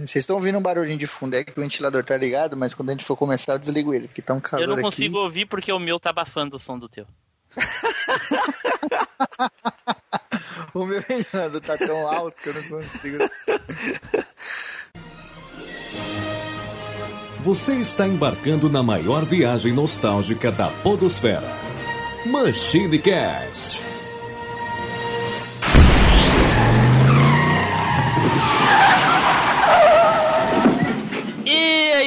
Vocês estão ouvindo um barulhinho de fundo, é que o ventilador tá ligado, mas quando a gente for começar eu desligo ele, porque tá um calor Eu não aqui. consigo ouvir porque o meu tá abafando o som do teu. O meu ventilador tá tão alto que eu não consigo. Você está embarcando na maior viagem nostálgica da Podosfera. Machine Cast.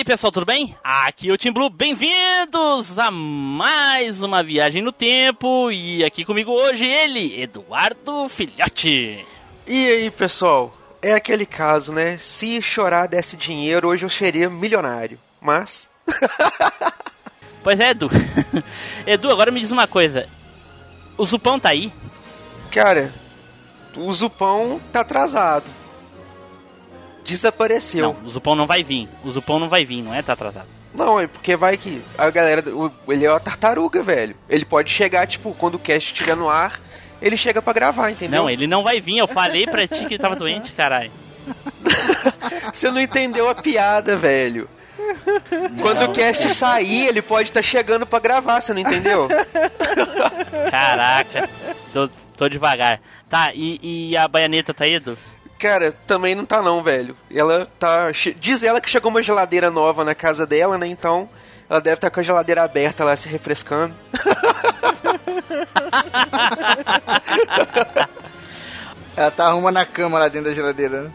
Pessoal, tudo bem? Aqui é o Tim Blue, bem-vindos a mais uma viagem no tempo e aqui comigo hoje ele, Eduardo Filhote. E aí, pessoal? É aquele caso, né? Se chorar desse dinheiro, hoje eu seria milionário. Mas. Pois é, Edu. Edu, agora me diz uma coisa. O Zupão tá aí? Cara, o Zupão tá atrasado. Desapareceu. Não, o Zupão não vai vir. O Zupão não vai vir, não é? Tá atrasado. Não, é porque vai que a galera. Ele é uma tartaruga, velho. Ele pode chegar, tipo, quando o cast estiver no ar, ele chega pra gravar, entendeu? Não, ele não vai vir. Eu falei pra ti que ele tava doente, caralho. Você não entendeu a piada, velho. Quando o cast sair, ele pode estar chegando pra gravar, você não entendeu? Caraca. Tô, tô devagar. Tá, e, e a baianeta tá Edu? Cara, também não tá não, velho. Ela tá. Diz ela que chegou uma geladeira nova na casa dela, né? Então. Ela deve estar com a geladeira aberta lá se refrescando. Ela tá arrumando a cama lá dentro da geladeira, né?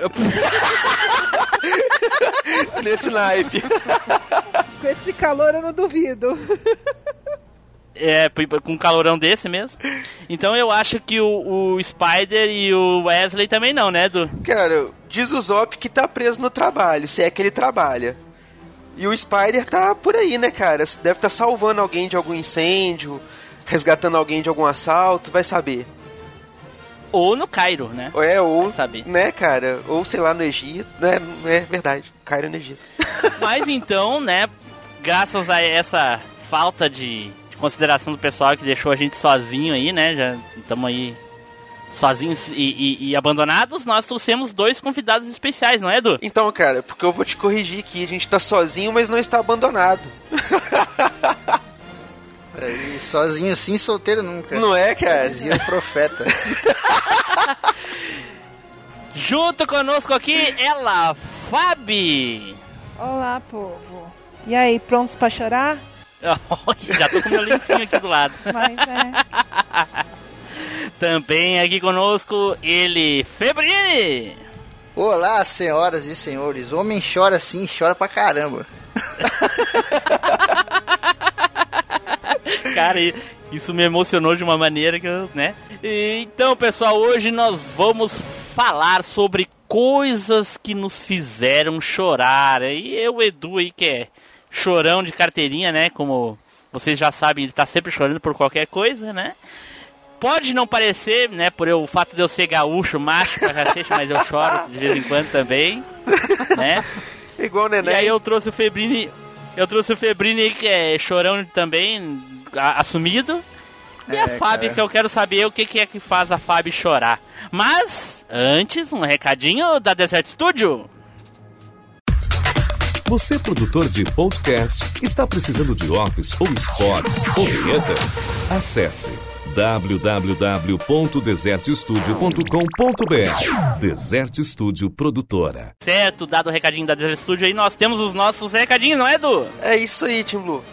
Nesse naipe. Com esse calor eu não duvido. É, com um calorão desse mesmo. Então eu acho que o, o Spider e o Wesley também não, né, Edu? Cara, diz o Zop que tá preso no trabalho, se é que ele trabalha. E o Spider tá por aí, né, cara? Deve estar salvando alguém de algum incêndio, resgatando alguém de algum assalto, vai saber. Ou no Cairo, né? Ou é, ou, Vai saber. né, cara? Ou sei lá, no Egito. né? é verdade, Cairo no Egito. Mas então, né, graças a essa falta de consideração do pessoal que deixou a gente sozinho aí, né? Já estamos aí sozinhos e, e- e abandonados, nós trouxemos dois convidados especiais, não é, Edu? Então, cara, porque eu vou te corrigir aqui, a gente tá sozinho, mas não está abandonado. E sozinho assim, solteiro nunca. Não é, cara? Dizia o profeta. Junto conosco aqui, ela, Fabi. Olá, povo. E aí, prontos pra chorar? Já tô com meu lencinho aqui do lado. Mas é. Também aqui conosco, ele, Febrini. Olá, senhoras e senhores. Homem chora sim, chora pra caramba. Cara, isso me emocionou de uma maneira que eu, né? Então, pessoal, hoje nós vamos falar sobre coisas que nos fizeram chorar. E eu, Edu aí, que é chorão de carteirinha, né? Como vocês já sabem, ele tá sempre chorando por qualquer coisa, né? Pode não parecer, né, por eu, o fato de eu ser gaúcho, macho pra cacete, mas eu choro de vez em quando também, né? Igual o E Neném. aí eu trouxe o Febrini. Eu trouxe o Febrini, que é chorão também, a- assumido. E a É, Fábio, cara. que eu quero saber o que, que é que faz a Fábio chorar. Mas, antes, um recadinho da Desert Studio. Você, produtor de podcast, está precisando de office ou spots ou vinhetas? Acesse www.desertstudio.com.br Desert Studio Produtora. Certo, dado o recadinho da Desert Studio aí, nós temos os nossos recadinhos, não é, Edu? É isso aí, Tim Blue.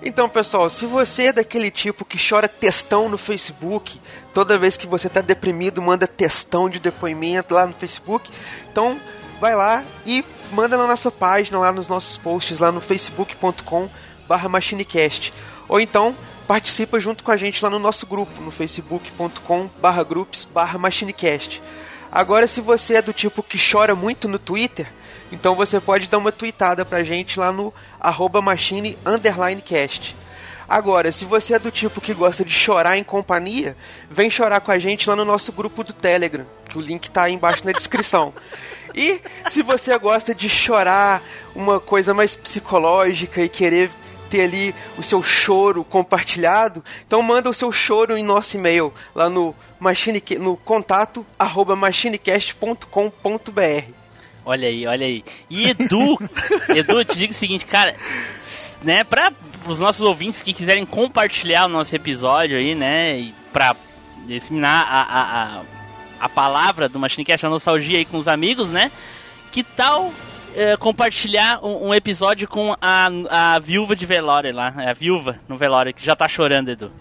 Então, pessoal, se você é daquele tipo que chora textão no Facebook, toda vez que você tá deprimido, manda textão de depoimento lá no Facebook, então vai lá e manda na nossa página, lá nos nossos posts, lá no facebook.com barra machinecast. Ou então participa junto com a gente lá no nosso grupo, no facebook.com barra groups barra machinecast. Agora, se você é do tipo que chora muito no Twitter, então você pode dar uma tweetada pra gente lá no arroba machine underline cast. Agora, se você é do tipo que gosta de chorar em companhia, vem chorar com a gente lá no nosso grupo do Telegram, que o link tá aí embaixo na descrição. E se você gosta de chorar uma coisa mais psicológica e querer ter ali o seu choro compartilhado, então manda o seu choro em nosso e-mail lá no, machine, no contato arroba machinecast.com.br. Olha aí, olha aí. E Edu, Edu, eu te digo o seguinte, cara, né, pra os nossos ouvintes que quiserem compartilhar o nosso episódio aí, né, e pra disseminar a, a, a, a palavra do Machinecast, a nostalgia aí com os amigos, né, que tal é, compartilhar um, um, episódio com a, a viúva de velório lá, a viúva no velório, que já tá chorando, Edu.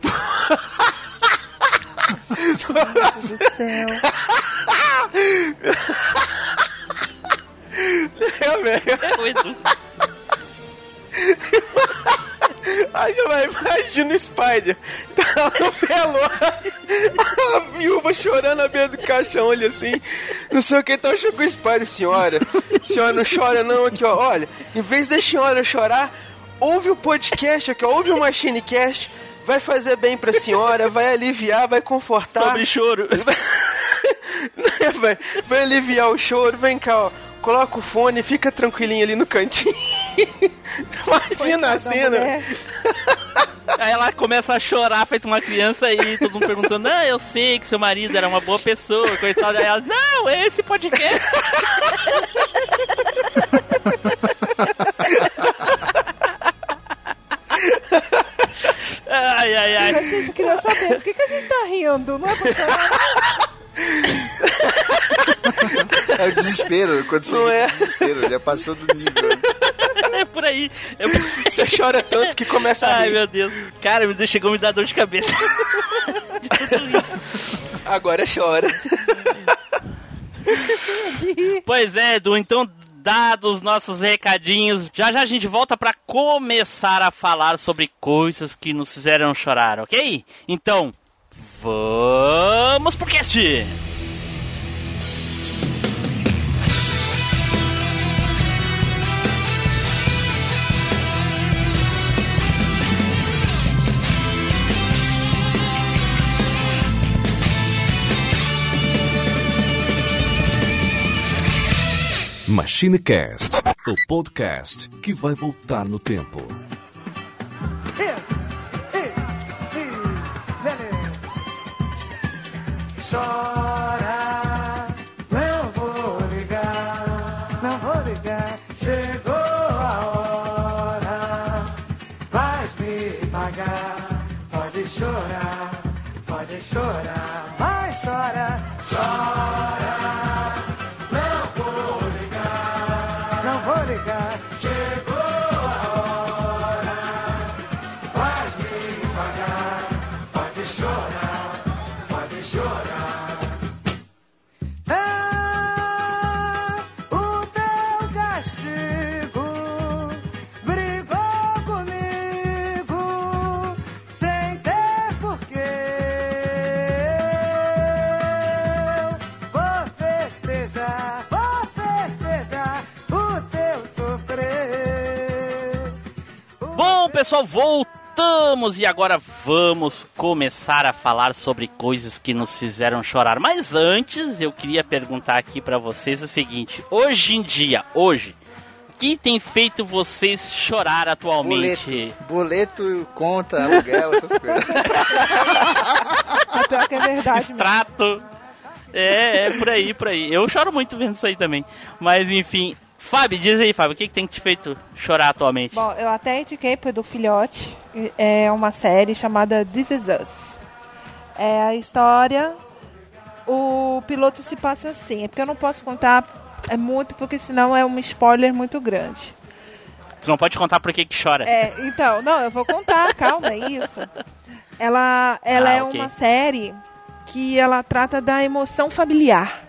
Meu Deus do céu. É o Edu. Aí vai, imagina o Spider. Tá no velório. A viúva chorando à beira do caixão, olha assim. Não sei o que, então chegou o Spider, senhora. Senhora, não chora não aqui, ó. Olha, em vez da senhora chorar, ouve o podcast aqui, ó. Ouve o MachineCast. Vai fazer bem pra senhora, vai aliviar, vai confortar. Sobre choro. vai, vai aliviar o choro. Vem cá, ó. Coloca o fone, fica tranquilinho ali no cantinho. Imagina a Coitada cena. Aí ela começa a chorar, feito uma criança, e todo mundo perguntando: Ah, eu sei que seu marido era uma boa pessoa, coitado. Aí ela: Não, é esse podcast. Ai, ai, A ai. gente queria saber por que, que a gente tá rindo, não é porque É o desespero, quando você Não é? desespero, já passou do nível. É por aí. É por... Você chora tanto que começa a Ai, rir. meu Deus. Cara, me deu- chegou a me dar dor de cabeça. De tudo isso. Agora chora. Pois é, Edu, então dados nossos recadinhos, já já a gente volta pra começar a falar sobre coisas que nos fizeram chorar, ok? Então, vamos pro cast! MachineCast, o podcast que vai voltar no tempo. Chora, pessoal, voltamos e agora vamos começar a falar sobre coisas que nos fizeram chorar. Mas antes, eu queria perguntar aqui pra vocês o seguinte: hoje em dia, hoje, o que tem feito vocês chorar atualmente? Boleto, boleto, conta, aluguel, essas coisas. Pior que é verdade mesmo. Extrato. É, é por aí, por aí. Eu choro muito vendo isso aí também. Mas enfim. Fábio, diz aí, Fábio, o que, que tem te feito chorar atualmente? Bom, eu até indiquei pro do Filhote. É uma série chamada This Is Us. É a história. O piloto se passa assim. É porque eu não posso contar é muito, porque senão é um spoiler muito grande. Tu não pode contar por que que chora. É, então, não, eu vou contar, calma, é isso. Ela, ela Ah, é ok. uma série que ela trata da emoção familiar.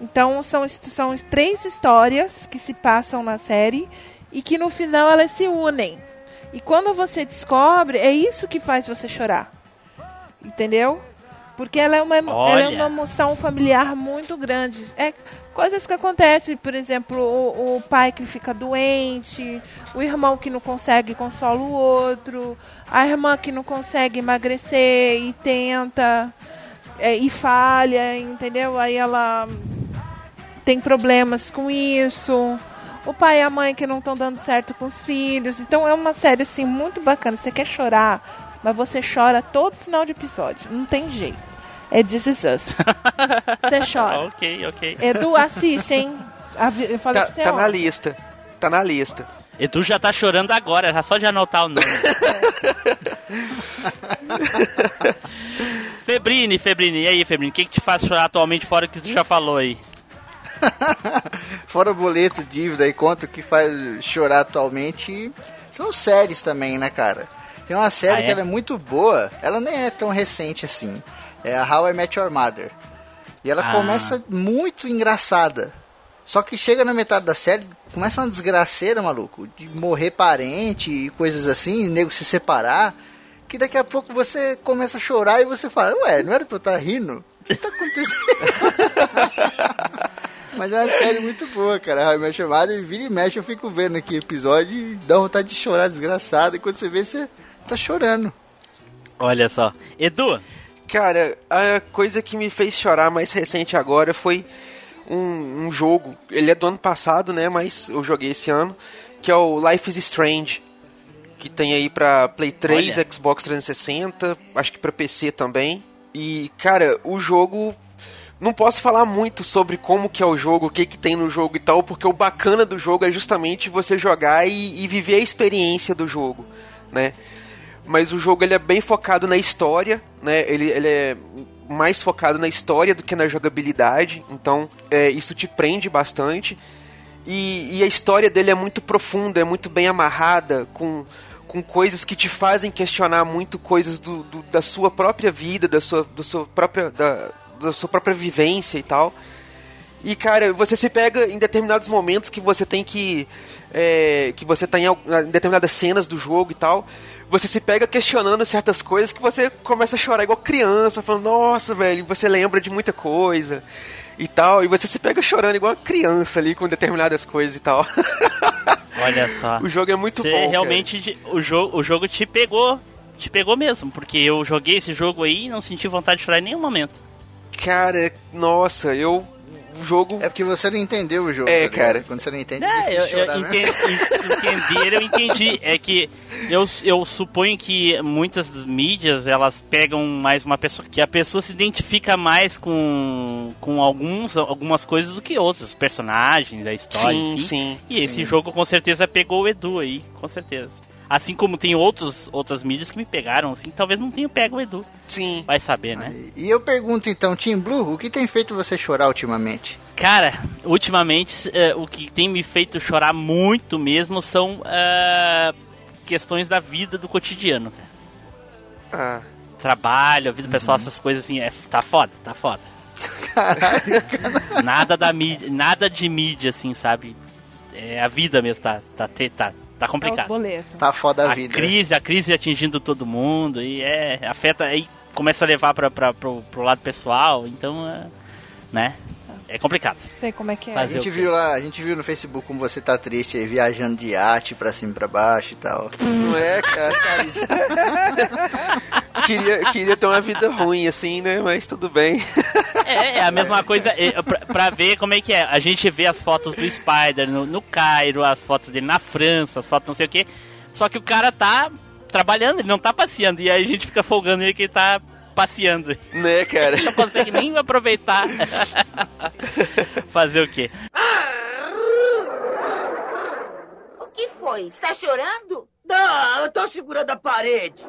Então são, são três histórias que se passam na série e que no final elas se unem. E quando você descobre, é isso que faz você chorar. Entendeu? Porque ela é uma, ela é uma emoção familiar muito grande. É coisas que acontecem, por exemplo, o, o pai que fica doente, o irmão que não consegue consola o outro, a irmã que não consegue emagrecer e tenta é, e falha, entendeu? Aí ela tem problemas com isso. O pai e a mãe que não estão dando certo com os filhos. Então é uma série assim muito bacana. Você quer chorar, mas você chora todo final de episódio. Não tem jeito. É This Is Us. Você chora. ok, ok. Edu, assiste, hein? Eu falei Tá, pra você tá na lista. Tá na lista. Edu já tá chorando agora, já só de anotar o nome. Febrini, Febrini, e aí, Febrini, o que, que te faz chorar atualmente fora o que tu já falou aí? Fora boleto, dívida e conta, o que faz chorar atualmente são séries também, né, cara? Tem uma série Ah, é? que ela é muito boa, ela nem é tão recente assim. É a How I Met Your Mother. E ela Ah. começa muito engraçada. Só que chega na metade da série, começa uma desgraceira, maluco, de morrer parente e coisas assim, nego se separar, que daqui a pouco você começa a chorar e você fala, ué, não era pra eu estar rindo? O que tá acontecendo? Mas é uma série muito boa, cara. How I Met Your Mother, vira e mexe, eu fico vendo aqui episódio e dá vontade de chorar desgraçado. E quando você vê, você tá chorando. Olha só. Edu, Cara, a coisa que me fez chorar mais recente agora foi um, um jogo. Ele é do ano passado, né? Mas eu joguei esse ano. Que é o Life is Strange. Que tem aí pra Play 3, Olha. Xbox 360, acho que pra PC também. E, cara, o jogo. Não posso falar muito sobre como que é o jogo, o que que tem no jogo e tal, porque o bacana do jogo é justamente você jogar e, e viver a experiência do jogo, né? mas o jogo ele é bem focado na história, né? Ele, ele é mais focado na história do que na jogabilidade, então é, isso te prende bastante. E, e a história dele é muito profunda, é muito bem amarrada, com, com coisas que te fazem questionar muito coisas do, do- da sua própria vida, da sua, do sua própria, da, da sua própria vivência e tal. E, cara, você se pega em determinados momentos que você tem que. é, que você tá em, em determinadas cenas do jogo e tal. Você se pega questionando certas coisas que você começa a chorar igual criança, falando, nossa, velho, você lembra de muita coisa e tal. E você se pega chorando igual criança ali com determinadas coisas e tal. olha só. o jogo é muito Você bom. cara. realmente. O jogo, o jogo te pegou. Te pegou mesmo, porque eu joguei esse jogo aí e não senti vontade de chorar em nenhum momento. Cara, nossa, eu. O jogo. É porque você não entendeu o jogo. É, tá cara. Quando você não entende, É, eu, eu né? entendi, entender, eu entendi. É que eu, eu suponho que muitas mídias elas pegam mais uma pessoa que a pessoa se identifica mais com, com alguns, algumas coisas do que outros personagens, a história. sim, enfim. sim. E esse jogo com certeza pegou o Edu aí, com certeza. Assim como tem outros, outras mídias que me pegaram, assim, talvez não tenha pego o Edu. Sim. Vai saber, né? E eu pergunto então, Team Blue, o que tem feito você chorar ultimamente? Cara, ultimamente eh, o que tem me feito chorar muito mesmo são eh, questões da vida do cotidiano, cara. Ah. Trabalho, a vida pessoal, essas coisas assim, é, tá foda, tá foda. nada da mídia, nada de mídia, assim, sabe? É a vida mesmo, tá, tá, tá, tá É complicado. boletos. Tá foda a, a vida. crise, a crise atingindo todo mundo e é afeta aí começa a levar para pro, pro lado pessoal, então, é, né? É complicado. Sei como é que é. A Fazer gente o quê? viu lá, a gente viu no Facebook como você tá triste aí, viajando de arte pra cima e pra baixo e tal. Não é, cara? Cara, isso- queria, queria ter uma vida ruim, assim, né? Mas tudo bem. É, é a mesma coisa, é, pra, pra ver como é que é. A gente vê as fotos do Spider no, no Cairo, as fotos dele na França, as fotos não sei o que. Só que o cara tá trabalhando, ele não tá passeando. E aí a gente fica folgando ele que ele tá passeando. Né, cara? Não consegue nem aproveitar. Fazer o quê? O que foi? Está chorando? Não, eu tô segurando a parede.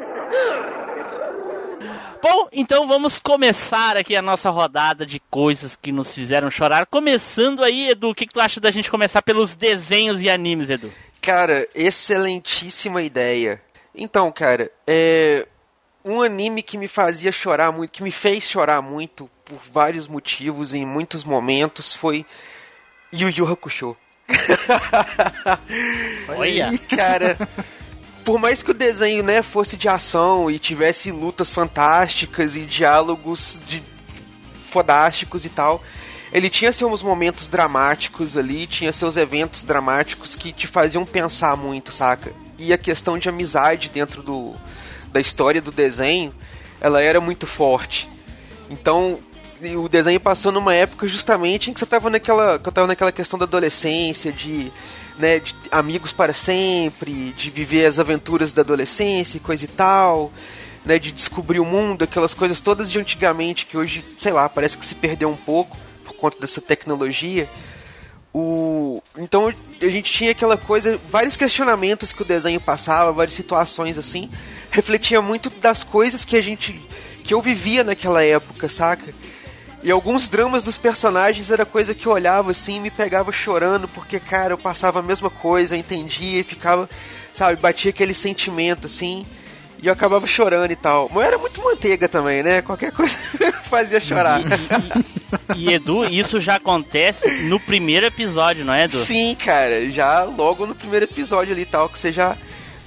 Bom, então vamos começar aqui a nossa rodada de coisas que nos fizeram chorar. Começando aí, Edu, o que, que tu acha da gente começar pelos desenhos e animes, Edu? Cara, excelentíssima ideia. Então, cara, é um anime que me fazia chorar muito, que me fez chorar muito por vários motivos em muitos momentos foi Yu Yu Hakusho. Olha. Cara, por mais que o desenho, né, fosse de ação e tivesse lutas fantásticas e diálogos de fodásticos e tal, ele tinha seus momentos dramáticos ali, tinha seus eventos dramáticos que te faziam pensar muito, saca? E a questão de amizade dentro do, da história do desenho, ela era muito forte. Então, o desenho passou numa época justamente em que você tava naquela, que eu tava naquela questão da adolescência, de, né, de amigos para sempre, de viver as aventuras da adolescência coisa e tal, né, de descobrir o mundo, aquelas coisas todas de antigamente que hoje, sei lá, parece que se perdeu um pouco por conta dessa tecnologia. O... Então a gente tinha aquela coisa, vários questionamentos que o desenho passava, várias situações assim, refletia muito das coisas que a gente. que eu vivia naquela época, saca? E alguns dramas dos personagens era coisa que eu olhava assim e me pegava chorando, porque, cara, eu passava a mesma coisa, eu entendia e ficava, sabe, batia aquele sentimento assim. E eu acabava chorando e tal. Mas era muito manteiga também, né? Qualquer coisa fazia chorar. E Edu, isso já acontece no primeiro episódio, não é, Edu? Sim, cara, já logo no primeiro episódio ali e tal, que você já,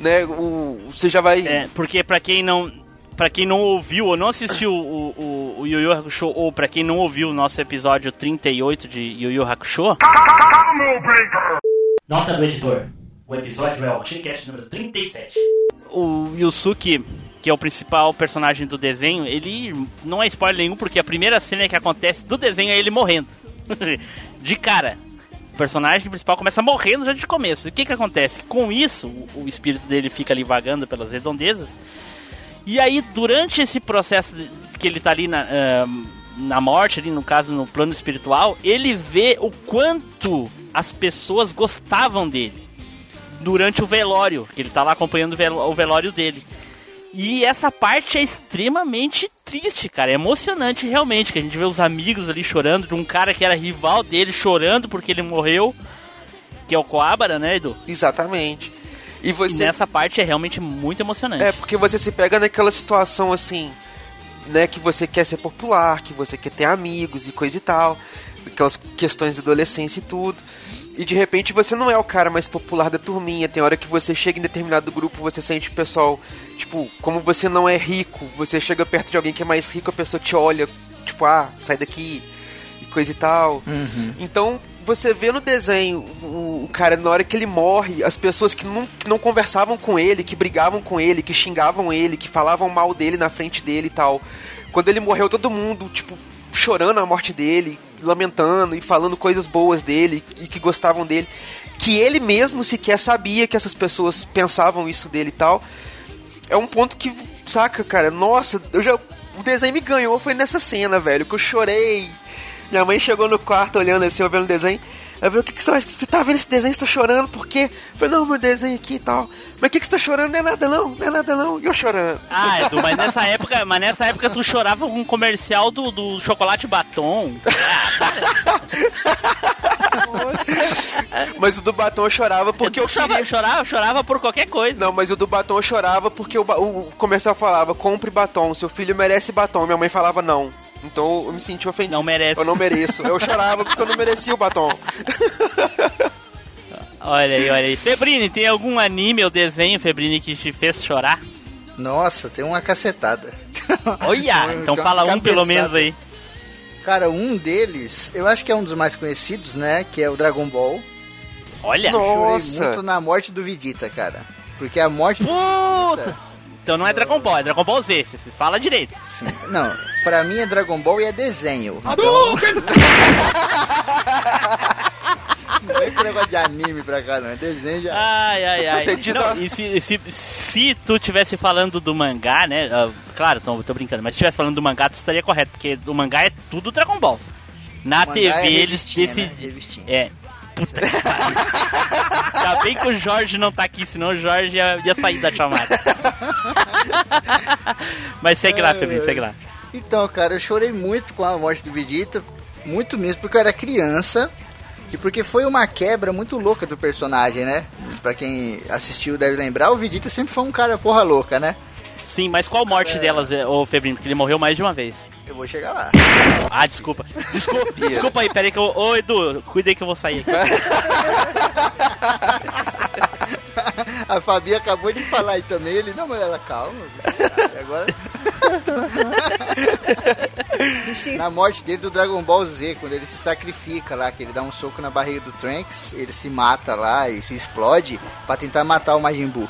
né, o, você já vai... É, porque pra quem não para quem não ouviu ou não assistiu o, o, o Yu Yu Hakusho, ou pra quem não ouviu o nosso episódio 38 de Yu Yu Hakusho... Nota do editor. O episódio é o Shinecast número 37. O Yusuke, que é o principal personagem do desenho, ele não é spoiler nenhum, porque a primeira cena que acontece do desenho é ele morrendo. de cara. Personagem principal começa morrendo já de começo. E o que que acontece? Com isso, o, espírito dele fica ali vagando pelas redondezas. E aí, durante esse processo que ele tá ali na, ahn, na morte, ali no caso, no plano espiritual, ele vê o quanto as pessoas gostavam dele durante o velório, que ele tá lá acompanhando o velório dele. E essa parte é extremamente triste, cara. É emocionante realmente, que a gente vê os amigos ali chorando, de um cara que era rival dele chorando porque ele morreu, que é o Coabara, né, Edu? Exatamente. E E você... nessa parte é realmente muito emocionante. É, porque você se pega naquela situação assim, né, que você quer ser popular, que você quer ter amigos e coisa e tal, aquelas questões da adolescência e tudo. E de repente você não é o cara mais popular da turminha. Tem hora que você chega em determinado grupo, você sente o pessoal, tipo, como você não é rico, você chega perto de alguém que é mais rico, a pessoa te olha, tipo, ah, sai daqui, e coisa e tal. Então, você vê no desenho o, o cara, na hora que ele morre, as pessoas que não, que não conversavam com ele, que brigavam com ele, que xingavam ele, que falavam mal dele na frente dele e tal. Quando ele morreu, todo mundo, tipo, chorando a morte dele, lamentando e falando coisas boas dele e que gostavam dele. Que ele mesmo sequer sabia que essas pessoas pensavam isso dele e tal. É um ponto que, saca, cara, nossa, eu já. O desenho me ganhou, foi nessa cena, velho, que eu chorei. Minha mãe chegou no quarto olhando assim, eu vendo o desenho. Eu falei, o que, que você acha? Você tá vendo esse desenho? Você tá chorando? Por quê? Eu falei, não, meu desenho aqui e tal. Mas o que, que você tá chorando? Não é nada não, não é nada não. E eu chorando. Ah, Edu, mas nessa época, mas nessa época tu chorava com um comercial do, do chocolate batom. Mas o do batom eu chorava porque eu chorava, queria... chorava, chorava por qualquer coisa. Não, mas o do batom eu chorava porque o, o comercial falava, compre batom, seu filho merece batom. Minha mãe falava não. Então eu me senti ofendido. Não merece. Eu não mereço. Eu chorava porque eu não merecia o batom. Olha aí, olha aí. Febrini, tem algum anime ou desenho, Febrini, que te fez chorar? Nossa, tem uma cacetada. Olha, então Tem fala um pelo menos aí. Cara, um deles, eu acho que é um dos mais conhecidos, né? Que é o Dragon Ball. Olha. Nossa. Chorei muito na morte do Vegeta, cara. Porque a morte do Puta! Então não é Dragon Ball, é Dragon Ball Z. Você fala direito. Sim. Não, pra mim é Dragon Ball e é desenho. Então... não vem com negócio de anime pra cá, não. É desenho já. Ai, ai, ai. Você diz Não, a- e se, se, se tu tivesse falando do mangá, né? ah, claro, tô, tô brincando, mas se tivesse falando do mangá, tu estaria correto, porque o mangá é tudo Dragon Ball. Na O TV é eles revistinha, né? É. Puta que pariu. Ainda bem que o Jorge não tá aqui, senão o Jorge ia, ia sair da chamada. Mas segue lá, Febrinho, segue lá. Então, cara, eu chorei muito com a morte do Vegeta. Muito mesmo, porque eu era criança. E porque foi uma quebra muito louca do personagem, né? Pra quem assistiu deve lembrar, o Vegeta sempre foi um cara porra louca, né? Sim, mas qual morte É. delas, é, ô Febrinho? Porque ele morreu mais de uma vez. Eu vou chegar lá. Ah, desculpa. Desculpa, desculpa aí, peraí que eu. Ô, Edu, cuida aí que eu vou sair aqui. A Fabi acabou de falar aí também. Ele, não, mas ela, calma. E agora. na morte dele do Dragon Ball Z, quando ele se sacrifica lá, que ele dá um soco na barriga do Trunks, ele se mata lá e se explode pra tentar matar o Majin Buu.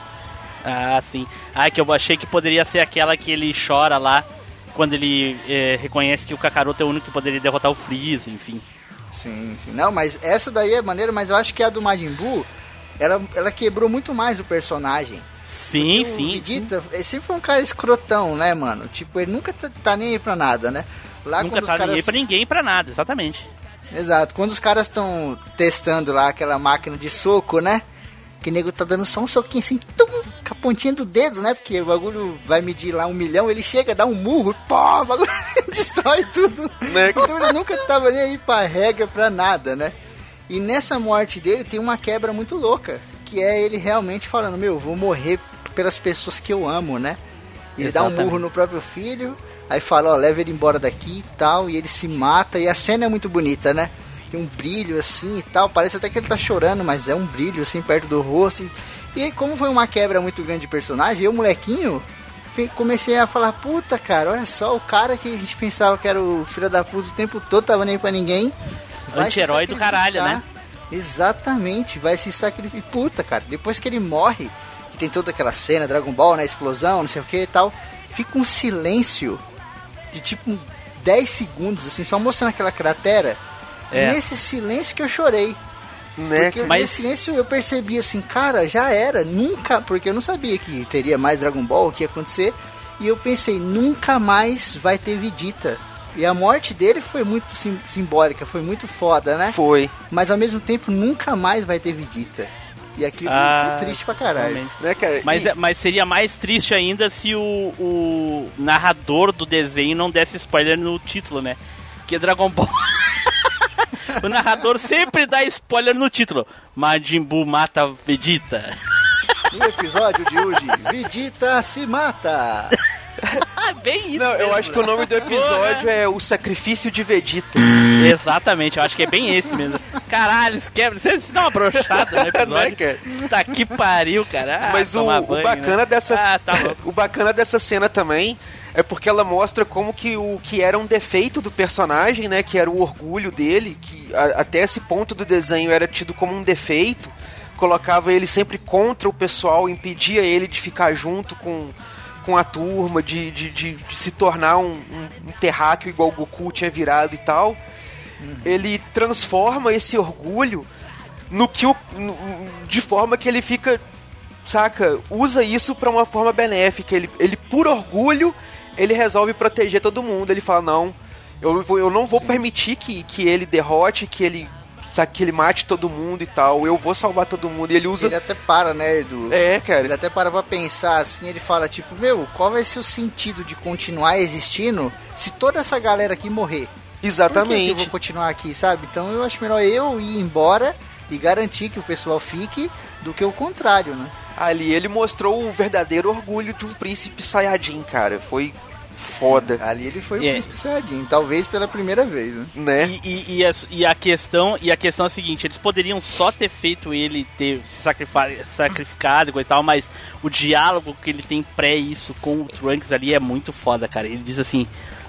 Ah, sim. Ah, que eu achei que poderia ser aquela que ele chora lá quando ele eh, reconhece que o Kakaroto é o único que poderia derrotar o Freeza, enfim. Sim, sim. Não, mas essa daí é maneira, mas eu acho que a do Majin Buu, ela, ela quebrou muito mais o personagem. Sim, o sim. sim. Vegeta, ele sempre foi um cara escrotão, né, mano? Tipo, ele nunca tá, tá nem aí pra nada, né? Lá Nunca tá os caras... ninguém pra ninguém pra nada, exatamente. Exato. Quando os caras estão testando lá aquela máquina de soco, né? Que o nego tá dando só um soquinho assim, tum, com a pontinha do dedo, né? Porque o bagulho vai medir lá um milhão, ele chega, dá um murro, pô, o bagulho destrói tudo. Né? Então ele nunca tava nem aí pra regra, pra nada, né? E nessa morte dele tem uma quebra muito louca, que é ele realmente falando, meu, vou morrer pelas pessoas que eu amo, né? Ele dá um Exatamente. murro no próprio filho, aí fala, ó, leva ele embora daqui e tal, e ele se mata, e a cena é muito bonita, né? Tem um brilho assim e tal, parece até que ele tá chorando, mas é um brilho assim perto do rosto. E, aí, como foi uma quebra muito grande de personagem, eu, molequinho, comecei a falar, puta cara, olha só, o cara que a gente pensava que era o filho da puta o tempo todo, tava nem pra ninguém. Anti-herói do caralho, né? Exatamente, vai se sacrificar. Puta, cara, depois que ele morre, que tem toda aquela cena, Dragon Ball, né? Explosão, não sei o que e tal, fica um silêncio de tipo 10 segundos, assim, só mostrando aquela cratera. É. E nesse silêncio que eu chorei. Né? Porque Mas- nesse silêncio eu percebi assim, cara, já era, nunca, porque eu não sabia que teria mais Dragon Ball, o que ia acontecer, e eu pensei, nunca mais vai ter Vegeta. E a morte dele foi muito sim- simbólica, foi muito foda, né? Foi. Mas ao mesmo tempo nunca mais vai ter Vegeta. E aquilo Ah, foi triste pra caralho. Né, cara? Mas, E- é- mas seria mais triste ainda se o, o narrador do desenho não desse spoiler no título, né? Que Dragon Ball. o narrador sempre dá spoiler no título. Majin Buu mata Vegeta. No episódio de hoje, Vegeta se mata. Ah, bem isso. Não, eu mesmo. acho que o nome do episódio é O Sacrifício de Vegeta. Exatamente, eu acho que é bem esse mesmo. Caralho, isso quebra. Você dá uma brochada no episódio. Né, cara? Tá que pariu, cara. Ah, Mas o, tomar o banho, bacana né? dessa Ah, tá o bacana dessa cena também é porque ela mostra como que o que era um defeito do personagem, né, que era o orgulho dele, que a- até esse ponto do desenho era tido como um defeito, colocava ele sempre contra o pessoal, impedia ele de ficar junto com com a turma, de, de, de, de se tornar um, um, um terráqueo igual o Goku tinha virado e tal. Ele transforma esse orgulho no que o, no- de forma que ele fica saca, usa isso pra uma forma benéfica. Ele, ele por orgulho, ele resolve proteger todo mundo. Ele fala, não, eu, eu não vou permitir que, que ele derrote, que ele, sabe, que ele mate todo mundo e tal. Eu vou salvar todo mundo. E ele usa... Ele até para, né, Edu? É, Ele cara. até para pra pensar assim, ele fala tipo, meu, qual vai ser o sentido de continuar existindo se toda essa galera aqui morrer? Por que eu Exatamente. vou continuar aqui, sabe? Então eu acho melhor eu ir embora e garantir que o pessoal fique do que o contrário, né? Ali ele mostrou o verdadeiro orgulho de um príncipe Saiyajin, cara. Foi foda, Ali ele foi o É. príncipe Saiyajin, talvez pela primeira vez, né? né? E, e- e a, e a questão e a questão é a seguinte, eles poderiam só ter feito ele ter se sacrificado e coisa e tal, mas o diálogo que ele tem pré isso com o Trunks ali é muito foda, cara. Ele diz assim,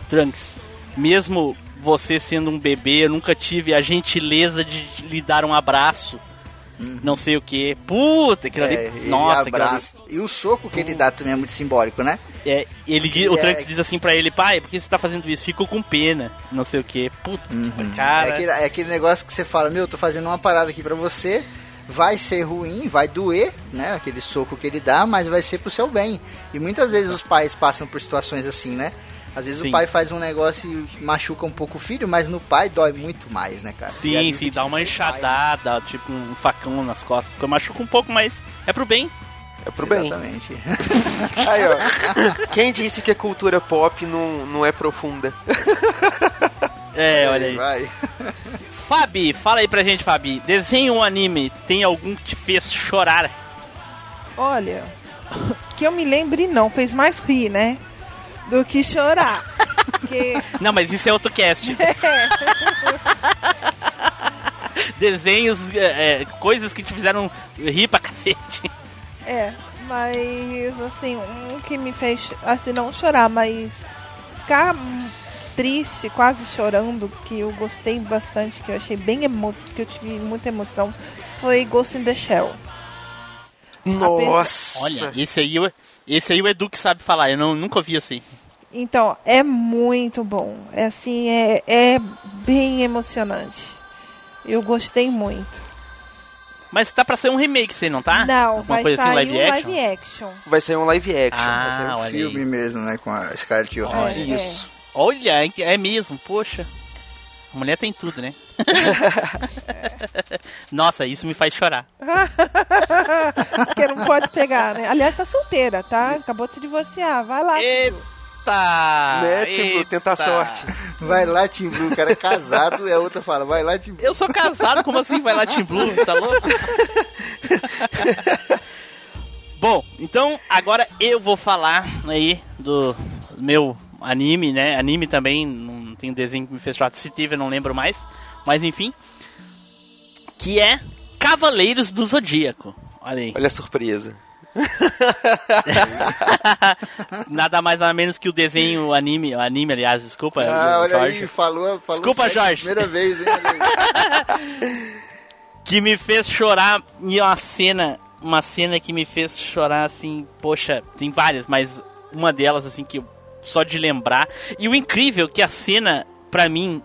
Trunks, mesmo você sendo um bebê, eu nunca tive a gentileza de lhe dar um abraço. Não sei o que. Puta, aquilo É, ali. ele Nossa, aquilo ali- abraça. E o soco que ele dá também é muito simbólico, né? é, ele diz- o é- Trunks diz assim pra ele, pai, por que você tá fazendo isso? Ficou com pena. Não sei o que. Puta, cara. É aquele, é aquele negócio que você fala, meu, eu tô fazendo uma parada aqui pra você, vai ser ruim, vai doer, né? Aquele soco que ele dá, mas vai ser pro seu bem. E muitas vezes os pais passam por situações assim, né? Às vezes Sim. o pai faz um negócio e machuca um pouco o filho, mas no pai dói muito mais, né, cara? Sim, sim, dá uma faz, enxadada, tipo um facão nas costas, que machuca um pouco, mas é pro bem. É pro bem. Exatamente. Aí, ó. Quem disse que a cultura pop não, não é profunda? É, olha aí. Vai. Fabi, fala aí pra gente, Fabi. Desenho um anime, tem algum que te fez chorar? Olha, que eu me lembre não, fez mais rir, né? Do que chorar. Porque Não, mas isso é outro cast. Desenhos, é, é, coisas que te fizeram rir pra cacete. É, mas assim, um que me fez assim não chorar, mas ficar triste, quase chorando, que eu gostei bastante, que eu achei bem emo que eu tive muita emoção, foi Ghost in the Shell. Nossa! Olha, esse aí, o- esse aí o Edu que sabe falar, eu não, nunca ouvi assim. Então, é muito bom. É assim, é, é bem emocionante. Eu gostei muito. Mas tá pra ser um remake, você não tá? Não, Alguma vai coisa sair assim, live um action? live action. Vai sair um live action. Vai ser Ah, um olha filme aí. mesmo, né? Com a Scarlett Johansson. É, Isso. Olha, é- é mesmo, poxa. A mulher tem tudo, né? Nossa, isso me faz chorar. Porque não pode pegar, né? Aliás, tá solteira, tá? Acabou de se divorciar. Vai lá. Eita! né, Tim Blue? Tenta a eita. sorte. Vai lá, Tim Blue, o cara é casado e a outra fala, vai lá, Tim Blue. Eu sou casado, como assim vai lá Team Blue? Tá louco? Bom, então agora eu vou falar aí do meu anime, né? Anime também, não tem desenho que me fez chorar. Se teve, eu não lembro mais. Mas enfim. Que é Cavaleiros do Zodíaco. Olha aí. Olha a surpresa. Nada mais nada menos que o desenho, anime, o anime, aliás, desculpa. Ah, olha Jorge. aí, falou, falou Desculpa, Jorge. Primeira vez, hein? que me fez chorar e uma cena, uma cena que me fez chorar assim, poxa, tem várias, mas uma delas assim que eu- só de lembrar. E o incrível é que a cena pra mim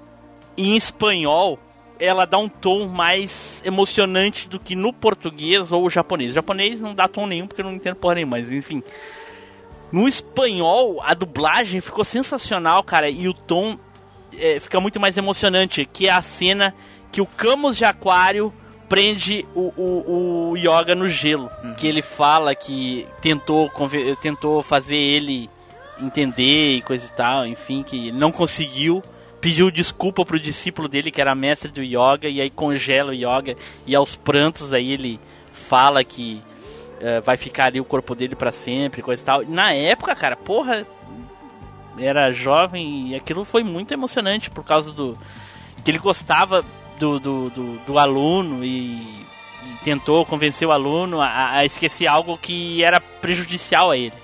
em espanhol ela dá um tom mais emocionante do que no português ou japonês. O japonês não dá tom nenhum porque eu não entendo porra nenhuma, mas enfim. No espanhol, a dublagem ficou sensacional, cara, e o tom é, fica muito mais emocionante, que é a cena que o Camus de Aquário prende o, o, o Yoga no gelo. Que ele fala que tentou, tentou fazer ele entender e coisa e tal, enfim, que não conseguiu. Pediu desculpa pro discípulo dele, que era mestre do yoga, e aí congela o yoga, e aos prantos aí ele fala que eh, vai ficar ali o corpo dele pra sempre, coisa e tal. Na época, cara, porra, era jovem e aquilo foi muito emocionante por causa do que ele gostava do, do, do, do aluno e, e tentou convencer o aluno a, a esquecer algo que era prejudicial a ele.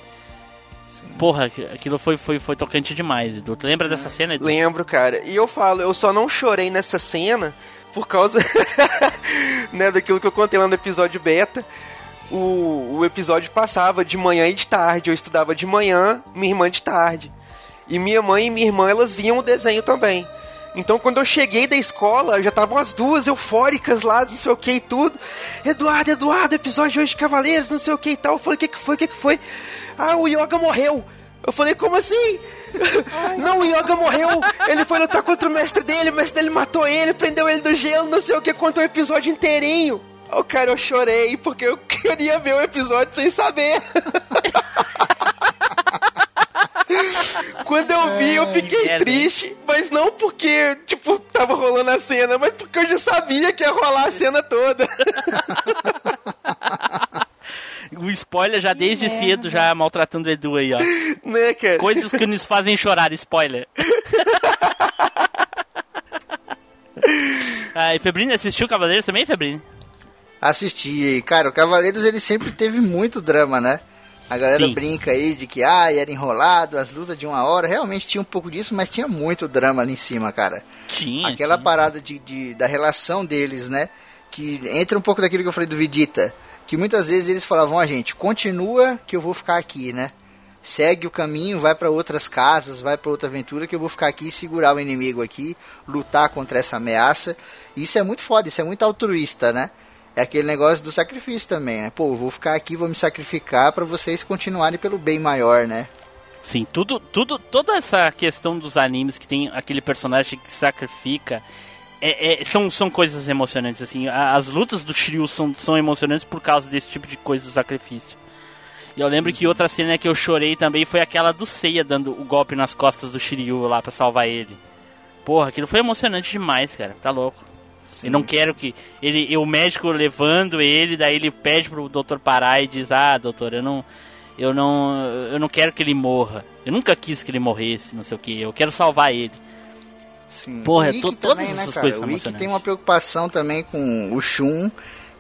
Porra, aqu- aquilo foi, foi, foi tocante demais, Edu. Tu lembra dessa cena, Edu? Lembro, cara. E eu falo, eu só não chorei nessa cena por causa né, daquilo que eu contei lá no episódio beta. O, o episódio passava de manhã e de tarde. Eu estudava de manhã, minha irmã de tarde. E minha mãe e minha irmã, elas viam o desenho também. Então, quando eu cheguei da escola, já estavam as duas eufóricas lá, não sei o que e tudo. Eduardo, Eduardo, episódio de hoje de Cavaleiros, não sei o que e tal. Eu falei, o que, que foi, o que, que foi? Ah, o Yoga morreu. Eu falei, como assim? não, o Yoga morreu. Ele foi lutar contra o mestre dele, o mestre dele matou ele, prendeu ele no gelo, não sei o que, contou o episódio inteirinho. Ô, cara, eu chorei porque eu queria ver o episódio sem saber. Quando eu vi, eu fiquei hein? triste, mas não porque, tipo, tava rolando a cena, mas porque eu já sabia que ia rolar a cena toda. O spoiler já desde merda. cedo, já maltratando o Edu aí, ó. né, cara? Coisas que nos fazem chorar, spoiler. ah, e Febrini assistiu Cavaleiros também, Febrini? Assisti. Cara, o Cavaleiros ele sempre teve muito drama, né? A galera Sim. brinca aí de que ah, era enrolado, as lutas de uma hora. Realmente tinha um pouco disso, mas tinha muito drama ali em cima, cara. Tinha. Aquela tinha. parada de, de- da relação deles, né? Que entra um pouco daquilo que eu falei do Vegeta. Que muitas vezes eles falavam, a gente, continua que eu vou ficar aqui, né? Segue o caminho, vai pra outras casas, vai pra outra aventura que eu vou ficar aqui e segurar o inimigo aqui, lutar contra essa ameaça. Isso é muito foda, isso é muito altruísta, né? É aquele negócio do sacrifício também, né? Pô, eu vou ficar aqui, vou me sacrificar pra vocês continuarem pelo bem maior, né? Sim, tudo, tudo, toda essa questão dos animes que tem aquele personagem que sacrifica é- é- são, são coisas emocionantes, assim. As lutas do Shiryu são, são emocionantes por causa desse tipo de coisa do sacrifício. E eu lembro que outra cena que eu chorei também foi aquela do Seiya dando o golpe nas costas do Shiryu lá pra salvar ele. Porra, aquilo foi emocionante demais, cara. Tá louco. Eu não quero que. Ele, o médico levando ele, daí ele pede pro doutor parar e diz: Ah, doutor, eu não. Eu não. Eu não quero que ele morra. Eu nunca quis que ele morresse, não sei o que. Eu quero salvar ele. Sim. Porra, o Ikki to- todas também, né, essas cara? coisas O emocionantes. tem uma preocupação também com o Shun,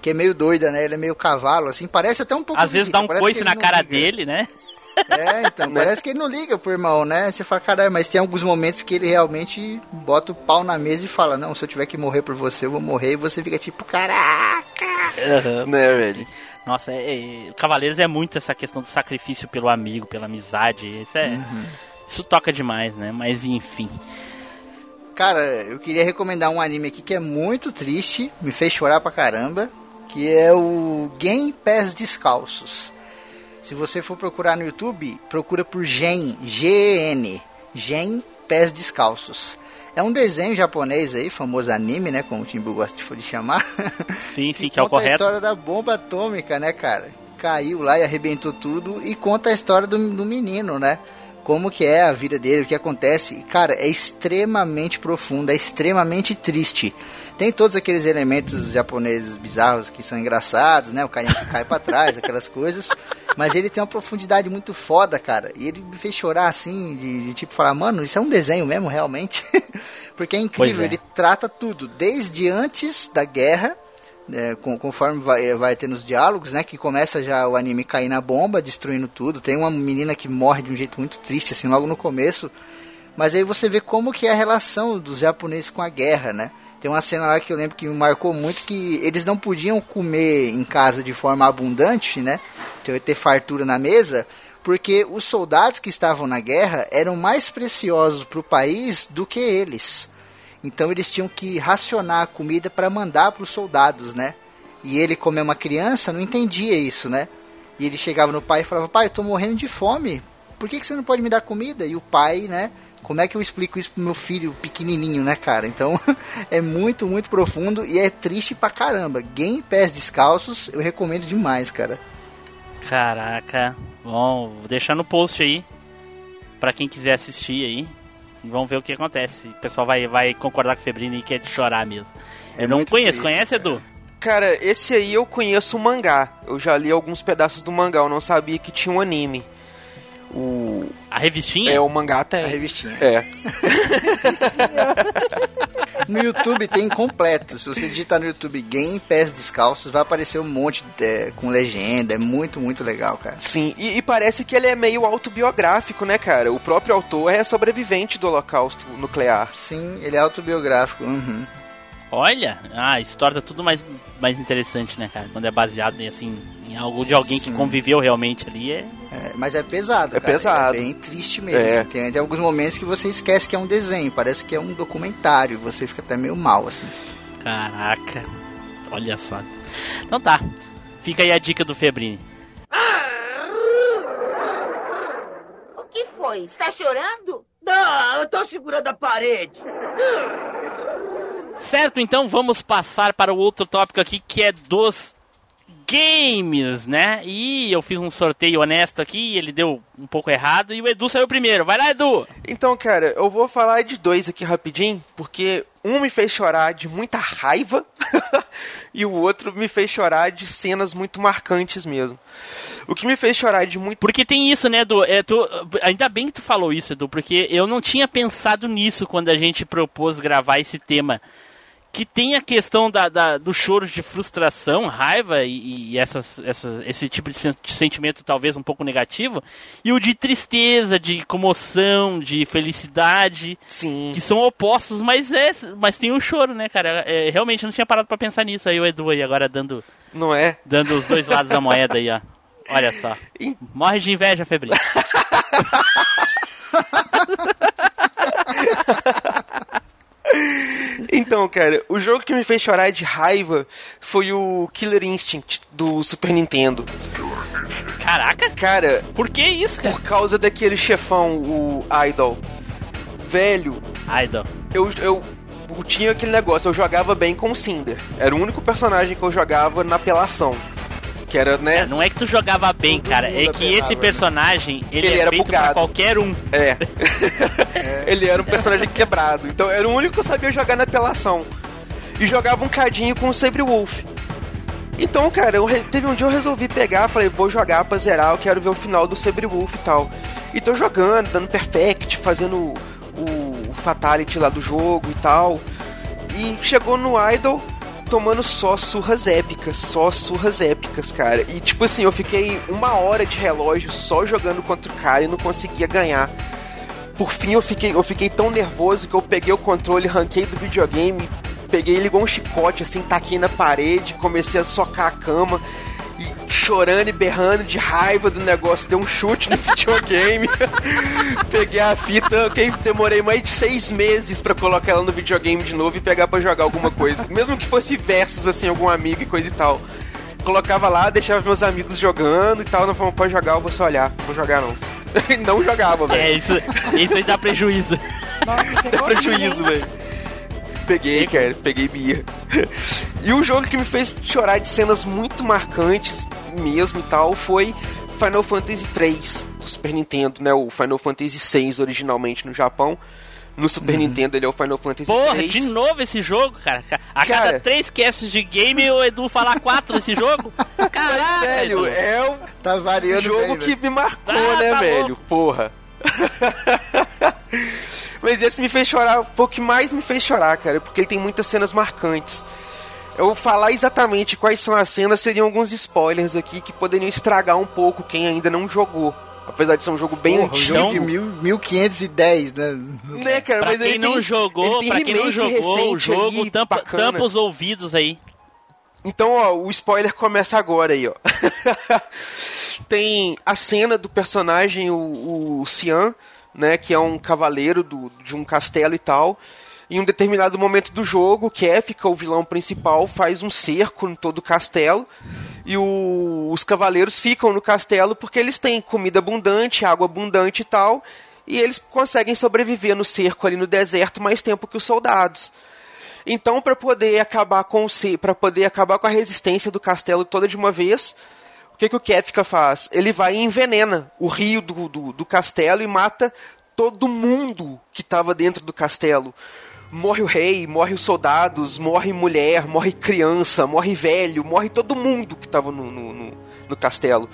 que é meio doida, né? Ele é meio cavalo, assim, parece até um pouco Às vezes dá um coice na cara liga. dele, né? É, então, parece que ele não liga pro irmão, né? Você fala, caralho, mas tem alguns momentos que ele realmente bota o pau na mesa e fala, não, se eu tiver que morrer por você, eu vou morrer, e você fica tipo, caraca! Né, velho? Nossa, é, é, Cavaleiros é muito essa questão do sacrifício pelo amigo, pela amizade. Isso é. Uhum. Isso toca demais, né? Mas enfim. Cara, eu queria recomendar um anime aqui que é muito triste, me fez chorar pra caramba, que é o Game Pés Descalços. Se você for procurar no YouTube, procura por Gen, G-E-N, Gen Pés Descalços. É um desenho japonês aí, famoso anime, né? Como o Timbu gosta de chamar. Sim, sim, que, que é o correto. a história da bomba atômica, né, cara? Caiu lá e arrebentou tudo. E conta a história do, do menino, né? Como que é a vida dele, o que acontece. E, cara, é extremamente profundo, é extremamente triste. Tem todos aqueles elementos japoneses bizarros que são engraçados, né? O carinha que cai para trás, aquelas coisas. Mas ele tem uma profundidade muito foda, cara. E ele me fez chorar assim, de, de tipo falar, mano, isso é um desenho mesmo, realmente. Porque é incrível, é. ele trata tudo, desde antes da guerra, é, conforme vai, vai ter nos diálogos, né? Que começa já o anime cair na bomba, destruindo tudo. Tem uma menina que morre de um jeito muito triste, assim, logo no começo. Mas aí você vê como que é a relação dos japoneses com a guerra, né? Tem uma cena lá que eu lembro que me marcou muito que eles não podiam comer em casa de forma abundante, né? Ter, ter fartura na mesa, porque os soldados que estavam na guerra eram mais preciosos para o país do que eles. Então eles tinham que racionar a comida para mandar para os soldados, né? E ele, como é uma criança, não entendia isso, né? E ele chegava no pai e falava: Pai, eu tô morrendo de fome. Por que, que você não pode me dar comida? E o pai, né? Como é que eu explico isso pro meu filho pequenininho, né, cara? Então, é muito, muito profundo e é triste pra caramba. Game Pés Descalços, eu recomendo demais, cara. Caraca. Bom, vou deixar no post aí. Pra quem quiser assistir aí. Vamos ver o que acontece. O pessoal vai, vai concordar com o Febrino e quer chorar mesmo. É eu não conheço. Triste, Conhece, cara. Edu? Cara, esse aí eu conheço o mangá. Eu já li alguns pedaços do mangá. Eu não sabia que tinha um anime. O... A revistinha? É, o mangá tem. A revistinha. É. no YouTube tem completo. Se você digitar no YouTube Game Pés Descalços, vai aparecer um monte de, é, com legenda. É muito, muito legal, cara. Sim, e, e, parece que ele é meio autobiográfico, né, cara? O próprio autor é sobrevivente do holocausto nuclear. Sim, ele é autobiográfico. Uhum. Olha, ah, a história tá tudo mais, mais interessante, né, cara? Quando é baseado em, assim, em algo de alguém Sim. que conviveu realmente ali. É... é mas é pesado, é cara. pesado. É bem triste mesmo. É. Assim, tem, tem, alguns momentos que você esquece que é um desenho, parece que é um documentário. Você fica até meio mal, assim. Caraca, olha só. Então tá, fica aí a dica do Febrini. O que foi? Está chorando? Não, eu tô segurando a parede. Certo, então vamos passar para o outro tópico aqui que é dos games, né? E eu fiz um sorteio honesto aqui, ele deu um pouco errado e o Edu saiu primeiro. Vai lá, Edu! Então, cara, eu vou falar de dois aqui rapidinho, porque um me fez chorar de muita raiva e o outro me fez chorar de cenas muito marcantes mesmo. O que me fez chorar de muito. Porque tem isso, né, Edu? É, tu, ainda bem que tu falou isso, Edu, porque eu não tinha pensado nisso quando a gente propôs gravar esse tema que tem a questão da, da, do choro de frustração, raiva e, e essas, essas, esse tipo de sentimento talvez um pouco negativo, e o de tristeza, de comoção, de felicidade, Sim. que são opostos, mas é, mas tem um choro, né, cara? É, realmente não tinha parado para pensar nisso aí o Edu aí agora dando, não é? Dando os dois lados da moeda aí, ó. Olha só. Morre de inveja, Febril. Então, cara, o jogo que me fez chorar de raiva foi o Killer Instinct do Super Nintendo. Caraca! Cara, por que isso, cara? Por causa daquele chefão, o Idol. Velho. Idol. Eu, eu, eu tinha aquele negócio, eu jogava bem com o Cinder. Era o único personagem que eu jogava na apelação que era, né? É, não é que tu jogava bem, Todo cara, é que esse né? personagem, ele, ele é era feito bugado. pra qualquer um. É. é. ele era um personagem quebrado. Então era o único que eu sabia jogar na apelação. E jogava um cadinho com o Sabre Wolf. Então, cara, eu, teve um dia eu resolvi pegar, falei, vou jogar pra zerar, eu quero ver o final do Sabre Wolf e tal. E tô jogando, dando perfect, fazendo o, o fatality lá do jogo e tal. E chegou no Idol, tomando só surras épicas, só surras épicas, cara. E tipo assim, eu fiquei uma hora de relógio só jogando contra o cara e não conseguia ganhar. Por fim, eu fiquei, eu fiquei tão nervoso que eu peguei o controle, ranquei do videogame, peguei ele igual um chicote, assim, taquei na parede, comecei a socar a cama chorando e berrando de raiva do negócio, deu um chute no videogame. Peguei a fita, okay, demorei mais de seis meses para colocar ela no videogame de novo e pegar para jogar alguma coisa. Mesmo que fosse versus, assim, algum amigo e coisa e tal. Colocava lá, deixava meus amigos jogando e tal, não falava, pode jogar, eu vou só olhar, não vou jogar não. não jogava, velho. É, isso, isso aí dá prejuízo. Nossa, Pegou prejuízo, velho. Peguei, cara, peguei birra. E um jogo que me fez chorar de cenas muito marcantes mesmo e tal foi Final Fantasy 3 do Super Nintendo, né? O Final Fantasy 6 originalmente no Japão. No Super Nintendo ele é o Final Fantasy Porra, 3. de novo esse jogo, cara. A Cara. cada três casts de game, o Edu fala quatro desse jogo. Caralho, Velho, Edu. é o Tá variando jogo bem, que velho. me marcou, Ah, né, tá velho? louco. Porra. Mas esse me fez chorar, foi o que mais me fez chorar, cara, porque ele tem muitas cenas marcantes. Eu vou falar exatamente quais são as cenas, seriam alguns spoilers aqui que poderiam estragar um pouco quem ainda não jogou. Apesar de ser um jogo bem Porra, antigo. jogo de mil, 1510, né? Né, cara, Pra mas ele quem não tem- jogou, ele tem pra quem não jogou o jogo, aí, tampa, tampa os ouvidos aí. Então, ó, o spoiler começa agora aí, ó. Tem a cena do personagem, o, o Cian, né, que é um cavaleiro do, de um castelo e tal. Em um determinado momento do jogo, Kefka, o vilão principal, faz um cerco em todo o castelo. E o- os cavaleiros ficam no castelo porque eles têm comida abundante, água abundante e tal. E eles conseguem sobreviver no cerco ali no deserto mais tempo que os soldados. Então, para poder acabar com para poder acabar com a resistência do castelo toda de uma vez, o que, que o Kefka faz? Ele vai e envenena o rio do, do, do castelo e mata todo mundo que estava dentro do castelo. Morre o rei, morre os soldados, morre mulher, morre criança, morre velho, morre todo mundo que estava no, no, no, no castelo.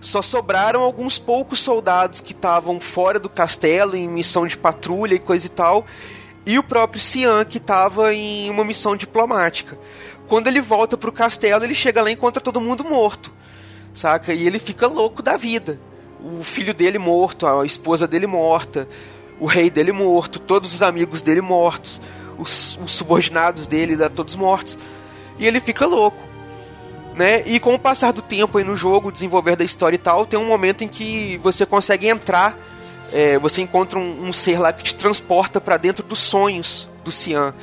Só sobraram alguns poucos soldados que estavam fora do castelo em missão de patrulha e coisa e tal e o próprio Cian, que estava em uma missão diplomática. Quando ele volta pro castelo, ele chega lá e encontra todo mundo morto, saca? E ele fica louco da vida. O filho dele morto, a esposa dele morta, o rei dele morto, todos os amigos dele mortos, os, os subordinados dele todos mortos. E ele fica louco. Né? E com o passar do tempo aí no jogo, desenvolver da história e tal, tem um momento em que você consegue entrar é, você encontra um, um ser lá que te transporta para dentro dos sonhos do Cian.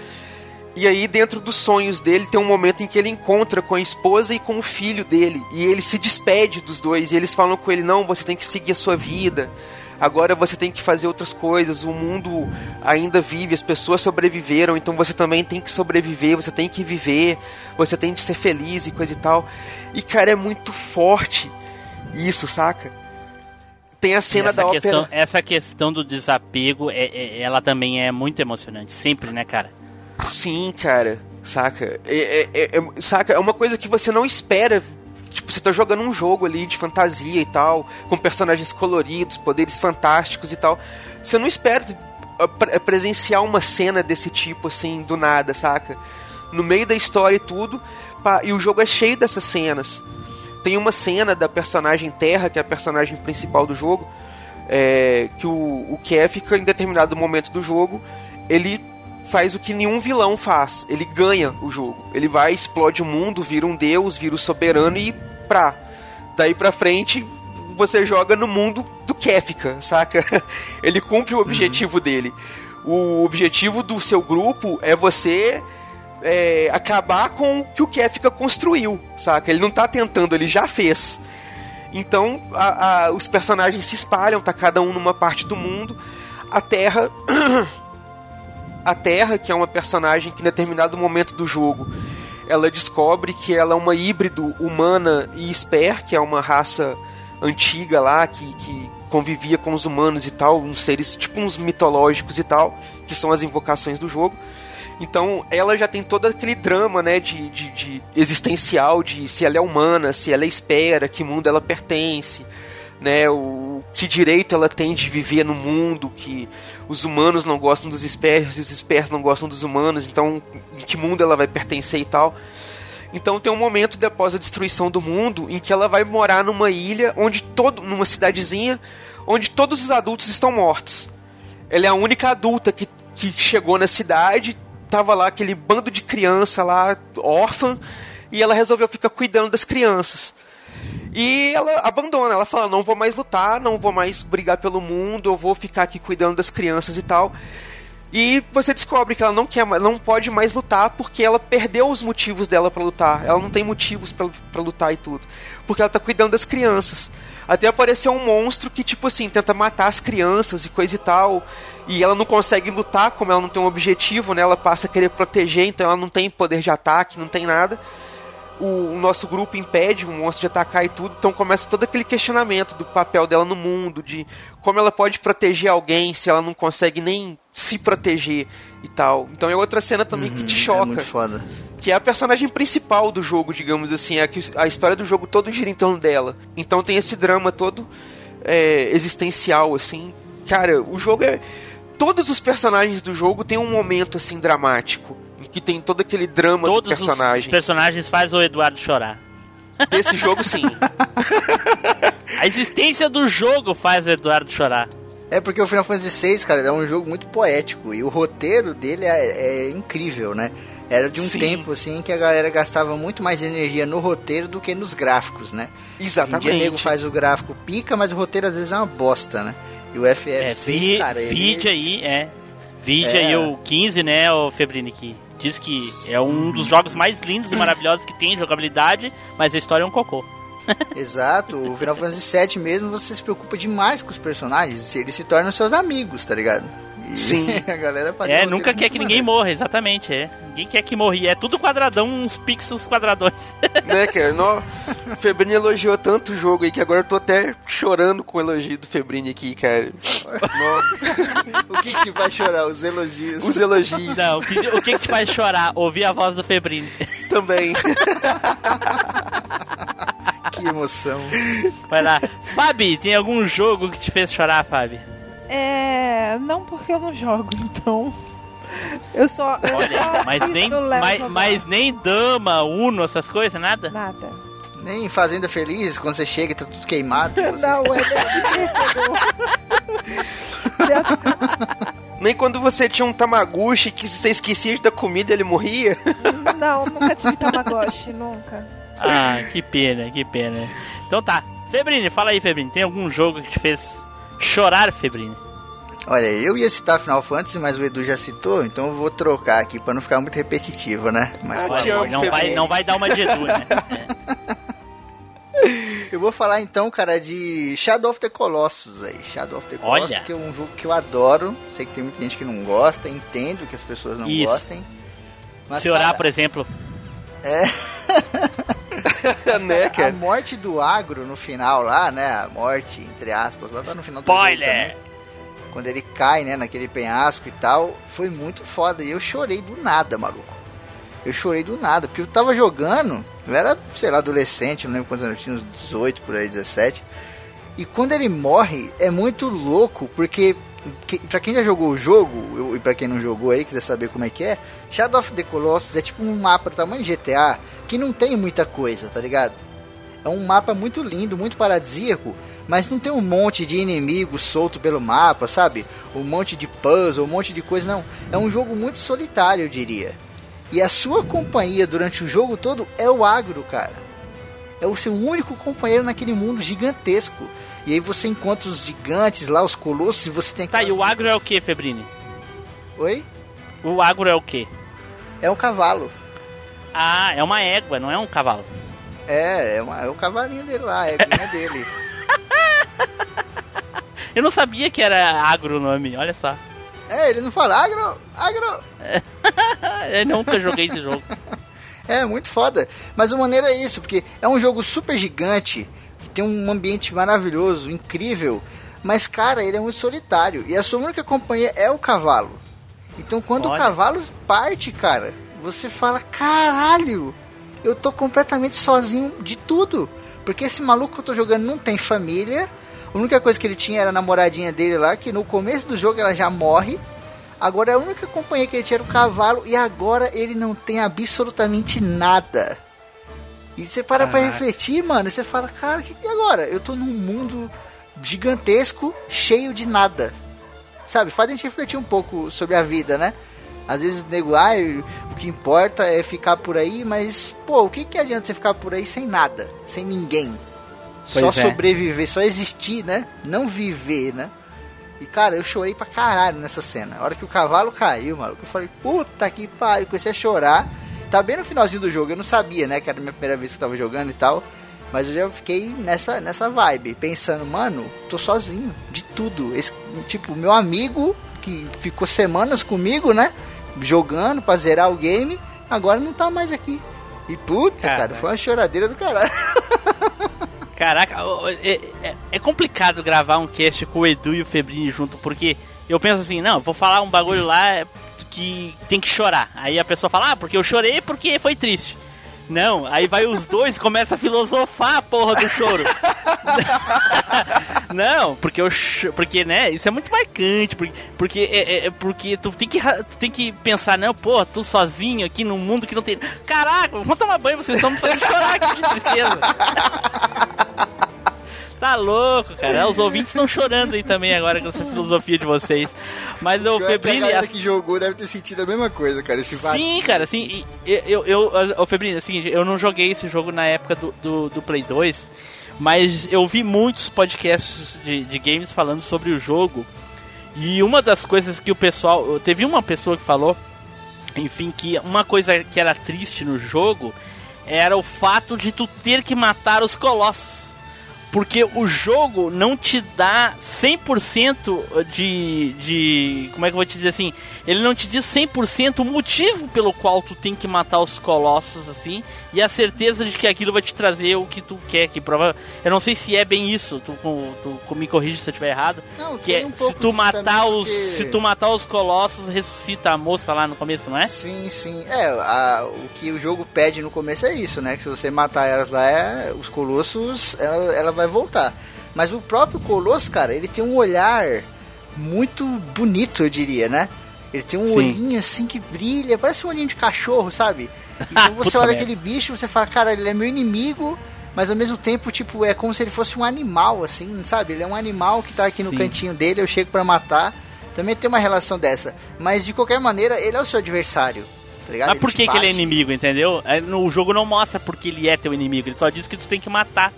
E aí, dentro dos sonhos dele, tem um momento em que ele encontra com a esposa e com o filho dele. E ele se despede dos dois. E eles falam com ele: Não, você tem que seguir a sua vida. Agora você tem que fazer outras coisas. O mundo ainda vive, as pessoas sobreviveram. Então você também tem que sobreviver. Você tem que viver. Você tem que ser feliz e coisa e tal. E, cara, é muito forte isso, saca? Tem a cena essa da questão, ópera. Essa questão do desapego, é, é- ela também é muito emocionante. Sempre, né, cara? Sim, cara, saca? É, é- é- é- saca? É uma coisa que você não espera. Tipo, você tá jogando um jogo ali de fantasia e tal, com personagens coloridos, poderes fantásticos e tal. Você não espera uh, pre- presenciar uma cena desse tipo, assim, do nada, saca? No meio da história e tudo, pá, e o jogo é cheio dessas cenas. Tem uma cena da personagem Terra, que é a personagem principal do jogo, é, que o, o Kefka, em determinado momento do jogo, ele faz o que nenhum vilão faz. Ele ganha o jogo. Ele vai, explode o mundo, vira um deus, vira o soberano e pra. Daí pra frente, você joga no mundo do Kefka, saca? Ele cumpre o objetivo dele. O objetivo do seu grupo é você é, acabar com o que o Kefka construiu, saca? Ele não tá tentando, ele já fez. Então, a- a- os personagens se espalham, tá cada um numa parte do mundo. A Terra. a Terra, que é uma personagem que em determinado momento do jogo ela descobre que ela é uma híbrido humana e Esper, que é uma raça antiga lá que, que convivia com os humanos e tal, uns seres tipo uns mitológicos e tal, que são as invocações do jogo. Então ela já tem todo aquele drama, né, de, de, de existencial, de se ela é humana, se ela é espera, que mundo ela pertence, né, o que direito ela tem de viver no mundo, que os humanos não gostam dos espertos e os espertos não gostam dos humanos, então em que mundo ela vai pertencer e tal. Então tem um momento após a destruição do mundo em que ela vai morar numa ilha onde todo, numa cidadezinha onde todos os adultos estão mortos. Ela é a única adulta que, que chegou na cidade, tava lá aquele bando de criança lá órfã e ela resolveu ficar cuidando das crianças. E ela abandona, ela fala: não vou mais lutar, não vou mais brigar pelo mundo, eu vou ficar aqui cuidando das crianças e tal. E você descobre que ela não quer, não pode mais lutar porque ela perdeu os motivos dela pra lutar. Ela não tem motivos pra lutar e tudo, porque ela tá cuidando das crianças. Até apareceu um monstro que tipo assim tenta matar as crianças e coisa e tal. e ela não consegue lutar, como ela não tem um objetivo, né? Ela passa a querer proteger, então ela não tem poder de ataque, não tem nada. O, nosso grupo impede o monstro de atacar e tudo, então começa todo aquele questionamento do papel dela no mundo, de como ela pode proteger alguém se ela não consegue nem se proteger e tal. Então é outra cena também que te É choca muito foda. que é a personagem principal do jogo, digamos assim, é que a história do jogo todo gira em torno dela. Então tem esse drama todo é, existencial, assim. Cara, o jogo é. Todos os personagens do jogo tem um momento assim dramático. Em que tem todo aquele drama Todos do os- os personagem. personagens faz o Eduardo chorar. Desse jogo, sim. A existência do jogo faz o Eduardo chorar. É porque o Final Fantasy VI, cara, é um jogo muito poético e o roteiro dele é, é incrível, né? Era de um Sim. tempo assim que a galera gastava muito mais energia no roteiro do que nos gráficos, né? Em Exatamente. dia o nego faz o gráfico pica, mas o roteiro às vezes é uma bosta, né? E o É, FF6, vi, cara, ele... vide aí, é. Vide É. aí o 15, né, o Febrini, que diz que é um dos jogos mais lindos e maravilhosos que tem em jogabilidade, mas a história é um cocô. Exato, o Final Fantasy VII mesmo você se preocupa demais com os personagens, eles se tornam seus amigos, tá ligado? Sim. a galera faz um É, nunca quer muito que ninguém morra, exatamente, é. Ninguém quer que morra. E É tudo quadradão, uns pixels quadradões. né, cara? No... O Febrini elogiou tanto o jogo aí que agora eu tô até chorando com o elogio do Febrini aqui, cara. No- O que, que te faz chorar? Os elogios. Os elogios Não, o que, o que que te faz chorar? Ouvir a voz do Febrini. também. Que emoção. Vai lá. Fabi, tem algum jogo que te fez chorar, Fabi? É. Não porque eu não jogo, então. Eu só. Eu Olha, só mas nem, mas, mas nem dama, uno, essas coisas, nada? Nada. Nem em Fazenda Feliz, quando você chega e tá tudo queimado. Não, é Nem quando você tinha um Tamaguchi que se você esquecia da comida ele morria. Não, nunca tive Tamagotchi, nunca. Ah, que pena, que pena. Então tá. Febrini, fala aí, Febrini. Tem algum jogo que te fez chorar, Febrini? Olha, eu ia citar Final Fantasy, mas o Edu já citou, então eu vou trocar aqui pra não ficar muito repetitivo, né? Mas Ah, pode- Não vai, não vai dar uma de Edu, né? Eu vou falar então, cara, de Shadow of the Colossus aí. Shadow of the Colossus, Olha. que é um jogo que eu adoro. Sei que tem muita gente que não gosta, entendo que as pessoas não Isso. gostem. Mas, Se orar, cara, por exemplo. né, a cara? morte do agro no final lá, né? A morte, entre aspas, lá tá no final do jogo Spoiler! também. Quando ele cai, né, naquele penhasco e tal, foi muito foda. E eu chorei do nada, maluco. Eu chorei do nada, porque eu tava jogando, eu era, sei lá, adolescente, não lembro quantos anos eu tinha, uns 18 por aí, 17. E quando ele morre, é muito louco, porque que, pra quem já jogou o jogo, eu- e pra quem não jogou aí, quiser saber como é que é, Shadow of the Colossus é tipo um mapa do tamanho de GTA, que não tem muita coisa, tá ligado? É um mapa muito lindo, muito paradisíaco, mas não tem um monte de inimigos solto pelo mapa, sabe? Um monte de puzzle, um monte de coisa, não. É um jogo muito solitário, eu diria. E a sua companhia durante o jogo todo é o agro, cara. É o seu único companheiro naquele mundo gigantesco. E aí você encontra os gigantes lá, os colossos, e você tem Tá, e o agro é o que, Febrini? Oi? O agro é o que? É um cavalo. Ah, é uma égua, não é um cavalo. É, é, uma- é o cavalinho dele lá, a éguinha dele. Eu não sabia que era agro o nome, olha só. É, ele não fala agro, agro. Eu nunca joguei esse jogo. É, muito foda. Mas o maneiro é isso, porque é um jogo super gigante, que tem um ambiente maravilhoso, incrível. Mas, cara, ele é muito solitário. E a sua única companhia é o cavalo. Então, quando Olha. o cavalo parte, cara, você fala: caralho, eu tô completamente sozinho de tudo. Porque esse maluco que eu tô jogando não tem família. A única coisa que ele tinha era a namoradinha dele lá, que no começo do jogo ela já morre. Agora a única companhia que ele tinha era o cavalo e agora ele não tem absolutamente nada. E você para pra Caraca. refletir, mano, e você fala, cara, que que é agora? Eu tô num mundo gigantesco, cheio de nada. Sabe, faz a gente refletir um pouco sobre a vida, né? Às vezes nego, ah, o que importa é ficar por aí, mas, pô, o que, que adianta você ficar por aí sem nada, sem ninguém? só Pois é. sobreviver, só existir, né? Não viver, né? E cara, eu chorei pra caralho nessa cena. A hora que o cavalo caiu, maluco, eu falei, puta que pariu, comecei a chorar. Tá bem no finalzinho do jogo, eu não sabia, né? Que era a minha primeira vez que eu tava jogando e tal. Mas eu já fiquei nessa, nessa vibe, pensando, mano, tô sozinho, de tudo. Esse, tipo, meu amigo que ficou semanas comigo, né? Jogando pra zerar o game, agora não tá mais aqui. E puta, cara, Cara. foi uma choradeira do caralho. Caraca, é, é- é complicado gravar um cast com o Edu e o Febrini junto, porque eu penso assim, não, vou falar um bagulho lá é, que tem que chorar. Aí a pessoa fala, ah, porque eu chorei porque foi triste. Não, aí vai os dois começa a filosofar a porra do choro. Não, porque eu porque né, isso é muito marcante, porque porque é, é- é porque tu tem que tu tem que pensar, não, pô, tu sozinho aqui num mundo que não tem. Caraca, vamos tomar banho, vocês estão me fazendo chorar aqui de tristeza. Tá louco, cara. Os ouvintes estão chorando aí também agora com essa filosofia de vocês. Mas o Eu acho que a Febrini. galera que jogou deve ter sentido a mesma coisa, cara. Esse Sim, cara, assim, e- eu, eu, o Febrini, é o seguinte, eu não joguei esse jogo na época do, do, do Play 2, mas eu vi muitos podcasts de, de games falando sobre o jogo, e uma das coisas que o pessoal, teve uma pessoa que falou, enfim, que uma coisa que era triste no jogo era o fato de tu ter que matar os colossos. Porque o jogo não te dá 100% de, de. Como é que eu vou te dizer assim? Ele não te diz 100% o motivo pelo qual tu tem que matar os colossos, assim. E a certeza de que aquilo vai te trazer o que tu quer. Que prova... Eu não sei se é bem isso. Tu, tu, tu me corrige se eu estiver errado. Não, Que é, um se tu matar os. porque- Se tu matar os colossos, ressuscita a moça lá no começo, não é? Sim, sim. É, a- o que o jogo pede no começo é isso, né? Que se você matar elas lá, é, os colossos, ela, ela vai voltar. Mas o próprio colosso, cara, ele tem um olhar muito bonito, eu diria, né? Ele tem um Sim. olhinho assim que brilha, parece um olhinho de cachorro, sabe? Então você olha merda. aquele bicho, você fala, cara, ele é meu inimigo, mas ao mesmo tempo, tipo, é como se ele fosse um animal, assim, sabe? Ele é um animal que tá aqui no Sim. cantinho dele, eu chego pra matar. Também tem uma relação dessa. Mas de qualquer maneira, ele é o seu adversário. Tá ligado? Mas por te que, que ele é inimigo, entendeu? É, no- O jogo não mostra porque ele é teu inimigo, ele só diz que tu tem que matar.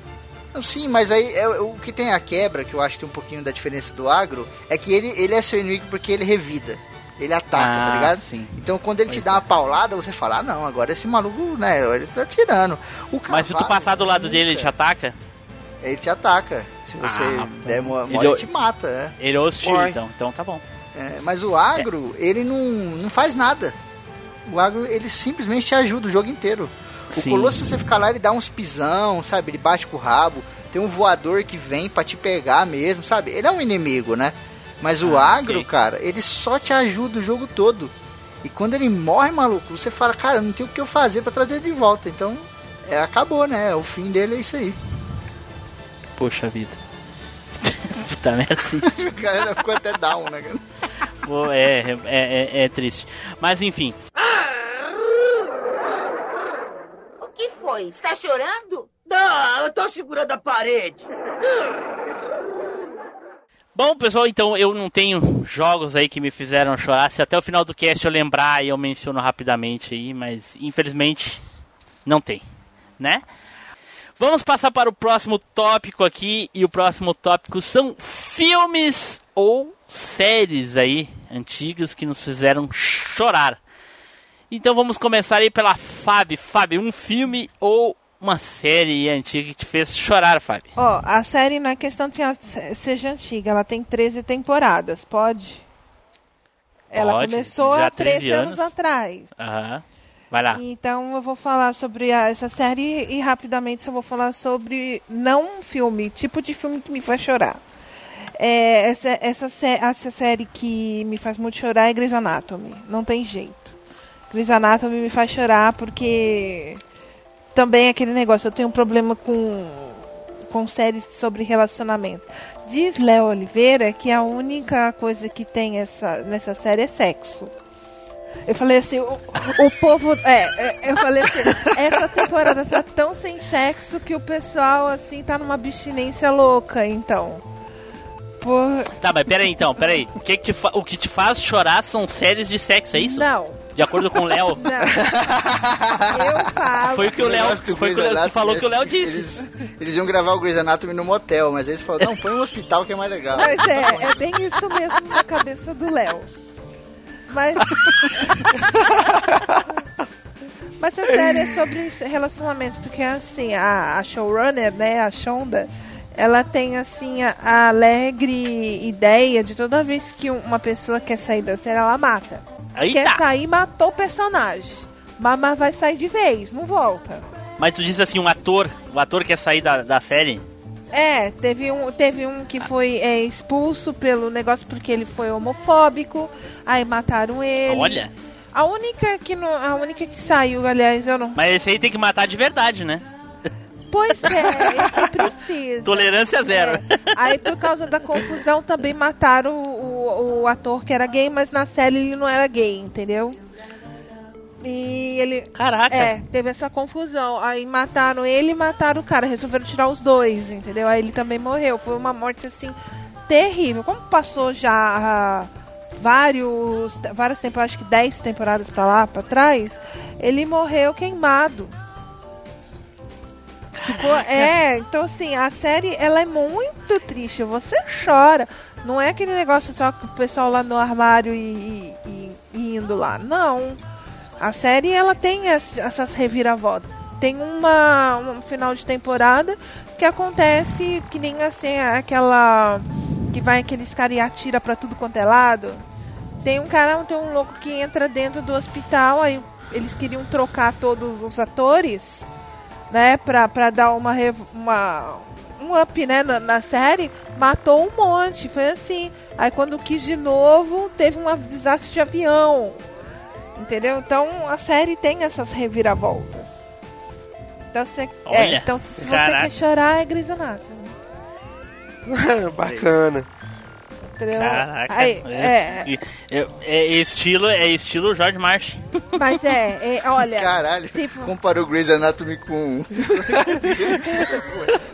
Sim, mas aí é, o que tem a quebra, que eu acho que tem um pouquinho da diferença do agro, é que ele, ele é seu inimigo porque ele revida. Ele ataca, tá Ah, ligado? sim. Então quando ele te dá uma paulada, você fala, ah não, agora esse maluco, né, ele tá tirando. O Mas se tu cavalo, passar do lado dele, ele te ataca? Ele te ataca. Se você Ah, der uma ele- mole, ele te mata, é. Ele é hostil, Oi. então. Então tá bom. É, mas o agro, ele não, não faz nada. O agro, ele simplesmente te ajuda o jogo inteiro. O Sim. Colosso, se você ficar lá, ele dá uns pisão, sabe? Ele bate com o rabo. Tem um voador que vem pra te pegar mesmo, sabe? Ele é um inimigo, né? Mas o Ah, agro, ok. cara, ele só te ajuda o jogo todo. E quando ele morre, maluco, você fala, cara, não tem o que eu fazer pra trazer ele de volta. Então, é, acabou, né? O fim dele é isso aí. Poxa vida. Puta merda. O cara ficou até down, né, cara? Pô, é, é, é, é triste. Mas enfim. O que foi? Está chorando? Não, eu tô segurando a parede. Bom, pessoal, então eu não tenho jogos aí que me fizeram chorar. Se até o final do cast eu lembrar, eu menciono rapidamente aí, mas infelizmente não tem, né? Vamos passar para o próximo tópico aqui, e o próximo tópico são filmes ou séries aí antigas que nos fizeram chorar. Então vamos começar aí pela Fábio. Fábio, um filme ou uma série antiga que te fez chorar, Fábio? Ó, a série não é questão de seja antiga, ela tem 13 temporadas, pode? Ela Pode, começou já há 13 13 anos, anos. atrás. Aham. Vai lá. Então eu vou falar sobre essa série e rapidamente eu vou falar sobre não um filme, tipo de filme que me faz chorar. É, essa, essa, essa série que me faz muito chorar é Grey's Anatomy. Não tem jeito. Grey's Anatomy me faz chorar porque também é aquele negócio, eu tenho um problema com, com séries sobre relacionamento. Diz Léo Oliveira que a única coisa que tem essa, nessa série é sexo. Eu falei assim, o, o povo. É, é, eu falei assim, essa temporada tá tão sem sexo que o pessoal, assim, tá numa abstinência louca, então. Por... Tá, mas peraí então, peraí. O que, que te o que te faz chorar são séries de sexo, é isso? Não, De acordo com o Léo. não. Eu falo. Foi o que o Léo. Foi que o falou que o Léo disse. Eles, eles iam gravar o Grey's Anatomy no motel, mas eles falaram, não, põe um hospital que é mais legal. Mas é, é bem isso mesmo na cabeça do Léo. Mas. Mas a série é sobre relacionamentos, porque assim, a, a showrunner, né, a Shonda, ela tem assim a, a alegre ideia de toda vez que um- uma pessoa quer sair da série, ela mata. Aí quer tá. sair, matou o personagem. Mas, mas vai sair de vez, não volta. Mas tu diz assim, um ator, o ator quer sair da, da série? É, teve um, teve um que foi é, expulso pelo negócio porque ele foi homofóbico, aí mataram ele. Olha, A única que não, a única que saiu, aliás, eu não. mas esse aí tem que matar de verdade, né? Pois é, esse precisa. Tolerância zero. É. Aí por causa da confusão também mataram o, o, o ator que era gay, mas na série ele não era gay, entendeu? E ele. Caraca. É, teve essa confusão. Aí mataram ele e mataram o cara. Resolveram tirar os dois, entendeu? Aí ele também morreu. Foi uma morte assim terrível. Como passou já ah, vários, várias temporadas, acho que 10 temporadas pra lá, pra trás, ele morreu queimado. Ficou, é, então assim, a série ela é muito triste, você chora. Não é aquele negócio só que o pessoal lá no armário e, e- e indo lá. Não. A série ela tem es- essas reviravoltas. Tem uma, um final de temporada que acontece que nem assim, aquela. Que vai aqueles caras e atira pra tudo quanto é lado. Tem um cara, tem um louco que entra dentro do hospital, aí eles queriam trocar todos os atores, né, pra, pra dar uma, uma um up, né, na, na série, matou um monte, foi assim. Aí quando quis de novo, teve um desastre de avião. Entendeu? Então a série tem essas reviravoltas. Então, é, Olha, então se você quer chorar, é Grey's Anatomy. Bacana. Entendeu? Caraca. Aí, é, é, é- é estilo, é estilo George Martin. mas é, é, olha, Caralho, se comparou Grey's Anatomy com...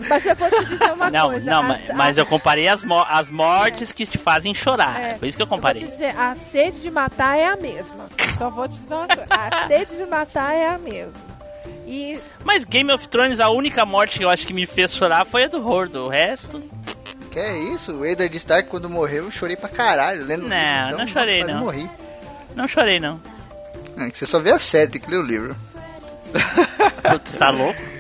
mas eu vou te dizer uma Não, coisa. não, a- mas, a- eu comparei as, mo- as mortes que te fazem chorar. É. Foi isso que eu Eu vou comparei. te dizer, a sede de matar é a mesma. Só vou te dizer uma coisa. A sede de matar é a mesma. E Mas Game of Thrones, a única morte que eu acho que me fez chorar foi a do Horde. O resto. Que é isso? O Eddard Stark, quando morreu, eu chorei pra caralho. Lendo Não, livro, então, não chorei, quase não. morri. Não chorei, não. É que você só vê a série, tem que ler o livro. Tu tá louco?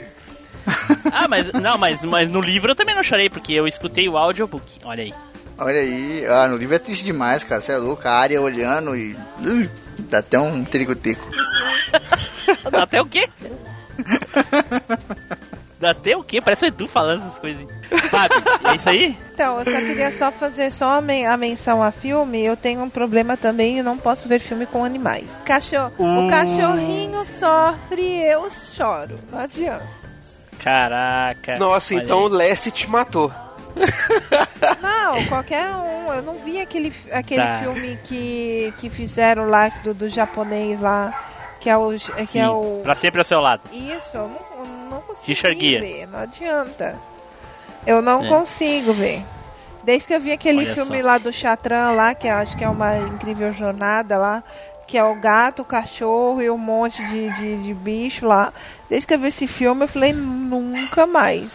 Ah, mas não, mas, mas no livro eu também não chorei, porque eu escutei o audiobook. Olha aí. Olha aí, ah, no livro é triste demais, cara. Você é louco, a área olhando e. Uh, dá até um tricoteco. Dá até o quê? Dá até o quê? Parece o Edu falando essas coisas. aí. Fábio, é isso aí? então, eu só queria só fazer só a, men- a menção a filme. Eu tenho um problema também e não posso ver filme com animais. Cachorro, Uh. O cachorrinho sofre, eu choro. Não adianta. Caraca. Nossa, Olha então o aí. Lessie te matou. Não, qualquer um. Eu não vi aquele, aquele Tá. filme que, que fizeram lá do, do japonês lá. Que é o. Que Sim, é o Pra sempre ao seu lado. Isso, eu não, Gere. ver, não adianta. Eu não É. consigo ver. Desde que eu vi aquele Olha filme só. lá do Chatran lá, que eu acho que é uma incrível jornada lá, que é o gato, o cachorro e um monte de, de, de bicho lá. Desde que eu vi esse filme, eu falei, nunca mais.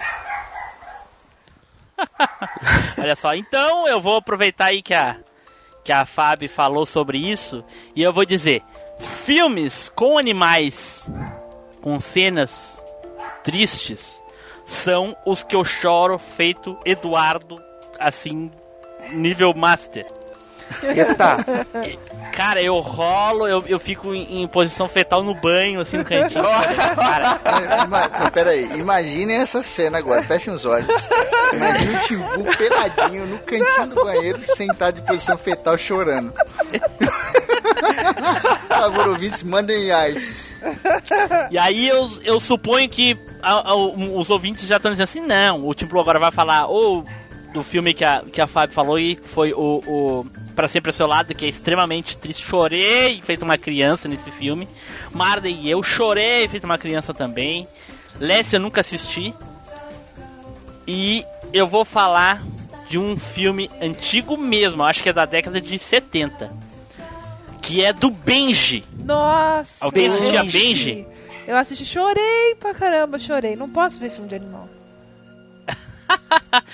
Olha só, então eu vou aproveitar aí que a, que a Fábio falou sobre isso e eu vou dizer: filmes com animais, com cenas tristes, são os que eu choro feito Eduardo, assim, nível master. Eita. Cara, eu rolo, eu, eu fico em, em posição fetal no banho, assim, no cantinho. Cara, É, ima- não, pera aí, imaginem essa cena agora, fechem os olhos. Imagine o Timbu peladinho no cantinho do banheiro, sentado em posição fetal, chorando. Favor, ouvintes, mandem artes. E aí eu, eu suponho que a- a- os ouvintes já estão dizendo assim, não, o Tim agora vai falar ou do filme que a, que a Fábio falou e foi o, o Pra Sempre ao Seu Lado, que é extremamente triste. Chorei feito uma criança nesse filme. Marley e eu chorei feito uma criança também. Lessie eu nunca assisti. E eu vou falar de um filme antigo mesmo, acho que é da década de 70. Que é do Benji. Nossa! Alguém assistia assisti. Benji? Eu assisti, chorei pra caramba, chorei. Não posso ver filme de animal.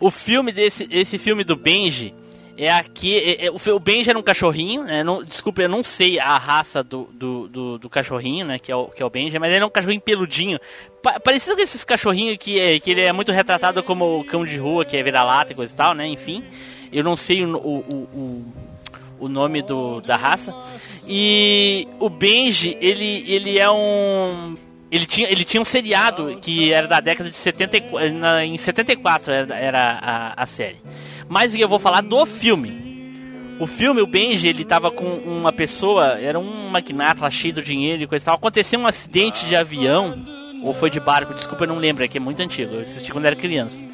O filme desse esse filme do Benji, É aqui. É, é, o, Benji era um cachorrinho, né? Não, desculpa, eu não sei a raça do, do, do, do, cachorrinho, né? Que é, o, que é o Benji, mas ele é um cachorrinho peludinho. Pa, parecido com esses cachorrinhos que, é, que ele é muito retratado como o cão de rua, que é vira-lata e coisa e tal, né? Enfim. Eu não sei o, o, o, o nome do, da raça. E o Benji, ele, ele é um ele tinha, ele tinha um seriado que era da década de 74. Na, em 74 era, era a, a série. Mas eu vou falar do filme. O filme, o Benji, ele tava com uma pessoa, era um magnata cheio de dinheiro e coisa e tal. Aconteceu um acidente de avião, ou foi de barco, desculpa, eu não lembro, é que é muito antigo. Eu assisti quando era criança.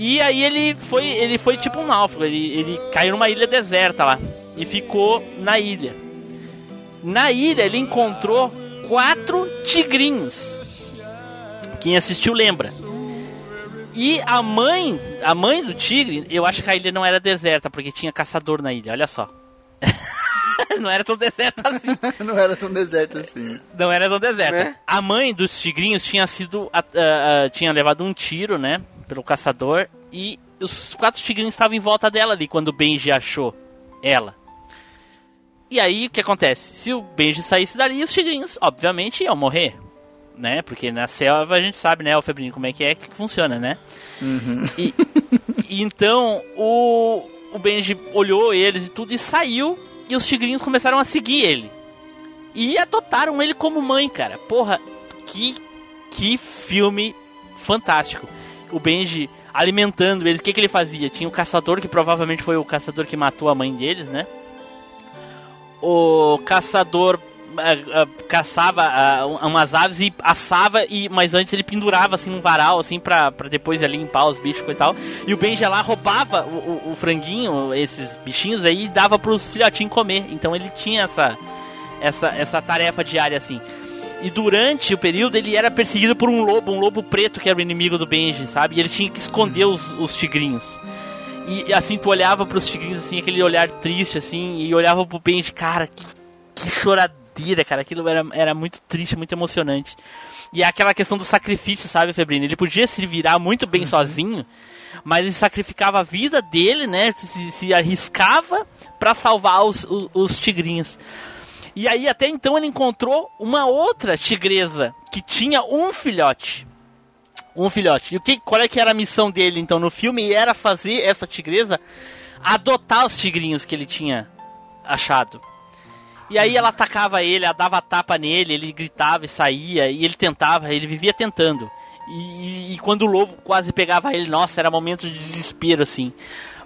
E aí ele foi, ele foi tipo um náufrago, ele, ele caiu numa ilha deserta lá e ficou na ilha. Na ilha ele encontrou quatro tigrinhos. Quem assistiu lembra. E a mãe, a mãe do tigre, eu acho que a ilha não era deserta, porque tinha caçador na ilha, olha só. não era tão deserta assim. não era tão deserta assim. Não era tão deserta. Né? A mãe dos tigrinhos tinha sido. Uh, uh, tinha levado um tiro, né? Pelo caçador. E os quatro tigrinhos estavam em volta dela ali quando o Benji achou ela. E aí o que acontece? Se o Benji saísse dali, os tigrinhos, obviamente, iam morrer né? Porque na selva a gente sabe, né, o Febrinho, como é que é que funciona, né? Uhum. E, e, então o, o Benji olhou eles e tudo e saiu e os tigrinhos começaram a seguir ele. E adotaram ele como mãe, cara. Porra, que, que filme fantástico. O Benji alimentando eles, o que, que ele fazia? Tinha o caçador, que provavelmente foi o caçador que matou a mãe deles, né? O caçador caçava uh, umas aves e assava, e, mas antes ele pendurava assim num varal, assim, pra, pra depois limpar os bichos e tal. E o Benji lá roubava o, o, o, franguinho, esses bichinhos aí, e dava pros filhotinhos comer. Então ele tinha essa, essa, essa tarefa diária assim. E durante o período ele era perseguido por um lobo, um lobo preto que era o inimigo do Benji, sabe? E ele tinha que esconder os, os tigrinhos. E assim, tu olhava pros tigrinhos assim, aquele olhar triste, assim, e olhava pro Benji, cara, que, que choradeira cara. Aquilo era, era muito triste, muito emocionante. E é aquela questão do sacrifício, sabe, Febrino? Ele podia se virar muito bem uhum. sozinho, mas ele sacrificava a vida dele, né? Se, se arriscava para salvar os, os, os, tigrinhos. E aí, até então, ele encontrou uma outra tigresa que tinha um filhote. Um filhote. E o que, qual é que era a missão dele, então, no filme? Era fazer essa tigresa adotar os tigrinhos que ele tinha achado. E aí ela atacava ele, ela dava tapa nele, ele gritava e saía, e ele tentava, ele vivia tentando. E, e, quando o lobo quase pegava ele, nossa, era momento de desespero, assim.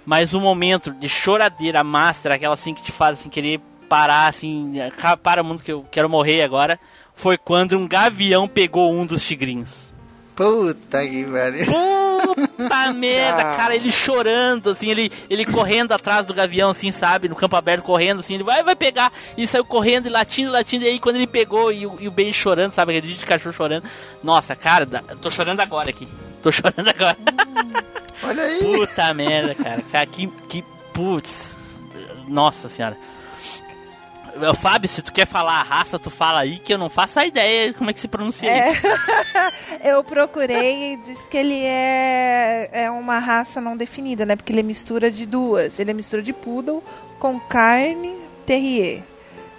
Mas um momento de choradeira master, aquela assim que te faz assim, querer parar, assim, para mundo que eu quero morrer agora, foi quando um gavião pegou um dos tigrinhos. Puta que pariu. Puta merda, cara, ele chorando, assim, ele, ele correndo atrás do gavião, assim, sabe, no campo aberto, correndo, assim, ele vai, vai pegar, e saiu correndo e latindo, latindo, e aí quando ele pegou, e, e o Ben chorando, sabe, aquele de cachorro chorando. Nossa, cara, tô chorando agora aqui. Tô chorando agora. Olha aí. Puta merda, cara. cara que, que, putz. Nossa senhora. Fábio, se tu quer falar a raça, tu fala aí que eu não faço a ideia como é que se pronuncia é. isso. eu procurei e diz que ele é, é uma raça não definida, né? Porque ele é mistura de duas. Ele é mistura de poodle com carne terrier.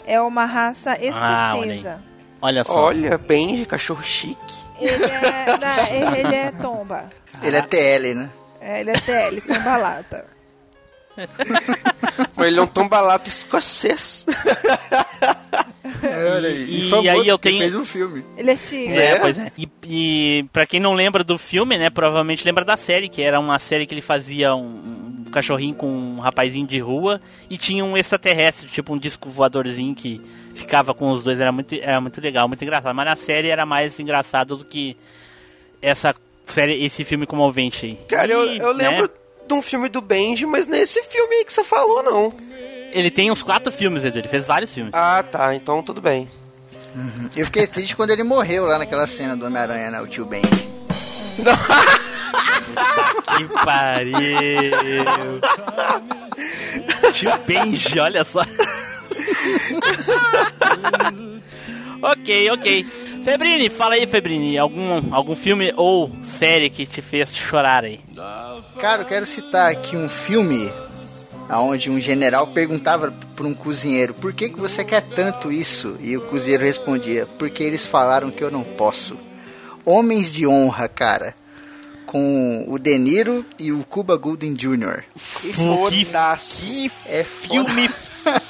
É uma raça ah, escocesa. Ah, olha, só. Olha, bem de cachorro chique. Ele é, não, ele é tomba. Ele é TL, né? É, ele é TL, tomba lata. Mas ele é um tombalato escocês. É, olha aí. E, e, e aí eu tenho. fez um filme. Ele é chique. É, é, pois é. E, e pra quem não lembra do filme, né? Provavelmente lembra da série, que era uma série que ele fazia um, um cachorrinho com um rapazinho de rua e tinha um extraterrestre, tipo um disco voadorzinho que ficava com os dois. Era muito, era muito legal, muito engraçado. Mas na série era mais engraçado do que essa série, esse filme comovente aí. Cara, eu, eu né? De um filme do Benji, mas nesse filme aí que você falou, não. Ele tem uns quatro filmes, Edu. Ele fez vários filmes. Ah, tá. Então tudo bem. Uhum. Eu fiquei triste quando ele morreu lá naquela cena do Homem-Aranha, né? O tio Benji. que pariu! tio Benji, olha só. ok, ok. Febrini, fala aí, Febrini, algum, algum filme ou série que te fez chorar aí? Cara, eu quero citar aqui um filme onde um general perguntava para um cozinheiro: "Por que que você quer tanto isso?" E o cozinheiro respondia: "Porque eles falaram que eu não posso." Homens de honra, cara. Com o De Niro e o Cuba Gooding Jr. Esse que, que é foda. filme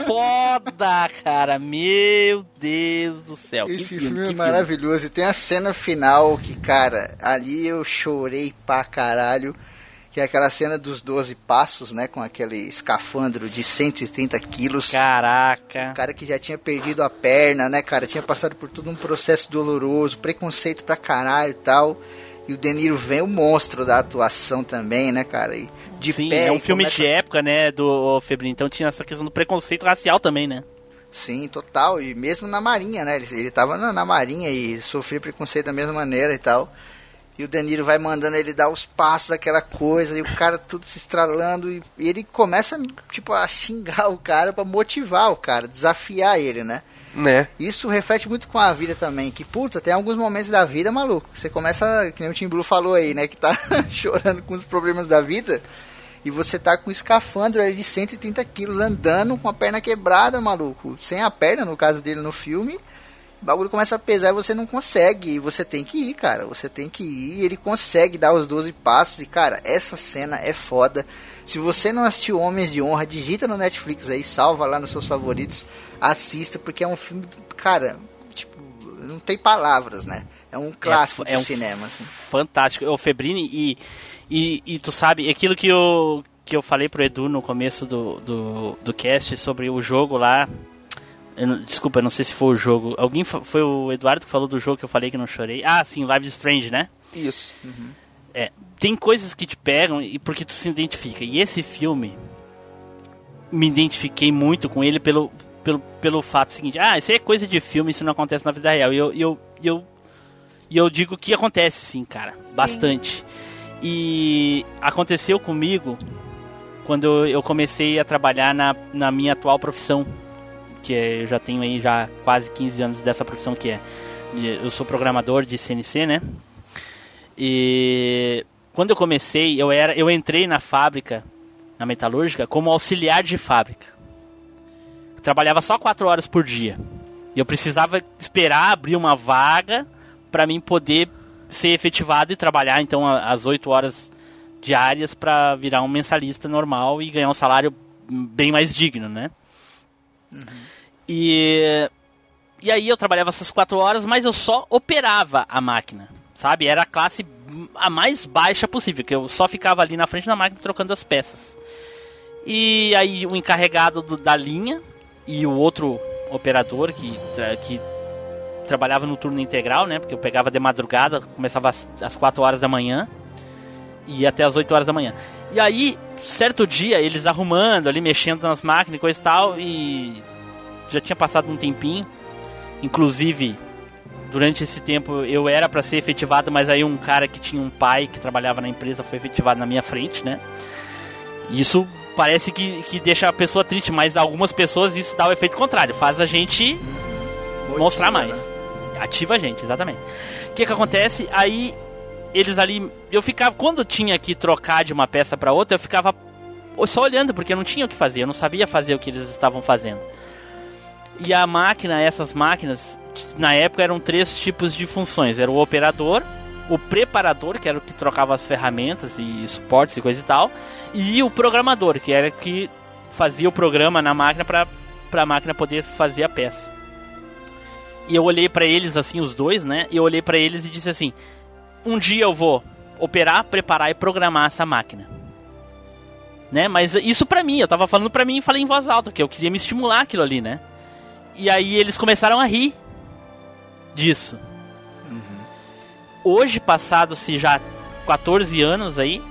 foda, cara. Meu Deus do céu. Esse filme, é que maravilhoso. E tem a cena final que, cara, ali eu chorei pra caralho. Que é aquela cena dos 12 passos, né? Com aquele escafandro de 130 quilos. Caraca. O cara que já tinha perdido a perna, né, cara? Tinha passado por todo um processo doloroso, preconceito pra caralho e tal. E o De Niro vem o monstro da atuação também, né, cara? E de Sim, pé é um filme começa- de época, né, do Febrinho. Então tinha essa questão do preconceito racial também, né? Sim, total. E mesmo na Marinha, né? Ele, ele tava na, na Marinha e sofria preconceito da mesma maneira e tal. E o Danilo vai mandando ele dar os passos, aquela coisa, e o cara tudo se estralando. E, e ele começa, tipo, a xingar o cara pra motivar o cara, desafiar ele, né? Né? Isso reflete muito com a vida também. Que, puta, tem alguns momentos da vida, maluco. Você começa, que nem o Tim Blue falou aí, né? Que tá chorando com os problemas da vida. E você tá com um escafandro de 130 quilos andando com a perna quebrada, maluco. Sem a perna, no caso dele no filme. O bagulho começa a pesar e você não consegue. E você tem que ir, cara. Você tem que ir. E ele consegue dar os 12 passos. E, cara, essa cena é foda. Se você não assistiu Homens de Honra, digita no Netflix aí, salva lá nos seus favoritos. Assista, porque é um filme, cara, tipo, não tem palavras, né? É um clássico é do um- cinema, assim. Fantástico. O Febrini e, e, e tu sabe, aquilo que eu, que eu falei pro Edu no começo do, do, do cast sobre o jogo lá. Eu não- desculpa, eu não sei se foi o jogo. Alguém foi o Eduardo que falou do jogo que eu falei que não chorei. Ah, sim, Live is Strange, né? Isso. É, tem coisas que te pegam e porque tu se identifica. E esse filme me identifiquei muito com ele pelo, pelo, pelo fato seguinte: ah, isso é coisa de filme, isso não acontece na vida real. E eu, eu, eu, e eu digo que acontece sim, cara, bastante. E aconteceu comigo quando eu, eu comecei a trabalhar na, na minha atual profissão, que é, eu já tenho aí já quase 15 anos dessa profissão que é. Eu sou programador de CNC, né? E quando eu comecei, eu era, eu entrei na fábrica, na metalúrgica, como auxiliar de fábrica. Trabalhava só quatro horas por dia. E eu precisava esperar abrir uma vaga para mim poder ser efetivado e trabalhar então as oito horas diárias para virar um mensalista normal e ganhar um salário bem mais digno, né? E e aí eu trabalhava essas quatro horas, mas eu só operava a máquina, sabe? Era a classe a mais baixa possível, que eu só ficava ali na frente da máquina trocando as peças. E aí o encarregado do- da linha e o outro operador que, que trabalhava no turno integral, né? Porque eu pegava de madrugada, começava às, às 4 horas da manhã e ia até às 8 horas da manhã. E aí, certo dia, eles arrumando ali, mexendo nas máquinas e coisa e tal, e já tinha passado um tempinho. Inclusive, durante esse tempo eu era para ser efetivado, mas aí um cara que tinha um pai que trabalhava na empresa foi efetivado na minha frente, né? Isso parece que, que deixa a pessoa triste, mas algumas pessoas isso dá o efeito contrário, faz a gente mostrar mais. né? Ativa a gente, exatamente. O que que acontece? Aí eles ali, eu ficava quando tinha que trocar de uma peça para outra, eu ficava só olhando porque eu não tinha o que fazer, eu não sabia fazer o que eles estavam fazendo. E a máquina, essas máquinas, na época eram três tipos de funções: era o operador, o preparador, que era o que trocava as ferramentas e suportes e coisa e tal, e o programador, que era o que fazia o programa na máquina para a máquina poder fazer a peça. E eu olhei para eles assim, os dois, né? E eu olhei para eles e disse assim: um dia eu vou operar, preparar e programar essa máquina. Né? Mas isso pra mim, eu tava falando pra mim e falei em voz alta, que eu queria me estimular aquilo ali, né? E aí eles começaram a rir disso. Hoje, passados-se já 14 anos aí,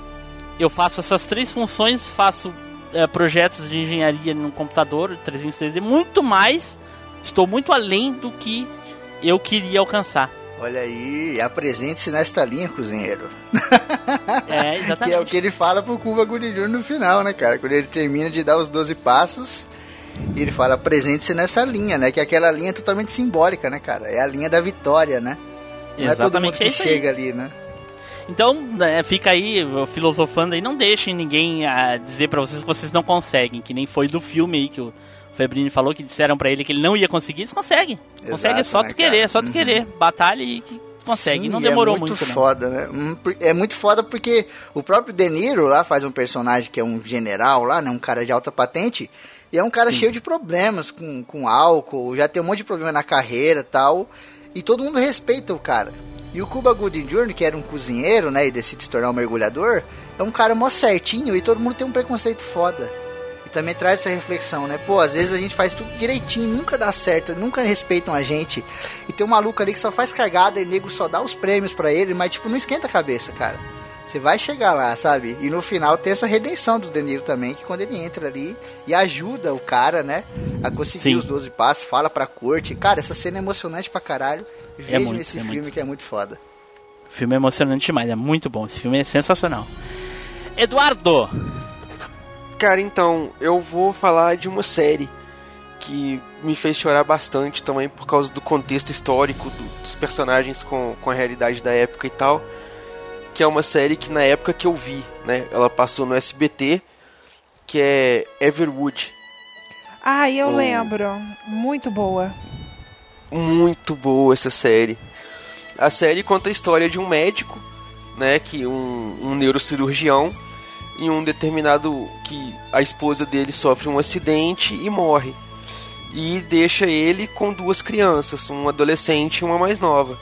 eu faço essas três funções, faço eh, projetos de engenharia no computador 360, muito mais, estou muito além do que eu queria alcançar. Olha aí, apresente-se nesta linha, cozinheiro. É, Que exatamente. é o que ele fala pro Cuba Gooding no final, né, cara? Quando ele termina de dar os 12 passos, e ele fala, apresente-se nessa linha, né? Que aquela linha é totalmente simbólica, né, cara? É a linha da vitória, né? Não é todo mundo Exatamente, que é isso aí. chega ali, né? Então, né, fica aí filosofando aí, não deixem ninguém ah, dizer pra vocês que vocês não conseguem, que nem foi do filme aí que o Febrini falou que disseram pra ele que ele não ia conseguir, eles conseguem. Consegue, é só né, tu querer, é só tu Uhum. querer. Batalha e que consegue. Sim, não e demorou é muito, muito, não. foda, né? Hum, É muito foda porque o próprio De Niro lá faz um personagem que é um general lá, né? Um cara de alta patente. E é um cara cheio de problemas com, com álcool, já tem um monte de problema na carreira e tal. E todo mundo respeita o cara. E o Cuba Gooding Jr., que era um cozinheiro, né? E decide se tornar um mergulhador, é um cara mó certinho e todo mundo tem um preconceito foda. E também traz essa reflexão, né? Pô, às vezes a gente faz tudo direitinho, nunca dá certo, nunca respeitam a gente. E tem um maluco ali que só faz cagada e nego só dá os prêmios pra ele, mas tipo, não esquenta a cabeça, cara. Você vai chegar lá, sabe? E no final tem essa redenção do Deniro também, que quando ele entra ali e ajuda o cara, né? A conseguir Sim. os 12 passos, fala pra corte. Cara, essa cena é emocionante pra caralho. Vejam muito, esse é filme muito. que é muito foda. O filme é emocionante demais, é muito bom. Esse filme é sensacional. Eduardo! Cara, então, eu vou falar de uma série que me fez chorar bastante também por causa do contexto histórico do- dos personagens com, com a realidade da época e tal. Que é uma série que na época que eu vi, né? Ela passou no SBT, que é Everwood. Ah, eu lembro. Muito boa. Muito boa essa série. A série conta a história de um médico, né, que um, um neurocirurgião em um determinado que a esposa dele sofre um acidente e morre. E deixa ele com duas crianças, um adolescente e uma mais nova.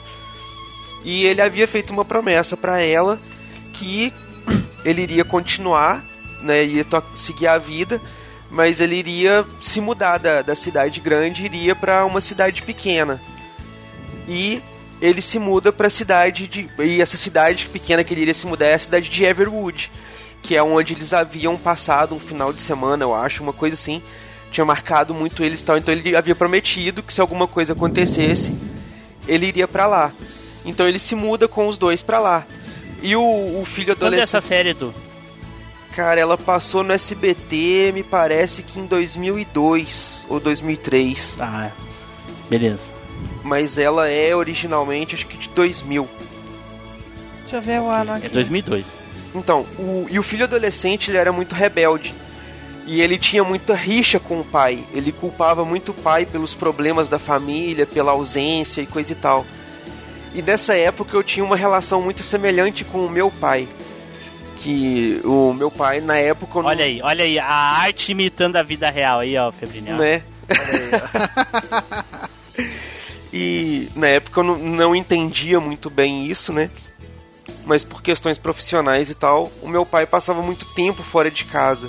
E ele havia feito uma promessa para ela que ele iria continuar, né, to- seguir a vida, mas ele iria se mudar da, da cidade grande iria para uma cidade pequena. E ele se muda para a cidade de. E essa cidade pequena que ele iria se mudar é a cidade de Everwood, que é onde eles haviam passado um final de semana, eu acho, uma coisa assim. Tinha marcado muito eles tal. Então ele havia prometido que se alguma coisa acontecesse, ele iria para lá. Então ele se muda com os dois para lá. E o, o filho Quando é adolescente. essa série, Edu? Cara, ela passou no SBT, me parece que em 2002 ou 2003. Ah, beleza. Mas ela é originalmente, acho que de 2000. Deixa eu ver o ano aqui. É 2002. Então, o, e o filho adolescente ele era muito rebelde. E ele tinha muita rixa com o pai. Ele culpava muito o pai pelos problemas da família, pela ausência e coisa e tal. E nessa época eu tinha uma relação muito semelhante com o meu pai. Que o meu pai, na época. não- Olha aí, olha aí, a arte imitando a vida real aí, ó, Febrini. ó. né? e na época eu não, não entendia muito bem isso, né? Mas por questões profissionais e tal, o meu pai passava muito tempo fora de casa.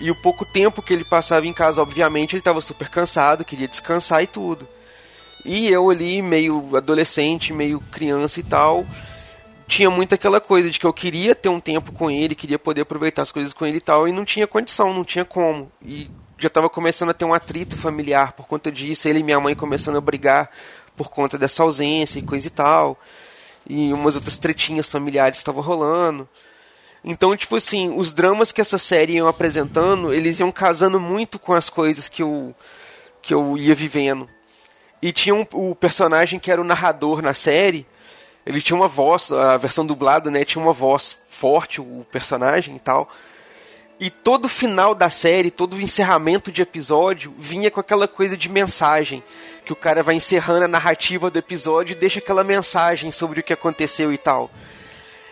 E o pouco tempo que ele passava em casa, obviamente, ele estava super cansado, queria descansar e tudo. E eu ali, meio adolescente, meio criança e tal, tinha muito aquela coisa de que eu queria ter um tempo com ele, queria poder aproveitar as coisas com ele e tal, e não tinha condição, não tinha como. E já estava começando a ter um atrito familiar por conta disso, ele e minha mãe começando a brigar por conta dessa ausência e coisa e tal. E umas outras tretinhas familiares estavam rolando. Então, tipo assim, os dramas que essa série iam apresentando, eles iam casando muito com as coisas que eu, que eu ia vivendo. E tinha um, o personagem que era o narrador na série, ele tinha uma voz, a versão dublada, né, tinha uma voz forte, o personagem e tal. E todo final da série, todo encerramento de episódio, vinha com aquela coisa de mensagem. Que o cara vai encerrando a narrativa do episódio e deixa aquela mensagem sobre o que aconteceu e tal.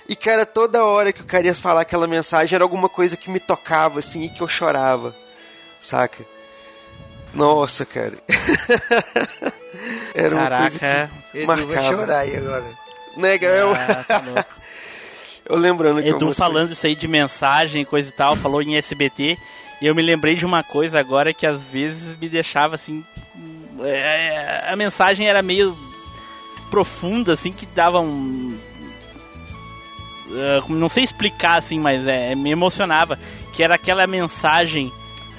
E, cara, toda hora que o cara ia falar aquela mensagem era alguma coisa que me tocava, assim, e que eu chorava. Saca? Nossa, cara. era uma coisa Caraca. que Edu vai chorar aí agora. Né, Ah, tá louco. eu lembrando que Edu falando isso aí de mensagem e coisa e tal, falou em SBT. E eu me lembrei de uma coisa agora que às vezes me deixava assim. é, a mensagem era meio profunda, assim, que dava um. é, não sei explicar assim, mas é, me emocionava. Que era aquela mensagem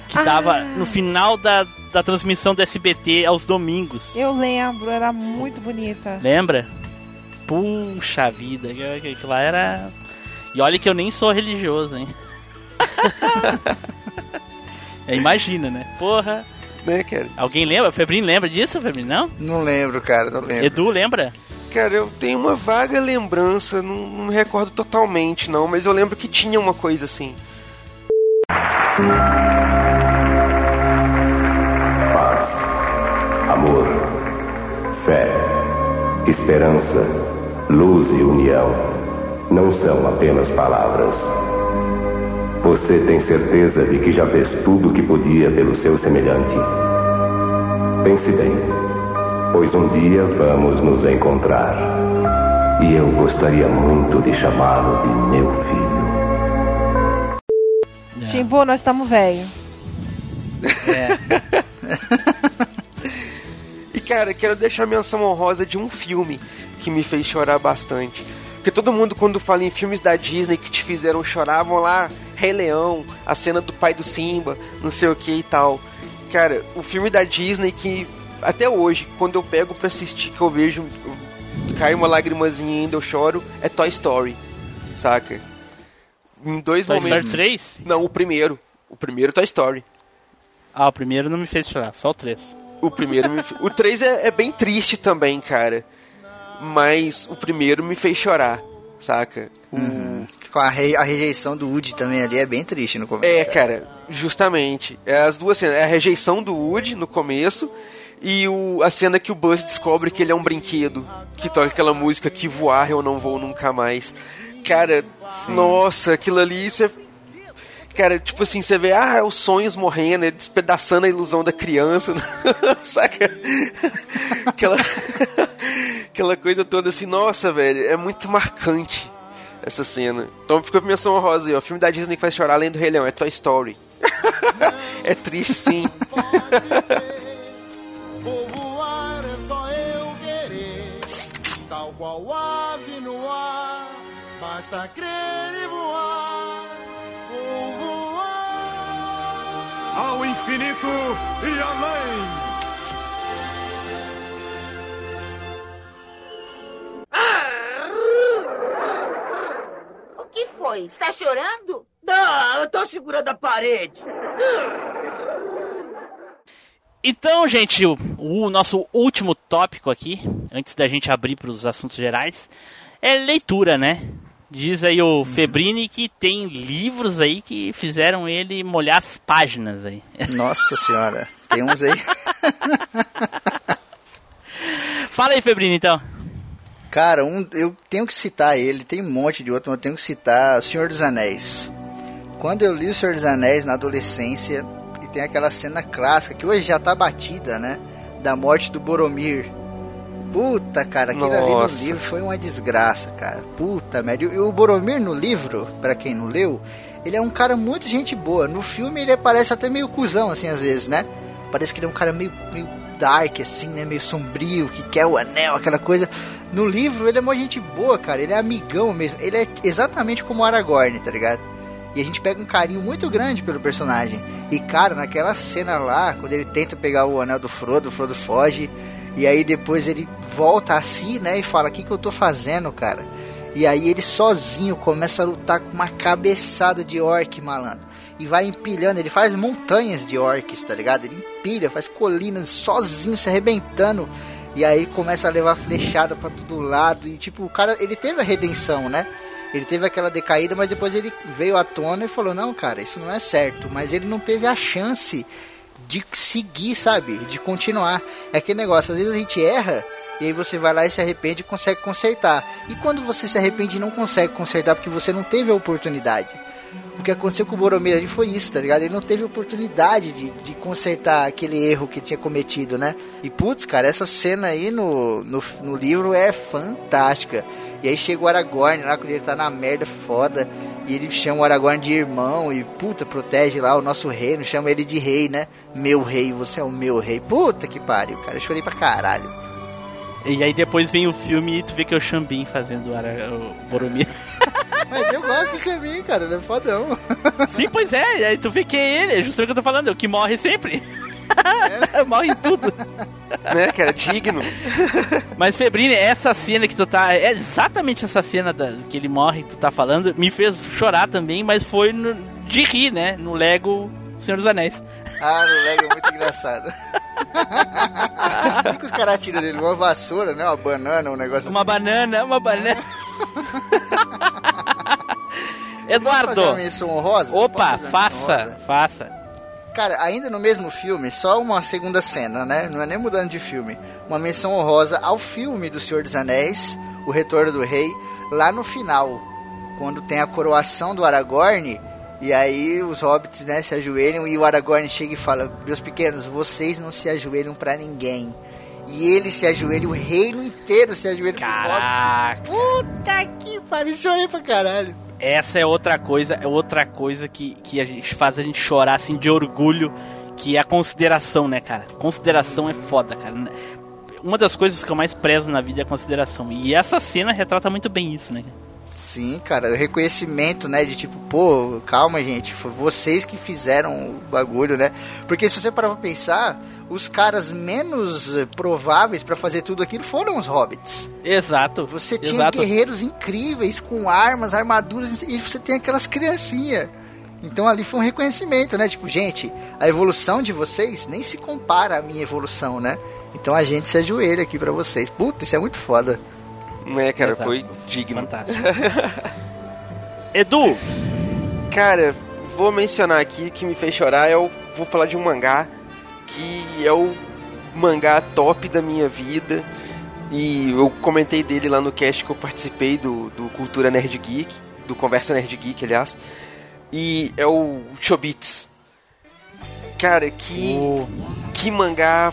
que Ah. dava no final da, da transmissão do SBT aos domingos. Eu lembro, era muito bonita. Lembra? Puxa vida, aquilo lá era. E olha que eu nem sou religioso, hein? É, Imagina, né? Porra. né, cara? Alguém lembra? Febrinho lembra disso, Febrinho? Não? Não lembro, cara, não lembro. Edu lembra? Cara, eu tenho uma vaga lembrança, não, não me recordo totalmente, não, mas eu lembro que tinha uma coisa assim. Fé, esperança, luz e união não são apenas palavras. Você tem certeza de que já fez tudo o que podia pelo seu semelhante? Pense bem, pois um dia vamos nos encontrar. E eu gostaria muito de chamá-lo de meu filho. Timbu, nós estamos velho. E cara, quero deixar menção honrosa de um filme que me fez chorar bastante. Porque todo mundo, quando fala em filmes da Disney que te fizeram chorar, vão lá, Rei Leão, a cena do pai do Simba, não sei o que e tal. Cara, o filme da Disney que até hoje, quando eu pego pra assistir, que eu vejo, cai uma lagrimazinha e ainda eu choro, é Toy Story, saca? Em dois Toy Story momentos. 3? Não, o primeiro. O primeiro Toy Story. Ah, o primeiro não me fez chorar, só o 3. O primeiro me... O 3 é, é bem triste também, cara. Mas o primeiro me fez chorar, saca? Com a, re- a rejeição do Woody também ali é bem triste no começo. É, cara, justamente. É as duas cenas. É a rejeição do Woody no começo. E o, a cena que o Buzz descobre que ele é um brinquedo. Que toca aquela música que voar eu não vou nunca mais. Cara, nossa, aquilo ali você. Cara, tipo assim, você vê, ah, os sonhos morrendo, ele despedaçando a ilusão da criança, saca? Aquela, aquela coisa toda assim, nossa, velho, é muito marcante essa cena. Então ficou pra menção honrosa aí, ó. Filme da Disney que faz chorar além do Rei Leão é Toy Story. é triste sim. É qual ave no ar, basta crer e voar. Ao infinito e além. O que foi? Está chorando? Ah, eu tô segurando a parede. Então, gente, o, o nosso último tópico aqui, antes da gente abrir para os assuntos gerais, é leitura, né? Diz aí o Febrini que tem livros aí que fizeram ele molhar as páginas aí. Nossa senhora, tem uns aí. Fala aí, Febrini, então. Cara, um, eu tenho que citar ele, tem um monte de outro, mas eu tenho que citar O Senhor dos Anéis. Quando eu li O Senhor dos Anéis na adolescência, e tem aquela cena clássica, que hoje já tá batida, né? Da morte do Boromir. Puta, cara, aquilo ali no Nossa. livro foi uma desgraça, cara. Puta merda. E o Boromir no livro, pra quem não leu, ele é um cara muito gente boa. No filme ele parece até meio cuzão, assim, às vezes, né? Parece que ele é um cara meio, meio dark, assim, né? Meio sombrio, que quer o anel, aquela coisa. No livro ele é uma gente boa, cara. Ele é amigão mesmo. Ele é exatamente como o Aragorn, tá ligado? E a gente pega um carinho muito grande pelo personagem. E, cara, naquela cena lá, quando ele tenta pegar o anel do Frodo, o Frodo foge. E aí depois ele volta a si, né? E fala: O que, que eu tô fazendo, cara? E aí ele sozinho começa a lutar com uma cabeçada de orc, malandro. E vai empilhando, ele faz montanhas de orcs, tá ligado? Ele empilha, faz colinas sozinho, se arrebentando. E aí começa a levar flechada pra todo lado. E tipo, o cara, ele teve a redenção, né? Ele teve aquela decaída, mas depois ele veio à tona e falou: Não, cara, isso não é certo. Mas ele não teve a chance de seguir, sabe? De continuar. É aquele negócio, às vezes a gente erra. E aí você vai lá e se arrepende e consegue consertar. E quando você se arrepende e não consegue consertar porque você não teve a oportunidade. O que aconteceu com o Boromir ali foi isso, tá ligado? Ele não teve oportunidade de, de consertar aquele erro que tinha cometido, né? E putz, cara, essa cena aí no, no, no livro é fantástica. E aí chega o Aragorn lá, quando ele tá na merda foda. E ele chama o Aragorn de irmão e puta, protege lá o nosso reino, chama ele de rei, né? Meu rei, você é o meu rei. Puta que pariu, cara. Eu chorei pra caralho. E aí depois vem o filme e tu vê que é o Xambin fazendo o, Ara- o Boromir. Mas eu gosto do Xambin, cara, ele é fodão. Sim, pois é, e aí tu vê que é ele, é justamente o que eu tô falando, é o que morre sempre. morre em tudo. né, cara? Digno. Mas Febrini, essa cena que tu tá. É exatamente essa cena da- que ele morre que tu tá falando, me fez chorar também, mas foi no- de rir, né? No Lego Senhor dos Anéis. Ah, no Lego é muito engraçado. O que os caras tiram dele? Uma vassoura, né? Uma banana, um negócio Uma assim. banana, uma banana. Posso Eduardo, fazer uma menção honrosa? opa, fazer uma faça, honrosa? faça. Cara, ainda no mesmo filme, só uma segunda cena, né? Não é nem mudando de filme. Uma menção honrosa ao filme do Senhor dos Anéis, O Retorno do Rei, lá no final, quando tem a coroação do Aragorn, e aí os hobbits, né, se ajoelham e o Aragorn chega e fala: "Meus pequenos, vocês não se ajoelham pra ninguém". E ele se ajoelha, o reino inteiro se ajoelha Caraca. Puta que pariu, chorei pra caralho. Essa é outra coisa, é outra coisa que, que a gente faz a gente chorar assim de orgulho, que é a consideração, né, cara? Consideração é foda, cara. Uma das coisas que eu mais prezo na vida é a consideração. E essa cena retrata muito bem isso, né? Sim, cara, o reconhecimento, né, de tipo, pô, calma, gente, foi vocês que fizeram o bagulho, né? Porque se você parar pra pensar, os caras menos prováveis pra fazer tudo aquilo foram os hobbits. Exato. Você tinha Exato. guerreiros incríveis com armas, armaduras e você tem aquelas criancinhas. Então ali foi um reconhecimento, né? Tipo, gente, a evolução de vocês nem se compara à minha evolução, né? Então a gente se ajoelha aqui pra vocês. Puta, isso é muito foda. Né, cara, Exato. foi digno. Fantástico. Edu, Cara, vou mencionar aqui que me fez chorar. Eu vou falar de um mangá que é o mangá top da minha vida. E eu comentei dele lá no cast que eu participei do, do Cultura Nerd Geek, do Conversa Nerd Geek, aliás. E é o Chobits. Cara, que, o- que mangá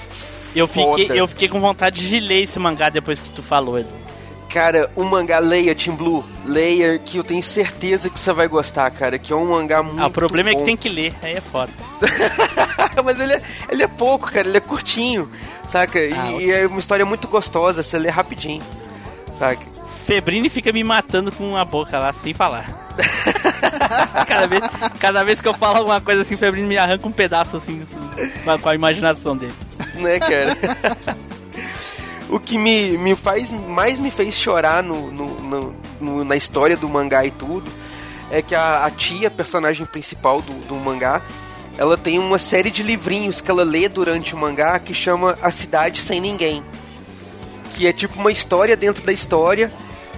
eu fiquei, eu fiquei com vontade de ler esse mangá depois que tu falou, Edu. Cara, o mangá Leia, Team Blue, Leia, que eu tenho certeza que você vai gostar, cara, que é um mangá muito Ah, o problema é que bom. tem que ler, aí é foda. Mas ele é, ele é pouco, cara, ele é curtinho, saca? E, Ah, e é uma história muito gostosa, você lê rapidinho, saca? Febrine fica me matando com a boca lá, sem falar. cada, vez, cada vez que eu falo alguma coisa assim, Febrine me arranca um pedaço assim, com a imaginação dele. Né, cara? o que me, me faz, mais me fez chorar no, no- no- no- na história do mangá e tudo, é que a, a tia, personagem principal do, do mangá, ela tem uma série de livrinhos que ela lê durante o mangá que chama A Cidade Sem Ninguém. Que é tipo uma história dentro da história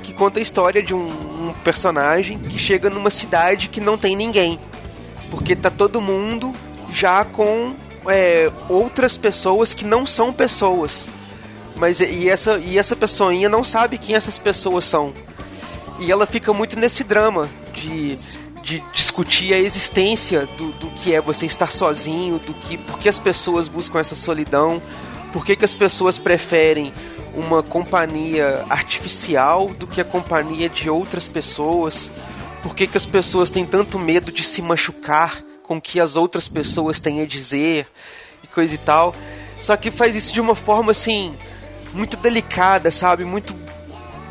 que conta a história de um, um personagem que chega numa cidade que não tem ninguém. Porque tá todo mundo já com é, outras pessoas que não são pessoas. Mas e essa, e essa pessoinha não sabe quem essas pessoas são. E ela fica muito nesse drama de, de discutir a existência do, do que é você estar sozinho, do que por que as pessoas buscam essa solidão, por que, que as pessoas preferem uma companhia artificial do que a companhia de outras pessoas, por que, que as pessoas têm tanto medo de se machucar com o que as outras pessoas têm a dizer e coisa e tal. Só que faz isso de uma forma assim muito delicada, sabe? Muito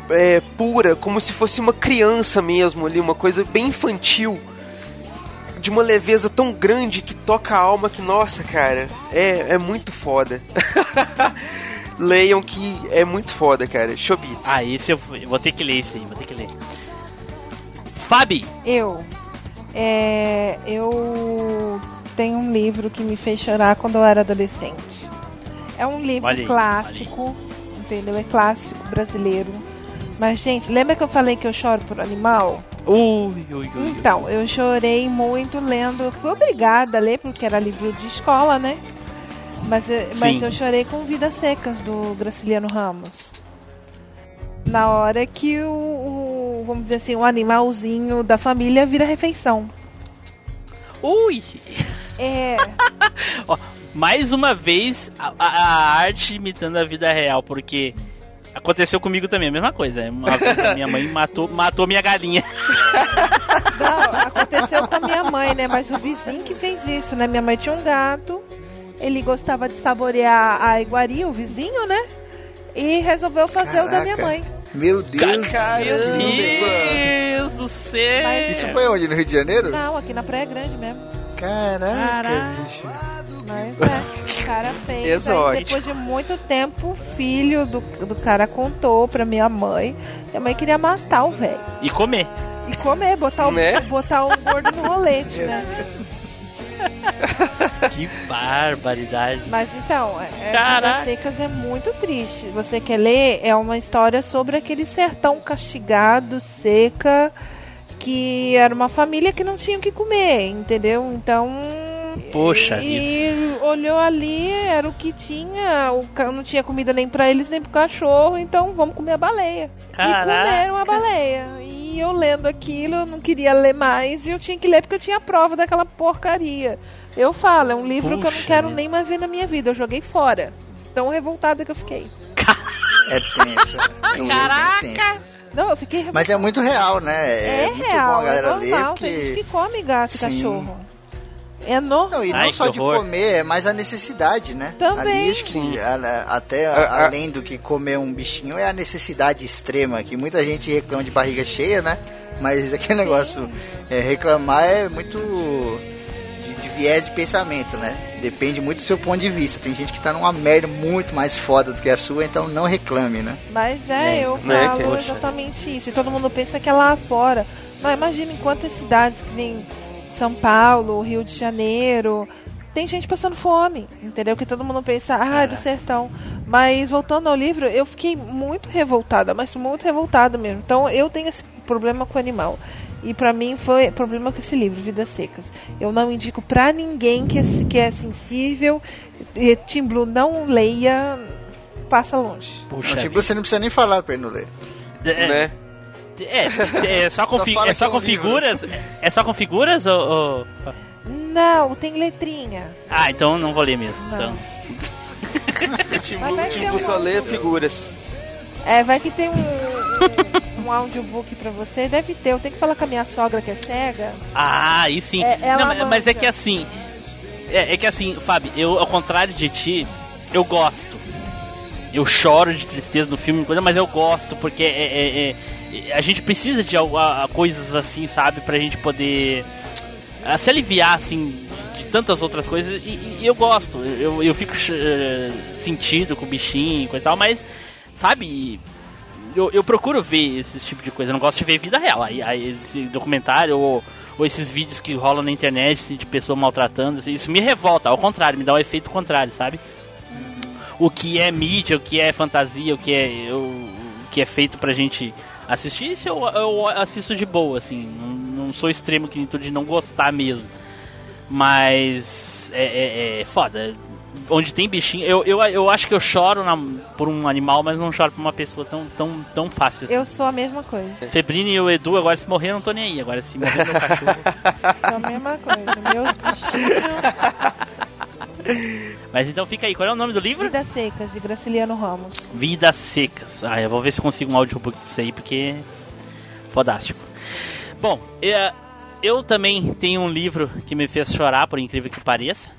é, pura, como se fosse uma criança mesmo ali, uma coisa bem infantil, de uma leveza tão grande que toca a alma que, nossa, cara, é, é muito foda. Leiam que é muito foda, cara. Chobits. Ah, esse eu, eu vou ter que ler esse aí, vou ter que ler. Fabi, Eu. É, eu tenho um livro que me fez chorar quando eu era adolescente. É um livro aí, clássico, entendeu? É clássico brasileiro. Mas, gente, lembra que eu falei que eu choro por animal? ui, ui, ui. Então, eu chorei muito lendo. Eu fui obrigada a ler, porque era livro de escola, né? Mas, eu- mas Sim. eu chorei com Vidas Secas, do Graciliano Ramos. Na hora que o, o- vamos dizer assim, o animalzinho da família vira refeição. Ui! É, Mais uma vez, a, a- a arte imitando a vida real, porque aconteceu comigo também, a mesma coisa. Minha mãe matou, matou minha galinha. não, aconteceu com a minha mãe, né? Mas o vizinho que fez isso, né? Minha mãe tinha um gato, ele gostava de saborear a iguaria, o vizinho, né? E resolveu fazer o da minha Caraca. mãe. Meu Deus. Caramba! Meu Deus do céu! Mas- Isso foi onde? No Rio de Janeiro? Não, aqui na Praia Grande mesmo. Caraca, Caraca. bicho. Mas é, o cara fez. Aí, Exótico. depois de muito tempo, o filho do, do cara contou pra minha mãe. Minha mãe queria matar o velho. E comer. E comer, botar o, Né? botar o gordo no rolete, né? que barbaridade. Mas então, é, Caraca. Vidas Secas é muito triste. Você quer ler? É uma história sobre aquele sertão castigado, seca, que era uma família que não tinha o que comer, entendeu? Então. Poxa e olhou ali, era o que tinha, o, não tinha comida nem pra eles nem pro cachorro, então vamos comer a baleia. E Caraca. comeram a baleia. E eu lendo aquilo, eu não queria ler mais e eu tinha que ler porque eu tinha prova daquela porcaria. Eu falo, é um livro que eu não quero vida. nem mais ver na minha vida. Eu joguei fora. Tão revoltada que eu fiquei. É tenso. É um Caraca! tenso. Não, eu fiquei Mas é muito real, né? É, muito real, bom a galera é ler, normal. Tem gente porque... que come gato e cachorro. É normal. Não, e não Ai, só de horror. comer, é mais a necessidade, né? Também. Ali, acho que Sim. a- a- até a- A- a- além do que comer um bichinho, é a necessidade extrema, que muita gente reclama de barriga cheia, né? Mas aquele negócio, é, reclamar é muito de, de viés de pensamento, né? Depende muito do seu ponto de vista. Tem gente que tá numa merda muito mais foda do que a sua, então não reclame, né? Mas é, eu né, falo poxa. exatamente isso. E todo mundo pensa que é lá fora. Mas imagina em quantas cidades que nem São Paulo, Rio de Janeiro. Tem gente passando fome, entendeu? Que todo mundo pensa, ah, é do sertão. Mas voltando ao livro, eu fiquei muito revoltada, mas muito revoltada mesmo. Então eu tenho esse problema com o animal. E pra mim foi problema com esse livro, Vidas Secas. Eu não indico pra ninguém que é, que é sensível. E Tim Blue não leia, passa longe. Puxa Tipo, você não precisa nem falar pra ele não ler. É, Né? É, é só com, Só é só é com figuras? É só com figuras ou... ou- Não, tem letrinha. Ah, então não vou ler mesmo. Não. Então. O Tim Mas Blue, vai Tim ter Blue um só lê figuras. É, vai que tem um, um, um audiobook pra você. Deve ter. Eu tenho que falar com a minha sogra que é cega. Ah, aí sim. É, ela Não, mas- mas é que assim. É, é que assim, Fábio, eu, ao contrário de ti, eu gosto. Eu choro de tristeza no filme, coisa, mas eu gosto, porque é, é- é- a gente precisa de a- a- coisas assim, sabe? Pra gente poder ah, se aliviar, assim, de tantas outras coisas. E, e eu gosto, eu, eu fico eh, sentido com o bichinho e coisa e tal, mas, sabe? eu, eu procuro ver esse tipo de coisa. Eu não gosto de ver vida real. Aí, aí esse documentário ou, ou esses vídeos que rolam na internet assim, de pessoa maltratando, assim, isso me revolta. Ao contrário, me dá o efeito contrário, sabe? O que é mídia, o que é fantasia, o que é, eu- o que é feito pra gente assistir, isso eu, eu assisto de boa, assim. Não, não sou extremo que de não gostar mesmo. Mas é, é, é foda. Onde tem bichinho, eu, eu, eu acho que eu choro na- por um animal, mas não choro por uma pessoa tão, tão, tão fácil assim. Eu sou a mesma coisa. Febrine e o Edu, agora se morrer, eu não tô nem aí. Agora se morrer meu cachorro. Sou a mesma coisa. Meus bichinhos. Mas então fica aí, qual é o nome do livro? Vidas Secas, de Graciliano Ramos. Vidas Secas. Ah, eu vou ver se consigo um audiobook disso aí, porque. Fodástico. Bom, é, eu também tenho um livro que me fez chorar, por incrível que pareça.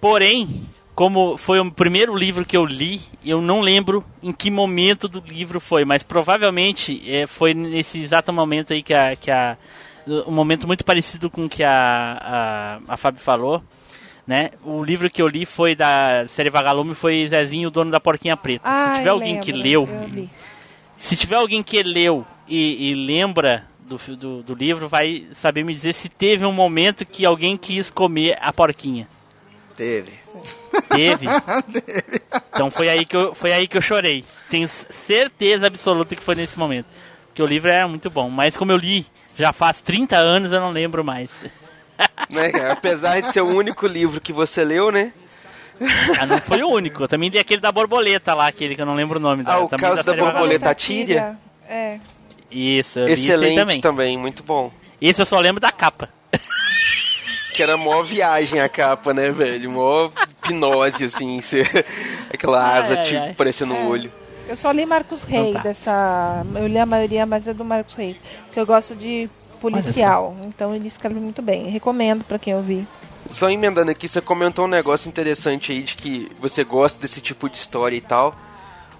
Porém, como foi o primeiro livro que eu li, eu não lembro em que momento do livro foi, mas provavelmente é, foi nesse exato momento aí que a. Que a um momento muito parecido com o que a, a, a Fábio falou. Né? O livro que eu li foi da série Vagalume, foi Zezinho, o dono da porquinha preta. Ah, Se tiver alguém que lembro, leu, eu li. se tiver alguém que leu e, e lembra do, do, do livro, vai saber me dizer se teve um momento que alguém quis comer a porquinha. Teve. Teve? Então foi aí que eu, foi aí que eu chorei. Tenho certeza absoluta que foi nesse momento. Porque o livro era muito bom. Mas como eu li já faz 30 anos, eu não lembro mais. Né, cara? Apesar de ser o único livro que você leu, né? Ah, não foi o único. Eu também li aquele da borboleta lá, aquele que eu não lembro o nome. Ah, o também caso da série borboleta. Tíria? É. Isso, eu Excelente também. também, muito bom. Esse eu só lembro da capa. Que era mó viagem a capa, né, velho? Mó hipnose, assim, ser... aquela asa, Ai, ai, tipo, ai. parecendo um É. olho. Eu só li Marcos Rey Então tá. dessa. Eu li a maioria, mas é do Marcos Rey. Porque eu gosto de policial. Então ele escreve muito bem. Recomendo pra quem ouvir. Só emendando aqui, você comentou um negócio interessante aí de que você gosta desse tipo de história e tal.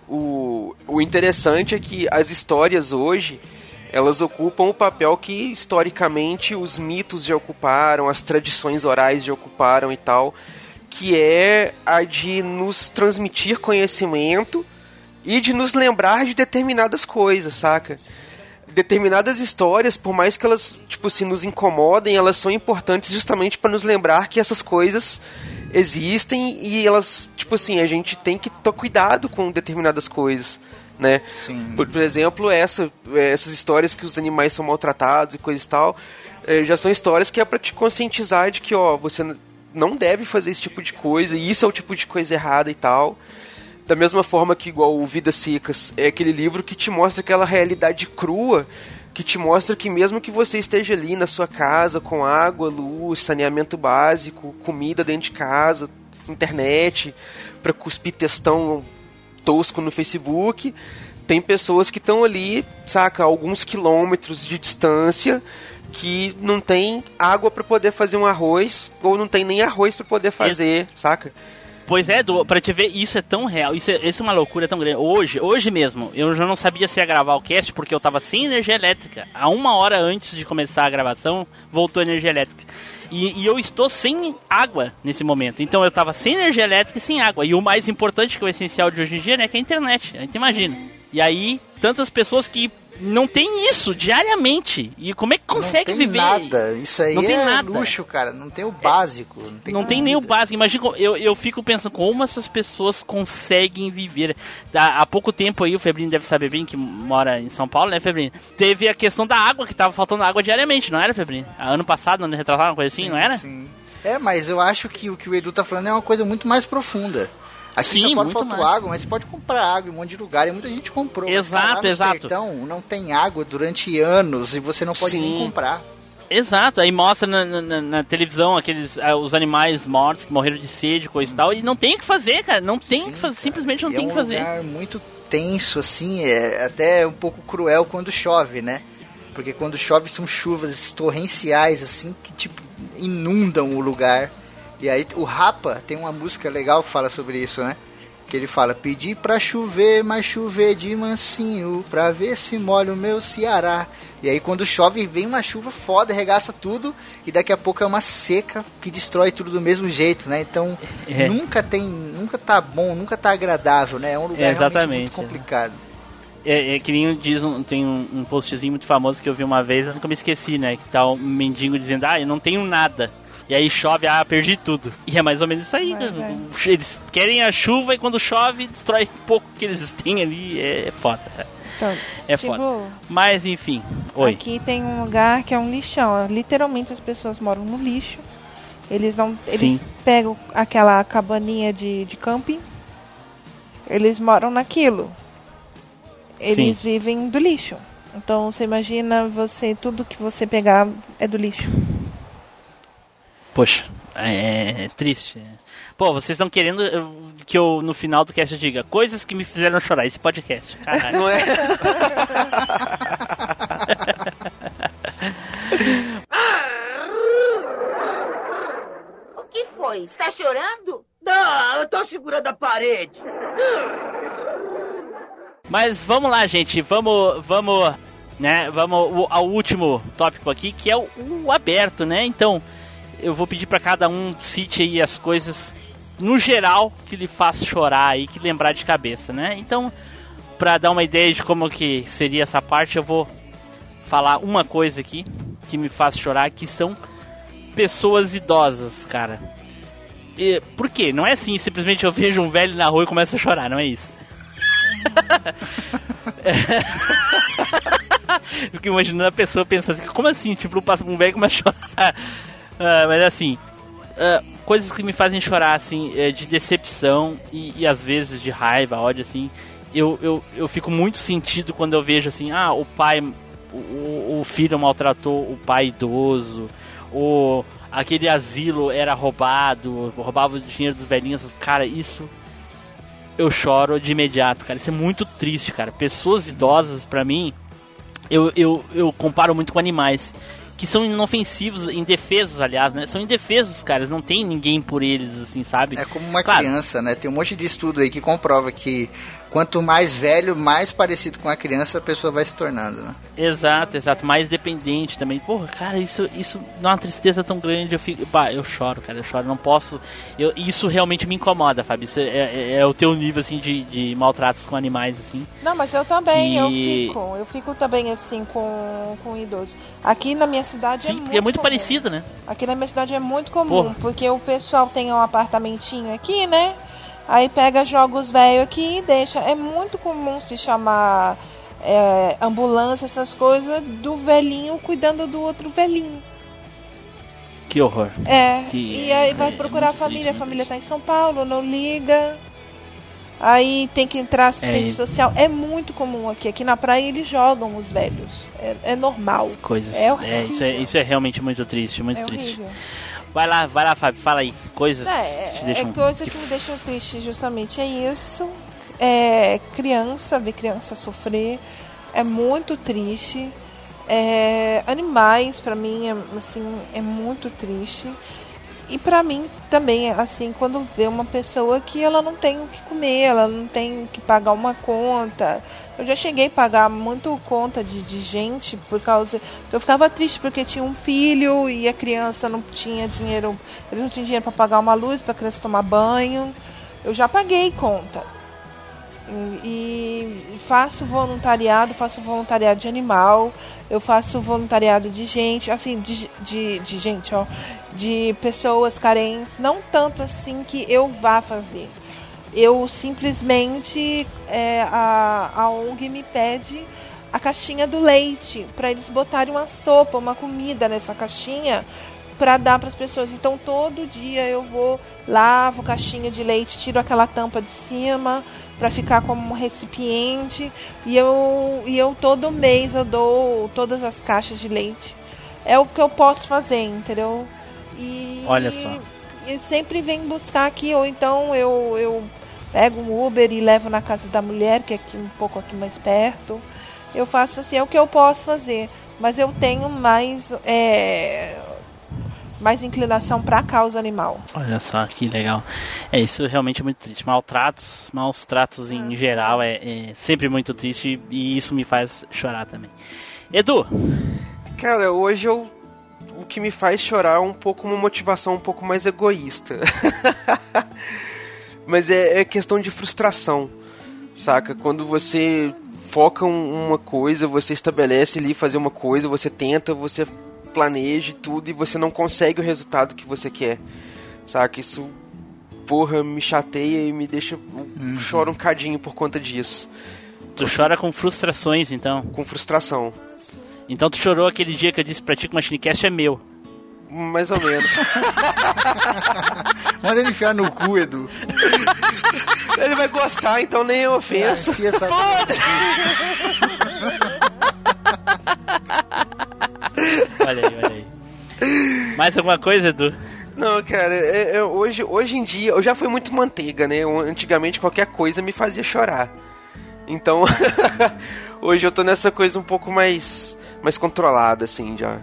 O, o interessante é que as histórias hoje, elas ocupam o papel que historicamente os mitos já ocuparam, as tradições orais já ocuparam e tal, que é a de nos transmitir conhecimento e de nos lembrar de determinadas coisas, saca? Determinadas histórias, por mais que elas, tipo assim, nos incomodem, elas são importantes justamente para nos lembrar que essas coisas existem e elas, tipo assim, a gente tem que ter cuidado com determinadas coisas, né? Por, por exemplo, essa, essas histórias que os animais são maltratados e coisa e tal, eh, já são histórias que é para te conscientizar de que, ó, você não deve fazer esse tipo de coisa, e isso é o tipo de coisa errada e tal. Da mesma forma que igual o Vidas Secas é aquele livro que te mostra aquela realidade crua, que te mostra que mesmo que você esteja ali na sua casa com água, luz, saneamento básico, comida dentro de casa, internet, para cuspir textão tosco no Facebook, tem pessoas que estão ali, saca, alguns quilômetros de distância que não tem água para poder fazer um arroz ou não tem nem arroz para poder fazer, saca? Pois é, Edu, pra te ver, isso é tão real, isso é, isso é uma loucura tão grande. Hoje, hoje mesmo, eu já não sabia se ia gravar o cast porque eu tava sem energia elétrica. A uma hora antes de começar a gravação, voltou a energia elétrica. E, e eu estou sem água nesse momento. Então eu tava sem energia elétrica e sem água. E o mais importante, que é o essencial de hoje em dia, né, que é a internet. A gente imagina. E aí, tantas pessoas que não tem isso diariamente. E como é que consegue não tem viver? nada. Isso aí Não tem é nada. luxo, cara. Não tem o básico. Não tem, Não tem nem o básico. Imagina, eu, eu fico pensando como essas pessoas conseguem viver. Há, há pouco tempo aí, o Febrino deve saber bem, que mora em São Paulo, né, Febrino? Teve a questão da água, que tava faltando água diariamente, não era, Febrino? Ano passado, ano retrasado, uma coisa assim, não era? Sim. É, mas eu acho que o que o Edu tá falando é uma coisa muito mais profunda. Aqui Sim, só pode muito faltar mais. água, mas você pode comprar água em um monte de lugar e muita gente comprou. Exato, exato. Sertão, não tem água durante anos e você não pode Sim. nem comprar. Exato, aí mostra na, na- na- televisão aqueles ah, os animais mortos que morreram de sede, coisa e tal, e não tem o que fazer, cara, não tem o Sim, que fazer, simplesmente não E tem o é que um fazer. lugar muito tenso, assim, é até um pouco cruel quando chove, né? Porque quando chove são chuvas torrenciais, assim, que tipo inundam o lugar. E aí o Rapa tem uma música legal que fala sobre isso, né? Que ele fala, pedi pra chover, mas chover de mansinho, pra ver se molha o meu Ceará. E aí quando chove vem uma chuva foda, regaça tudo, e daqui a pouco é uma seca que destrói tudo do mesmo jeito, né? Então É. nunca tem, nunca tá bom, nunca tá agradável, né? É um lugar realmente Exatamente, muito complicado. É, é que nem diz um, tem um, um postzinho muito famoso que eu vi uma vez, eu nunca me esqueci, né? Que tá um mendigo dizendo, ah, eu não tenho nada. E aí chove, ah, perdi tudo. E é mais ou menos isso aí, cara. é. Eles querem a chuva e quando chove, destrói um pouco que eles têm ali. É, é foda. Então, É tipo, foda. Mas enfim, oi. Aqui tem um lugar que é um lixão. Literalmente as pessoas moram no lixo. Eles não. Eles Sim. pegam aquela cabaninha de, de camping. Eles moram naquilo. Eles Sim. vivem do lixo. Então você imagina você, tudo que você pegar é do lixo. Poxa, é, é triste. Pô, vocês estão querendo eh, que eu no final do cast diga coisas que me fizeram chorar esse podcast. Caralho. Não é? O que foi? Está chorando? Não, eu tô segurando a parede. Mas vamos lá, gente. Vamos, vamos, né? Vamos ao último tópico aqui, que é o, o aberto, né? Então, eu vou pedir pra cada um cite aí as coisas no geral que lhe faz chorar aí, que lembrar de cabeça, né? Então, pra dar uma ideia de como que seria essa parte, eu vou falar uma coisa aqui que me faz chorar, que são pessoas idosas, cara. E, por quê? Não é assim, simplesmente eu vejo um velho na rua e começo a chorar, não é isso. Fico imaginando a pessoa pensando assim, como assim? Tipo, um velho e começa a chorar. Ah, mas assim, ah, coisas que me fazem chorar, assim, é de decepção e, e às vezes de raiva, ódio, assim. Eu, eu, eu fico muito sentido quando eu vejo assim, ah, o pai, o, o filho maltratou o pai idoso, ou aquele asilo era roubado, roubava o dinheiro dos velhinhos. Cara, isso eu choro de imediato, cara. Isso é muito triste, cara. Pessoas idosas, pra mim, eu, eu, eu comparo muito com animais. Que são inofensivos, indefesos, aliás, né? São indefesos, caras, não tem ninguém por eles, assim, sabe? É como uma Claro. criança, né? Tem um monte de estudo aí que comprova que quanto mais velho, mais parecido com a criança a pessoa vai se tornando, né? Exato, exato, mais dependente também. Porra, cara, isso, isso dá uma tristeza tão grande, eu fico. Bah, eu choro, cara, eu choro, não posso. Eu, isso realmente me incomoda, Fábio. Isso é, é- é o teu nível, assim, de, de maltratos com animais, assim. Não, mas eu também, eu Que- fico. Eu fico também assim com, com idoso. Aqui na minha cidade é Sim, muito porque é muito comum. parecido, né? Aqui na minha cidade é muito comum, Porra. porque o pessoal tem um apartamentinho aqui, né? Aí pega, joga os velhos aqui e deixa. É muito comum se chamar é, ambulância, essas coisas, do velhinho cuidando do outro velhinho. Que horror. É, Que e aí é- vai é procurar a família, triste, a família tá em São Paulo, não liga. Aí tem que entrar assistente É. social. É muito comum aqui. Aqui na praia eles jogam os velhos. É, é normal. Coisas. É horrível. É, isso, é, isso é realmente muito triste, muito triste. horrível. Vai lá, vai lá, Fábio, fala aí. Coisas Não, que é, te é deixam. coisa que me deixa triste, justamente. É isso. É criança, ver criança sofrer. É muito triste. É, animais, pra mim, é, assim, é muito triste. E pra mim também, assim, quando vê uma pessoa que ela não tem o que comer, ela não tem o que pagar uma conta. Eu já cheguei a pagar muito conta de, de gente por causa. Eu ficava triste porque tinha um filho e a criança não tinha dinheiro. Ele não tinha dinheiro para pagar uma luz para a criança tomar banho. Eu já paguei conta. E, e faço voluntariado, faço voluntariado de animal, eu faço voluntariado de gente, assim, de, de, de gente, ó, de pessoas carentes, não tanto assim que eu vá fazer. Eu simplesmente, é, a, a ONG me pede a caixinha do leite, para eles botarem uma sopa, uma comida nessa caixinha para dar para as pessoas. Então todo dia eu vou lavo caixinha de leite, tiro aquela tampa de cima para ficar como um recipiente e eu e eu todo mês eu dou todas as caixas de leite. É o que eu posso fazer, entendeu? E Olha só. E sempre vem buscar aqui ou então eu eu pego um Uber e levo na casa da mulher, que é aqui um pouco aqui mais perto. Eu faço assim, é o que eu posso fazer, mas eu tenho mais é, mais inclinação para a causa animal. Olha só que legal. É isso realmente é muito triste. Maltratos, maus tratos em geral é, é sempre muito triste e isso me faz chorar também. Edu, Cara, hoje eu. O que me faz chorar é um pouco uma motivação um pouco mais egoísta. Mas é, é questão de frustração, saca? Quando você foca um- uma coisa, você estabelece ali fazer uma coisa, você tenta, você planeja e tudo e você não consegue o resultado que você quer, saca? Isso, porra, me chateia e me deixa. eu Choro um cadinho por conta disso. tu chora com frustrações, então. Com frustração. Então tu chorou aquele dia que eu disse pra ti que o Machinecast é meu. Mais ou menos. Manda ele enfiar no cu, Edu. Ele vai gostar, então nem é ofensa. Essa Olha aí, olha aí. Mais alguma coisa, Edu? Não, cara, é- é- hoje, hoje em dia, eu já fui muito manteiga, né? Eu- antigamente qualquer coisa me fazia chorar. Então, hoje eu tô nessa coisa um pouco mais, mais controlada, assim, já.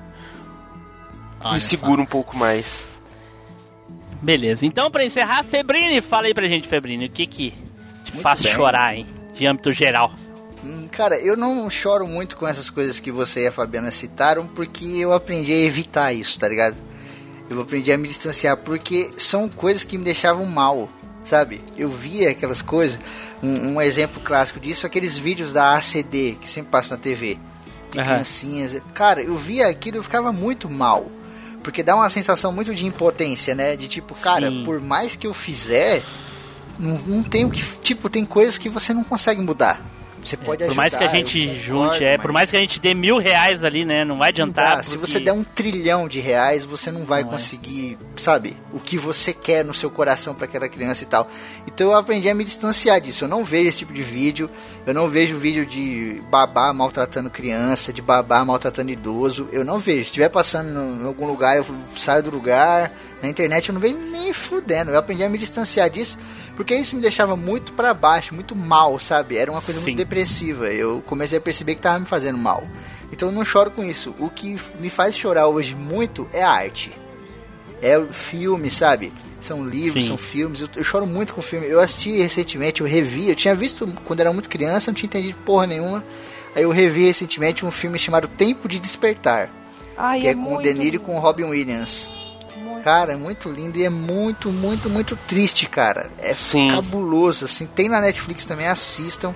Olha me só. seguro um pouco mais. Beleza. Então, pra encerrar, Febrini, fala aí pra gente, Febrini, o que que te Muito faz bem. chorar, hein? De âmbito geral. Hum, Cara, eu não choro muito com essas coisas que você e a Fabiana citaram, porque eu aprendi a evitar isso, tá ligado? Eu aprendi a me distanciar, porque são coisas que me deixavam mal, sabe? Eu via aquelas coisas. Um, um exemplo clássico disso aqueles vídeos da ACD, que sempre passa na TV. De Aham. criancinhas. Cara, eu via aquilo e eu ficava muito mal. Porque dá uma sensação muito de impotência, né? De tipo, cara, Sim. por mais que eu fizer, não, não tem o que. Tipo, tem coisas que você não consegue mudar. Você pode por mais que a ajudar, gente eu junte, concordo, é, por mas mais que a gente dê mil reais ali, né? Não vai não adiantar. Se porque- você der um trilhão de reais, você não vai Não é. conseguir, sabe, o que você quer no seu coração para aquela criança e tal. Então eu aprendi a me distanciar disso. Eu não vejo esse tipo de vídeo. Eu não vejo vídeo de babá maltratando criança, de babá maltratando idoso. Eu não vejo. Se estiver passando em algum lugar, eu saio do lugar. Na internet eu não vejo nem fudendo. Eu aprendi a me distanciar disso, porque isso me deixava muito para baixo, muito mal, sabe? Era uma coisa Sim. muito depressiva. Eu comecei a perceber que tava me fazendo mal. Então eu não choro com isso. O que me faz chorar hoje muito é a arte. É o filme, sabe? São livros, Sim. são filmes. Eu, eu choro muito com filme. Eu assisti recentemente, eu revi. Eu tinha visto quando era muito criança, não tinha entendido porra nenhuma. Aí eu revi recentemente um filme chamado Tempo de Despertar. Ai, que é, é com o muito De Niro e com o Robin Williams. Muito. Cara, é muito lindo e é muito, muito, muito triste, cara. É Sim. cabuloso, assim. Tem na Netflix também, assistam.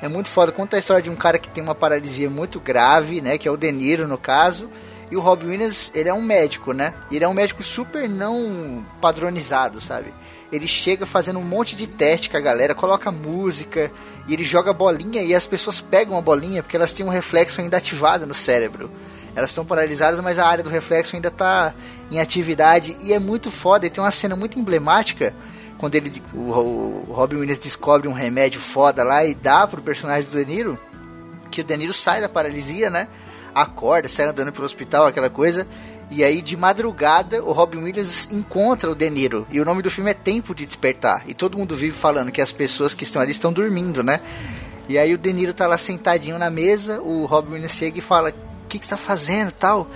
É muito foda. Conta a história de um cara que tem uma paralisia muito grave, né? Que é o De Niro, no caso. E o Robin Williams, ele é um médico, né? Ele é um médico super não padronizado, sabe? Ele chega fazendo um monte de teste com a galera, coloca música, e ele joga bolinha e as pessoas pegam a bolinha porque elas têm um reflexo ainda ativado no cérebro. Elas estão paralisadas, mas a área do reflexo ainda está em atividade e é muito foda. E tem uma cena muito emblemática quando ele, o, o Robin Williams descobre um remédio foda lá e dá pro personagem do De Niro, que o De Niro sai da paralisia, né? Acorda, sai andando pelo hospital, aquela coisa. E aí, de madrugada, o Robin Williams encontra o De Niro. E o nome do filme é Tempo de Despertar. E todo mundo vive falando que as pessoas que estão ali estão dormindo, né? E aí o De Niro tá lá sentadinho na mesa, o Robin Williams chega e fala, que, que você tá fazendo tal?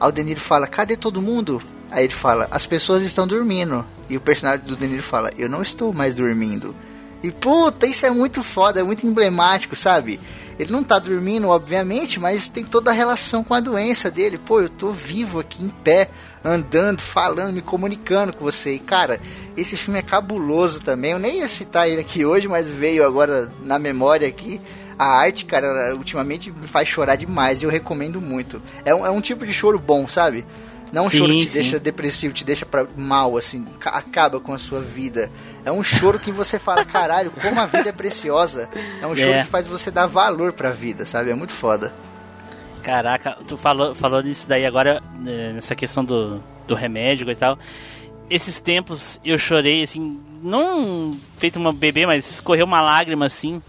Aí o fala, cadê todo mundo? Aí ele fala, as pessoas estão dormindo. E o personagem do De Niro fala, eu não estou mais dormindo. E puta, isso é muito foda, é muito emblemático, sabe? Ele não tá dormindo, obviamente, mas tem toda a relação com a doença dele. Pô, eu tô vivo aqui em pé, andando, falando, me comunicando com você. E cara, esse filme é cabuloso também. Eu nem ia citar ele aqui hoje, mas veio agora na memória aqui. A arte, cara, ultimamente me faz chorar demais e eu recomendo muito. É um, é um tipo de choro bom, sabe? Não um Sim, choro que te sim. deixa depressivo, te deixa pra mal, assim, ca- acaba com a sua vida. É um choro que você fala, caralho, como a vida é preciosa. É um choro É. que faz você dar valor pra vida, sabe? É muito foda. Caraca, tu falou, falou nisso daí agora, eh, nessa questão do, do remédio e tal. Esses tempos eu chorei, assim, não feito uma bebê, mas escorreu uma lágrima, assim.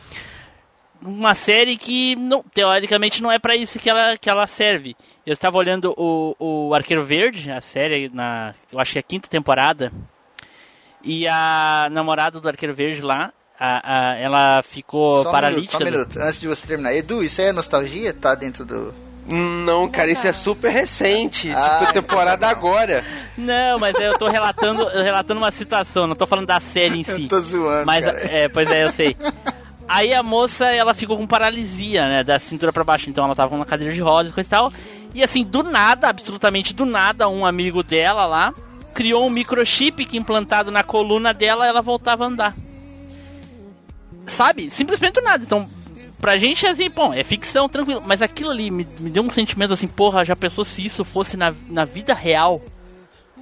Uma série que, não, teoricamente, não é pra isso que ela, que ela serve. Eu estava olhando o, o Arqueiro Verde, a série, na, eu acho que é a quinta temporada. E a namorada do Arqueiro Verde lá, a, a- ela ficou só um minuto, paralítica. só um minuto, antes de você terminar. Edu, isso aí é nostalgia? Tá dentro do. Não, cara, isso é super recente. Ah. Tipo, temporada agora. Não, mas eu tô relatando, relatando uma situação, não tô falando da série em si. Eu tô zoando, Mas, cara. é, pois é, eu sei. Aí a moça, ela ficou com paralisia, né, da cintura pra baixo, então ela tava com uma cadeira de rodas e coisa e tal. E assim, do nada, absolutamente do nada, um amigo dela lá criou um microchip que implantado na coluna dela, ela voltava a andar. Sabe? Simplesmente do nada. Então, pra gente é assim, bom, é ficção, tranquilo. Mas aquilo ali me, me deu um sentimento assim, porra, já pensou se isso fosse na, na vida real?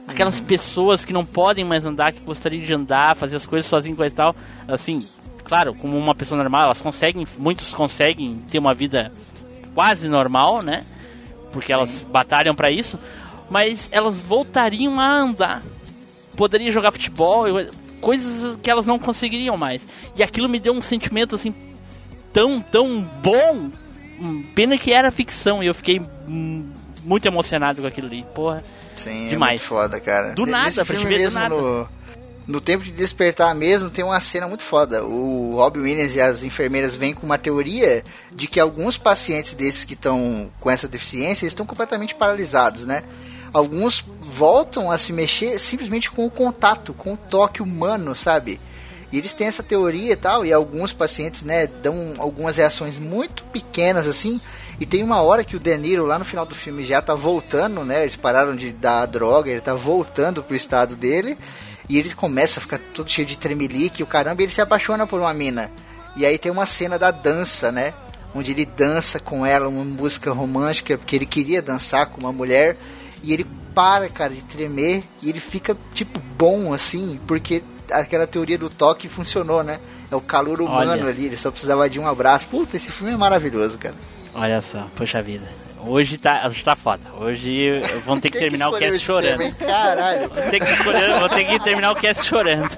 Aquelas pessoas que não podem mais andar, que gostariam de andar, fazer as coisas sozinhas coisa e tal. Assim, claro, como uma pessoa normal, elas conseguem, muitos conseguem ter uma vida quase normal, né? Porque elas batalham pra isso. Mas elas voltariam a andar. Poderiam jogar futebol, eu- coisas que elas não conseguiriam mais. E aquilo me deu um sentimento assim tão, tão bom. Hum, Pena que era ficção e eu fiquei hum, muito emocionado com aquilo ali. Porra. Sim, Demais. é foda, cara. Do nada, pra te ver do mesmo, nada. No, no Tempo de Despertar mesmo, tem uma cena muito foda. O Robin Williams e as enfermeiras vêm com uma teoria de que alguns pacientes desses que estão com essa deficiência estão completamente paralisados, né? Alguns voltam a se mexer simplesmente com o contato, com o toque humano, sabe? E eles têm essa teoria e tal, e alguns pacientes, né, dão algumas reações muito pequenas assim. E tem uma hora que o De Niro, lá no final do filme, já tá voltando, né? Eles pararam de dar a droga, ele tá voltando pro estado dele. E ele começa a ficar todo cheio de tremelique, e o caramba, e ele se apaixona por uma mina. E aí tem uma cena da dança, né? Onde ele dança com ela, uma música romântica, porque ele queria dançar com uma mulher. E ele para, cara, de tremer, e ele fica, tipo, bom, assim, porque aquela teoria do toque funcionou, né? É o calor humano Olha. ali, ele só precisava de um abraço. Puta, esse filme é maravilhoso, cara. Olha só, poxa vida. Hoje tá, hoje tá foda. Hoje vamos ter que Quem terminar o escolheu cast chorando. tema? Caralho. Vou ter que escolher, vou ter que terminar o cast chorando.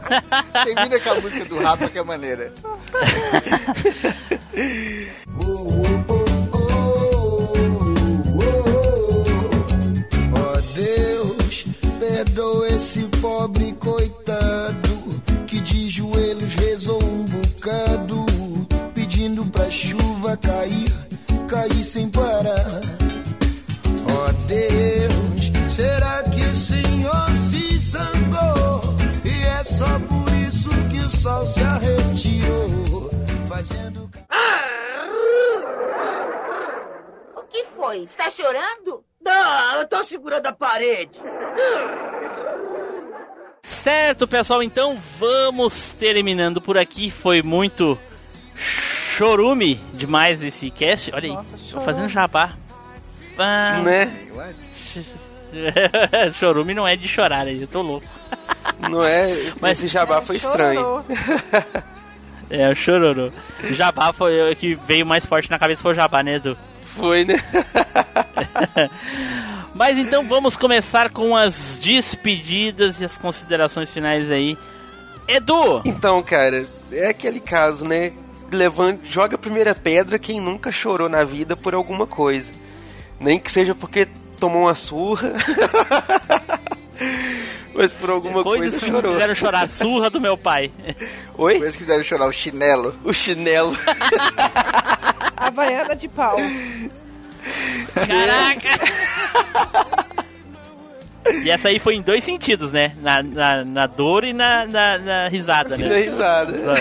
Termina com a música do Rafa, que é maneira. Ó Deus, perdoa esse pobre coitado que de joelhos rezou um bocado, pedindo pra chuva cair, e sem parar. Ó oh, Deus, será que o Senhor se zangou? E é só por isso que o sol se arretirou, fazendo. O que foi? Está chorando? Não, eu tô segurando a parede. Certo, pessoal, então vamos terminando por aqui. Foi muito chorume demais esse cast. Olha aí, Nossa, tô fazendo jabá. Ah, Né? chorume não é de chorar, aí eu tô louco. Não é? Mas- Esse jabá foi estranho. É, o chororô. Jabá foi o que veio mais forte na cabeça foi o jabá, né, Edu? Foi, né? Mas então vamos começar com as despedidas e as considerações finais aí. Edu! Então, cara, é aquele caso, né? Levanta, joga a primeira pedra quem nunca chorou na vida por alguma coisa. Nem que seja porque tomou uma surra. Mas por alguma Coisas coisa que me chorou. fizeram chorar. Surra do meu pai. Oi? Coisa que fizeram chorar o chinelo. O chinelo. Havaiana de pau. Caraca! E essa aí foi em dois sentidos, né? Na, na, na dor e na, na, na risada, né? risada.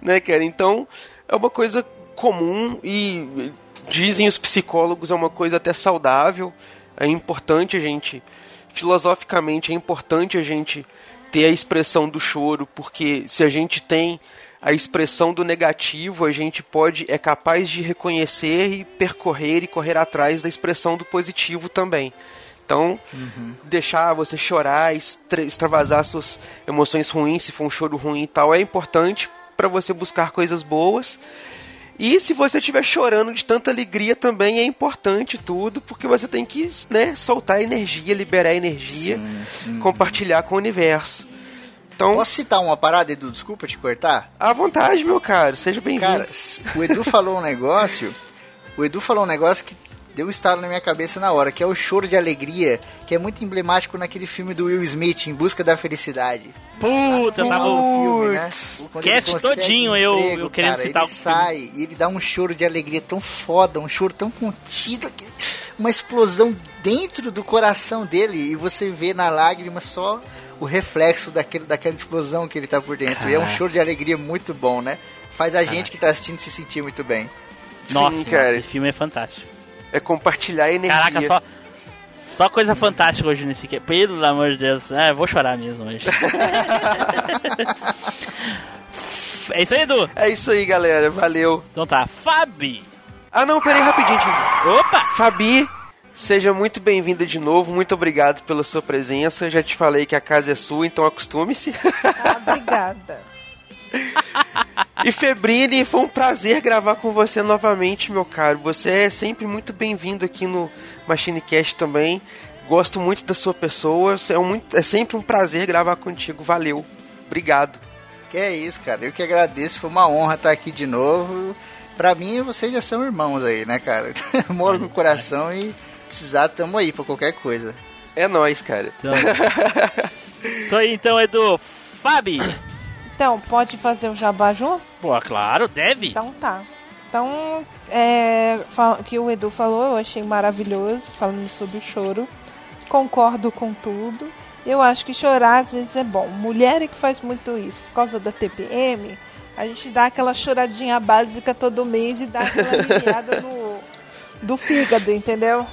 né, cara? Então, é uma coisa comum e dizem os psicólogos é uma coisa até saudável. É importante a gente, filosoficamente, é importante a gente ter a expressão do choro, porque se a gente tem a expressão do negativo, a gente pode é capaz de reconhecer e percorrer e correr atrás da expressão do positivo também. Então, deixar você chorar, extra- extravasar suas emoções ruins, se for um choro ruim e tal, é importante para você buscar coisas boas. E se você estiver chorando de tanta alegria também é importante tudo, porque você tem que né, soltar energia, liberar energia, compartilhar com o universo. Então, Posso citar uma parada, Edu? Desculpa te cortar. à vontade, meu caro, seja bem-vindo. Cara, o Edu falou um negócio. O Edu falou um negócio que deu um estalo na minha cabeça na hora, que é o choro de alegria, que é muito emblemático naquele filme do Will Smith, Em Busca da Felicidade. Puta, tava no o filme, né? Ele cast todinho um eu- emprego, eu querendo cara, citar ele o filme. sai e ele dá um choro de alegria tão foda, um choro tão contido, uma explosão dentro do coração dele e você vê na lágrima só o reflexo daquele, daquela explosão que ele tá por dentro. E é um Caraca. choro de alegria muito bom, né? Faz a gente que tá assistindo se sentir muito bem. Nossa, Sim, cara. esse filme é fantástico. É compartilhar energia. Caraca, só, só coisa fantástica hoje nesse cast. Pelo amor de Deus. Eu vou chorar mesmo hoje. é isso aí, Edu. É isso aí, galera. Valeu. Então tá, Fabi. Ah, não, peraí rapidinho, Tim. Opa! Fabi, seja muito bem-vinda de novo. Muito obrigado pela sua presença. Já te falei que a casa é sua, então acostume-se. Ah, obrigada. e Febrini, foi um prazer gravar com você novamente, meu caro. Você é sempre muito bem-vindo aqui no MachineCast também. Gosto muito da sua pessoa. É, um muito- é sempre um prazer gravar contigo. Valeu. Obrigado. Que é isso, cara. Eu que agradeço. Foi uma honra estar aqui de novo. Pra mim, vocês já são irmãos aí, né, cara? Moro no coração e precisar, tamo aí pra qualquer coisa. É nóis, cara. Então, isso aí então, Edu. Fabi. Então, pode fazer o jabá junto? Pô, claro, deve. Então tá. Então, é, que o Edu falou, eu achei maravilhoso, falando sobre o choro. Concordo com tudo. Eu acho que chorar às vezes é bom. Mulher é que faz muito isso. Por causa da TPM, a gente dá aquela choradinha básica todo mês e dá aquela aliviada no do fígado, entendeu?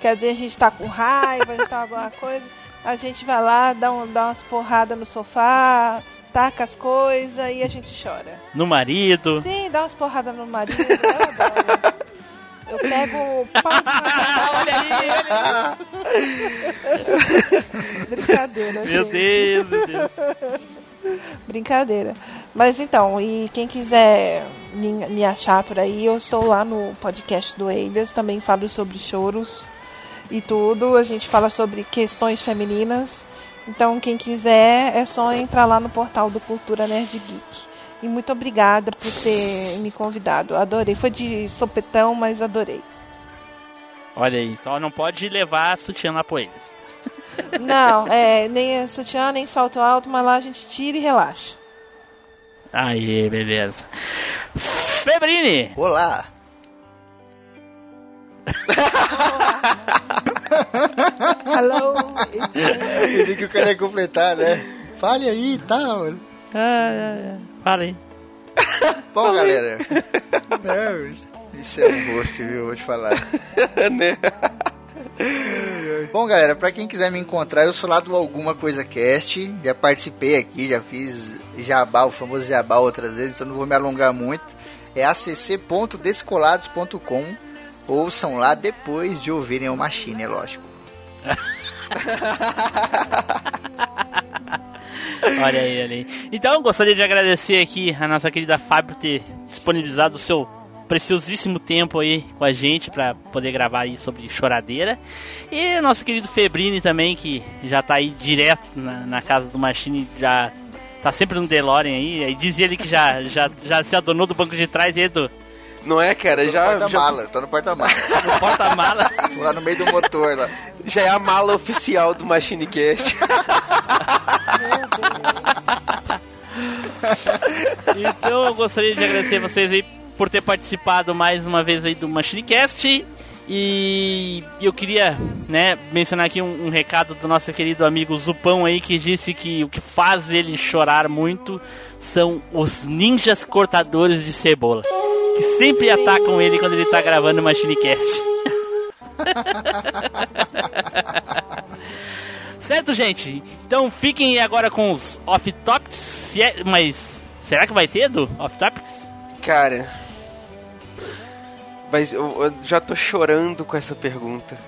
Que às vezes a gente tá com raiva, a gente tá com alguma coisa, a gente vai lá, dá, um, dá umas porradas no sofá, taca as coisas e a gente chora. No marido. Sim, dá umas porradas no marido, eu adoro. Eu pego o pau de olha aí, Brincadeira, Meu gente. Deus, meu Deus. Brincadeira. Mas então, e quem quiser me, me achar por aí, eu estou lá no podcast do Eidas, também falo sobre choros e tudo. A gente fala sobre questões femininas. Então, quem quiser, é só entrar lá no portal do Cultura Nerd Geek. E muito obrigada por ter me convidado. Adorei. Foi de sopetão, mas adorei. Olha aí, só não pode levar sutiã lá pro eles. Não, é, nem sutiã, nem salto alto, mas lá a gente tira e relaxa. Aí, beleza. Febrini. Olá! Hello, it's me. Pensei que o cara ia completar, né? Fale aí e tal. Ah, ah. Fala aí. Bom, galera. Não, Isso é um rosto, viu? Vou te falar. né? Bom, galera, pra quem quiser me encontrar, eu sou lá do Alguma Coisa Cast. Já participei aqui, já fiz jabá, o famoso jabá outras vezes, então não vou me alongar muito. É acc.descolados.com. Ouçam lá depois de ouvirem o Machine, é lógico. Olha aí, olha aí. Então, gostaria de agradecer aqui a nossa querida Fábio ter disponibilizado o seu preciosíssimo tempo aí com a gente para poder gravar aí sobre choradeira. E nosso querido Febrini também, que já tá aí direto na, na casa do Machine, já tá sempre no DeLorean aí. Aí diz ele que já, já, já se adonou do banco de trás, Edu. Não é, cara? Tô Já, no já, porta-mala, tô no porta-mala. No porta-mala. Tô lá no meio do motor lá. já é a mala oficial do MachineCast. Então eu gostaria de agradecer vocês aí por ter participado mais uma vez aí do MachineCast. E eu queria, né, mencionar aqui um, um recado do nosso querido amigo Zupão aí que disse que o que faz ele chorar muito são os ninjas cortadores de cebola, que sempre atacam ele quando ele tá gravando o MachineCast. certo, gente? Então fiquem agora com os off-topics, se é- mas será que vai ter do off-topics? Cara. Mas eu, eu já tô chorando com essa pergunta.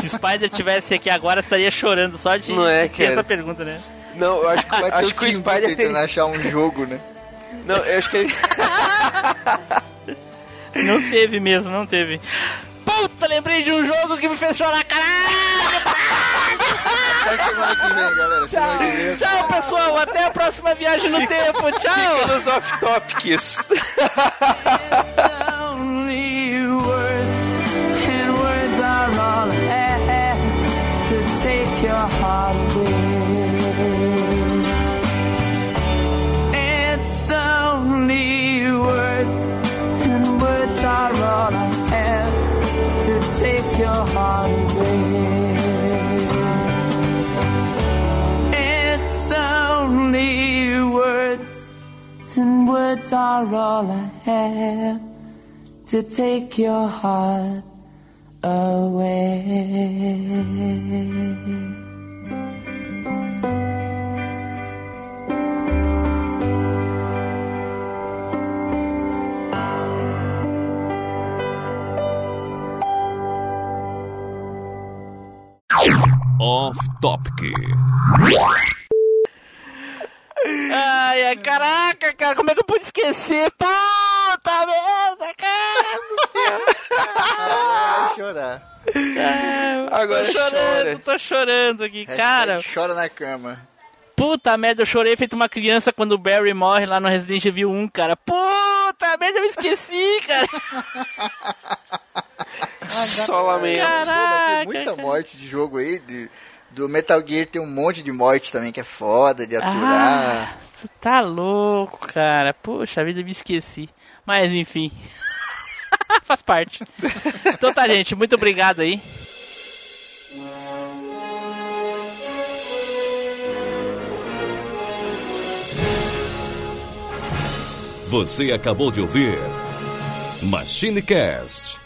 Se Spider tivesse aqui agora, estaria chorando só de Não é, cara. essa pergunta, né? Não, eu acho, que- Vai ter acho o que o Spider tentando tem. achar um jogo, né? Não, eu acho que ele. Não teve mesmo, não teve. Puta, lembrei de um jogo que me fez chorar, caralho! Até semana que vem, galera. Semana que vem. Tchau, pessoal! Até a próxima viagem no tempo! Tchau! Nos off-topics. only words, and words are all I have to take your heart your heart away. It's only words, and words are all I have to take your heart away. Off Topic. Ai, ai, caraca, cara, como é que eu pude esquecer? Puta merda, cara! Vai chorar. Agora tô chorando, chora. tô chorando aqui, Hashtag cara. Chora na cama. Puta merda, eu chorei feito uma criança quando o Barry morre lá no Resident Evil 1, cara. Puta merda, eu me esqueci, cara. Só lamento. Caraca, tem muita morte de jogo aí. De, do Metal Gear tem um monte de morte também que é foda de aturar. Ah, tu tá louco, cara. Poxa vida, eu me esqueci. Mas enfim. Faz parte. Então tá, gente. Muito obrigado aí. Você acabou de ouvir MachineCast.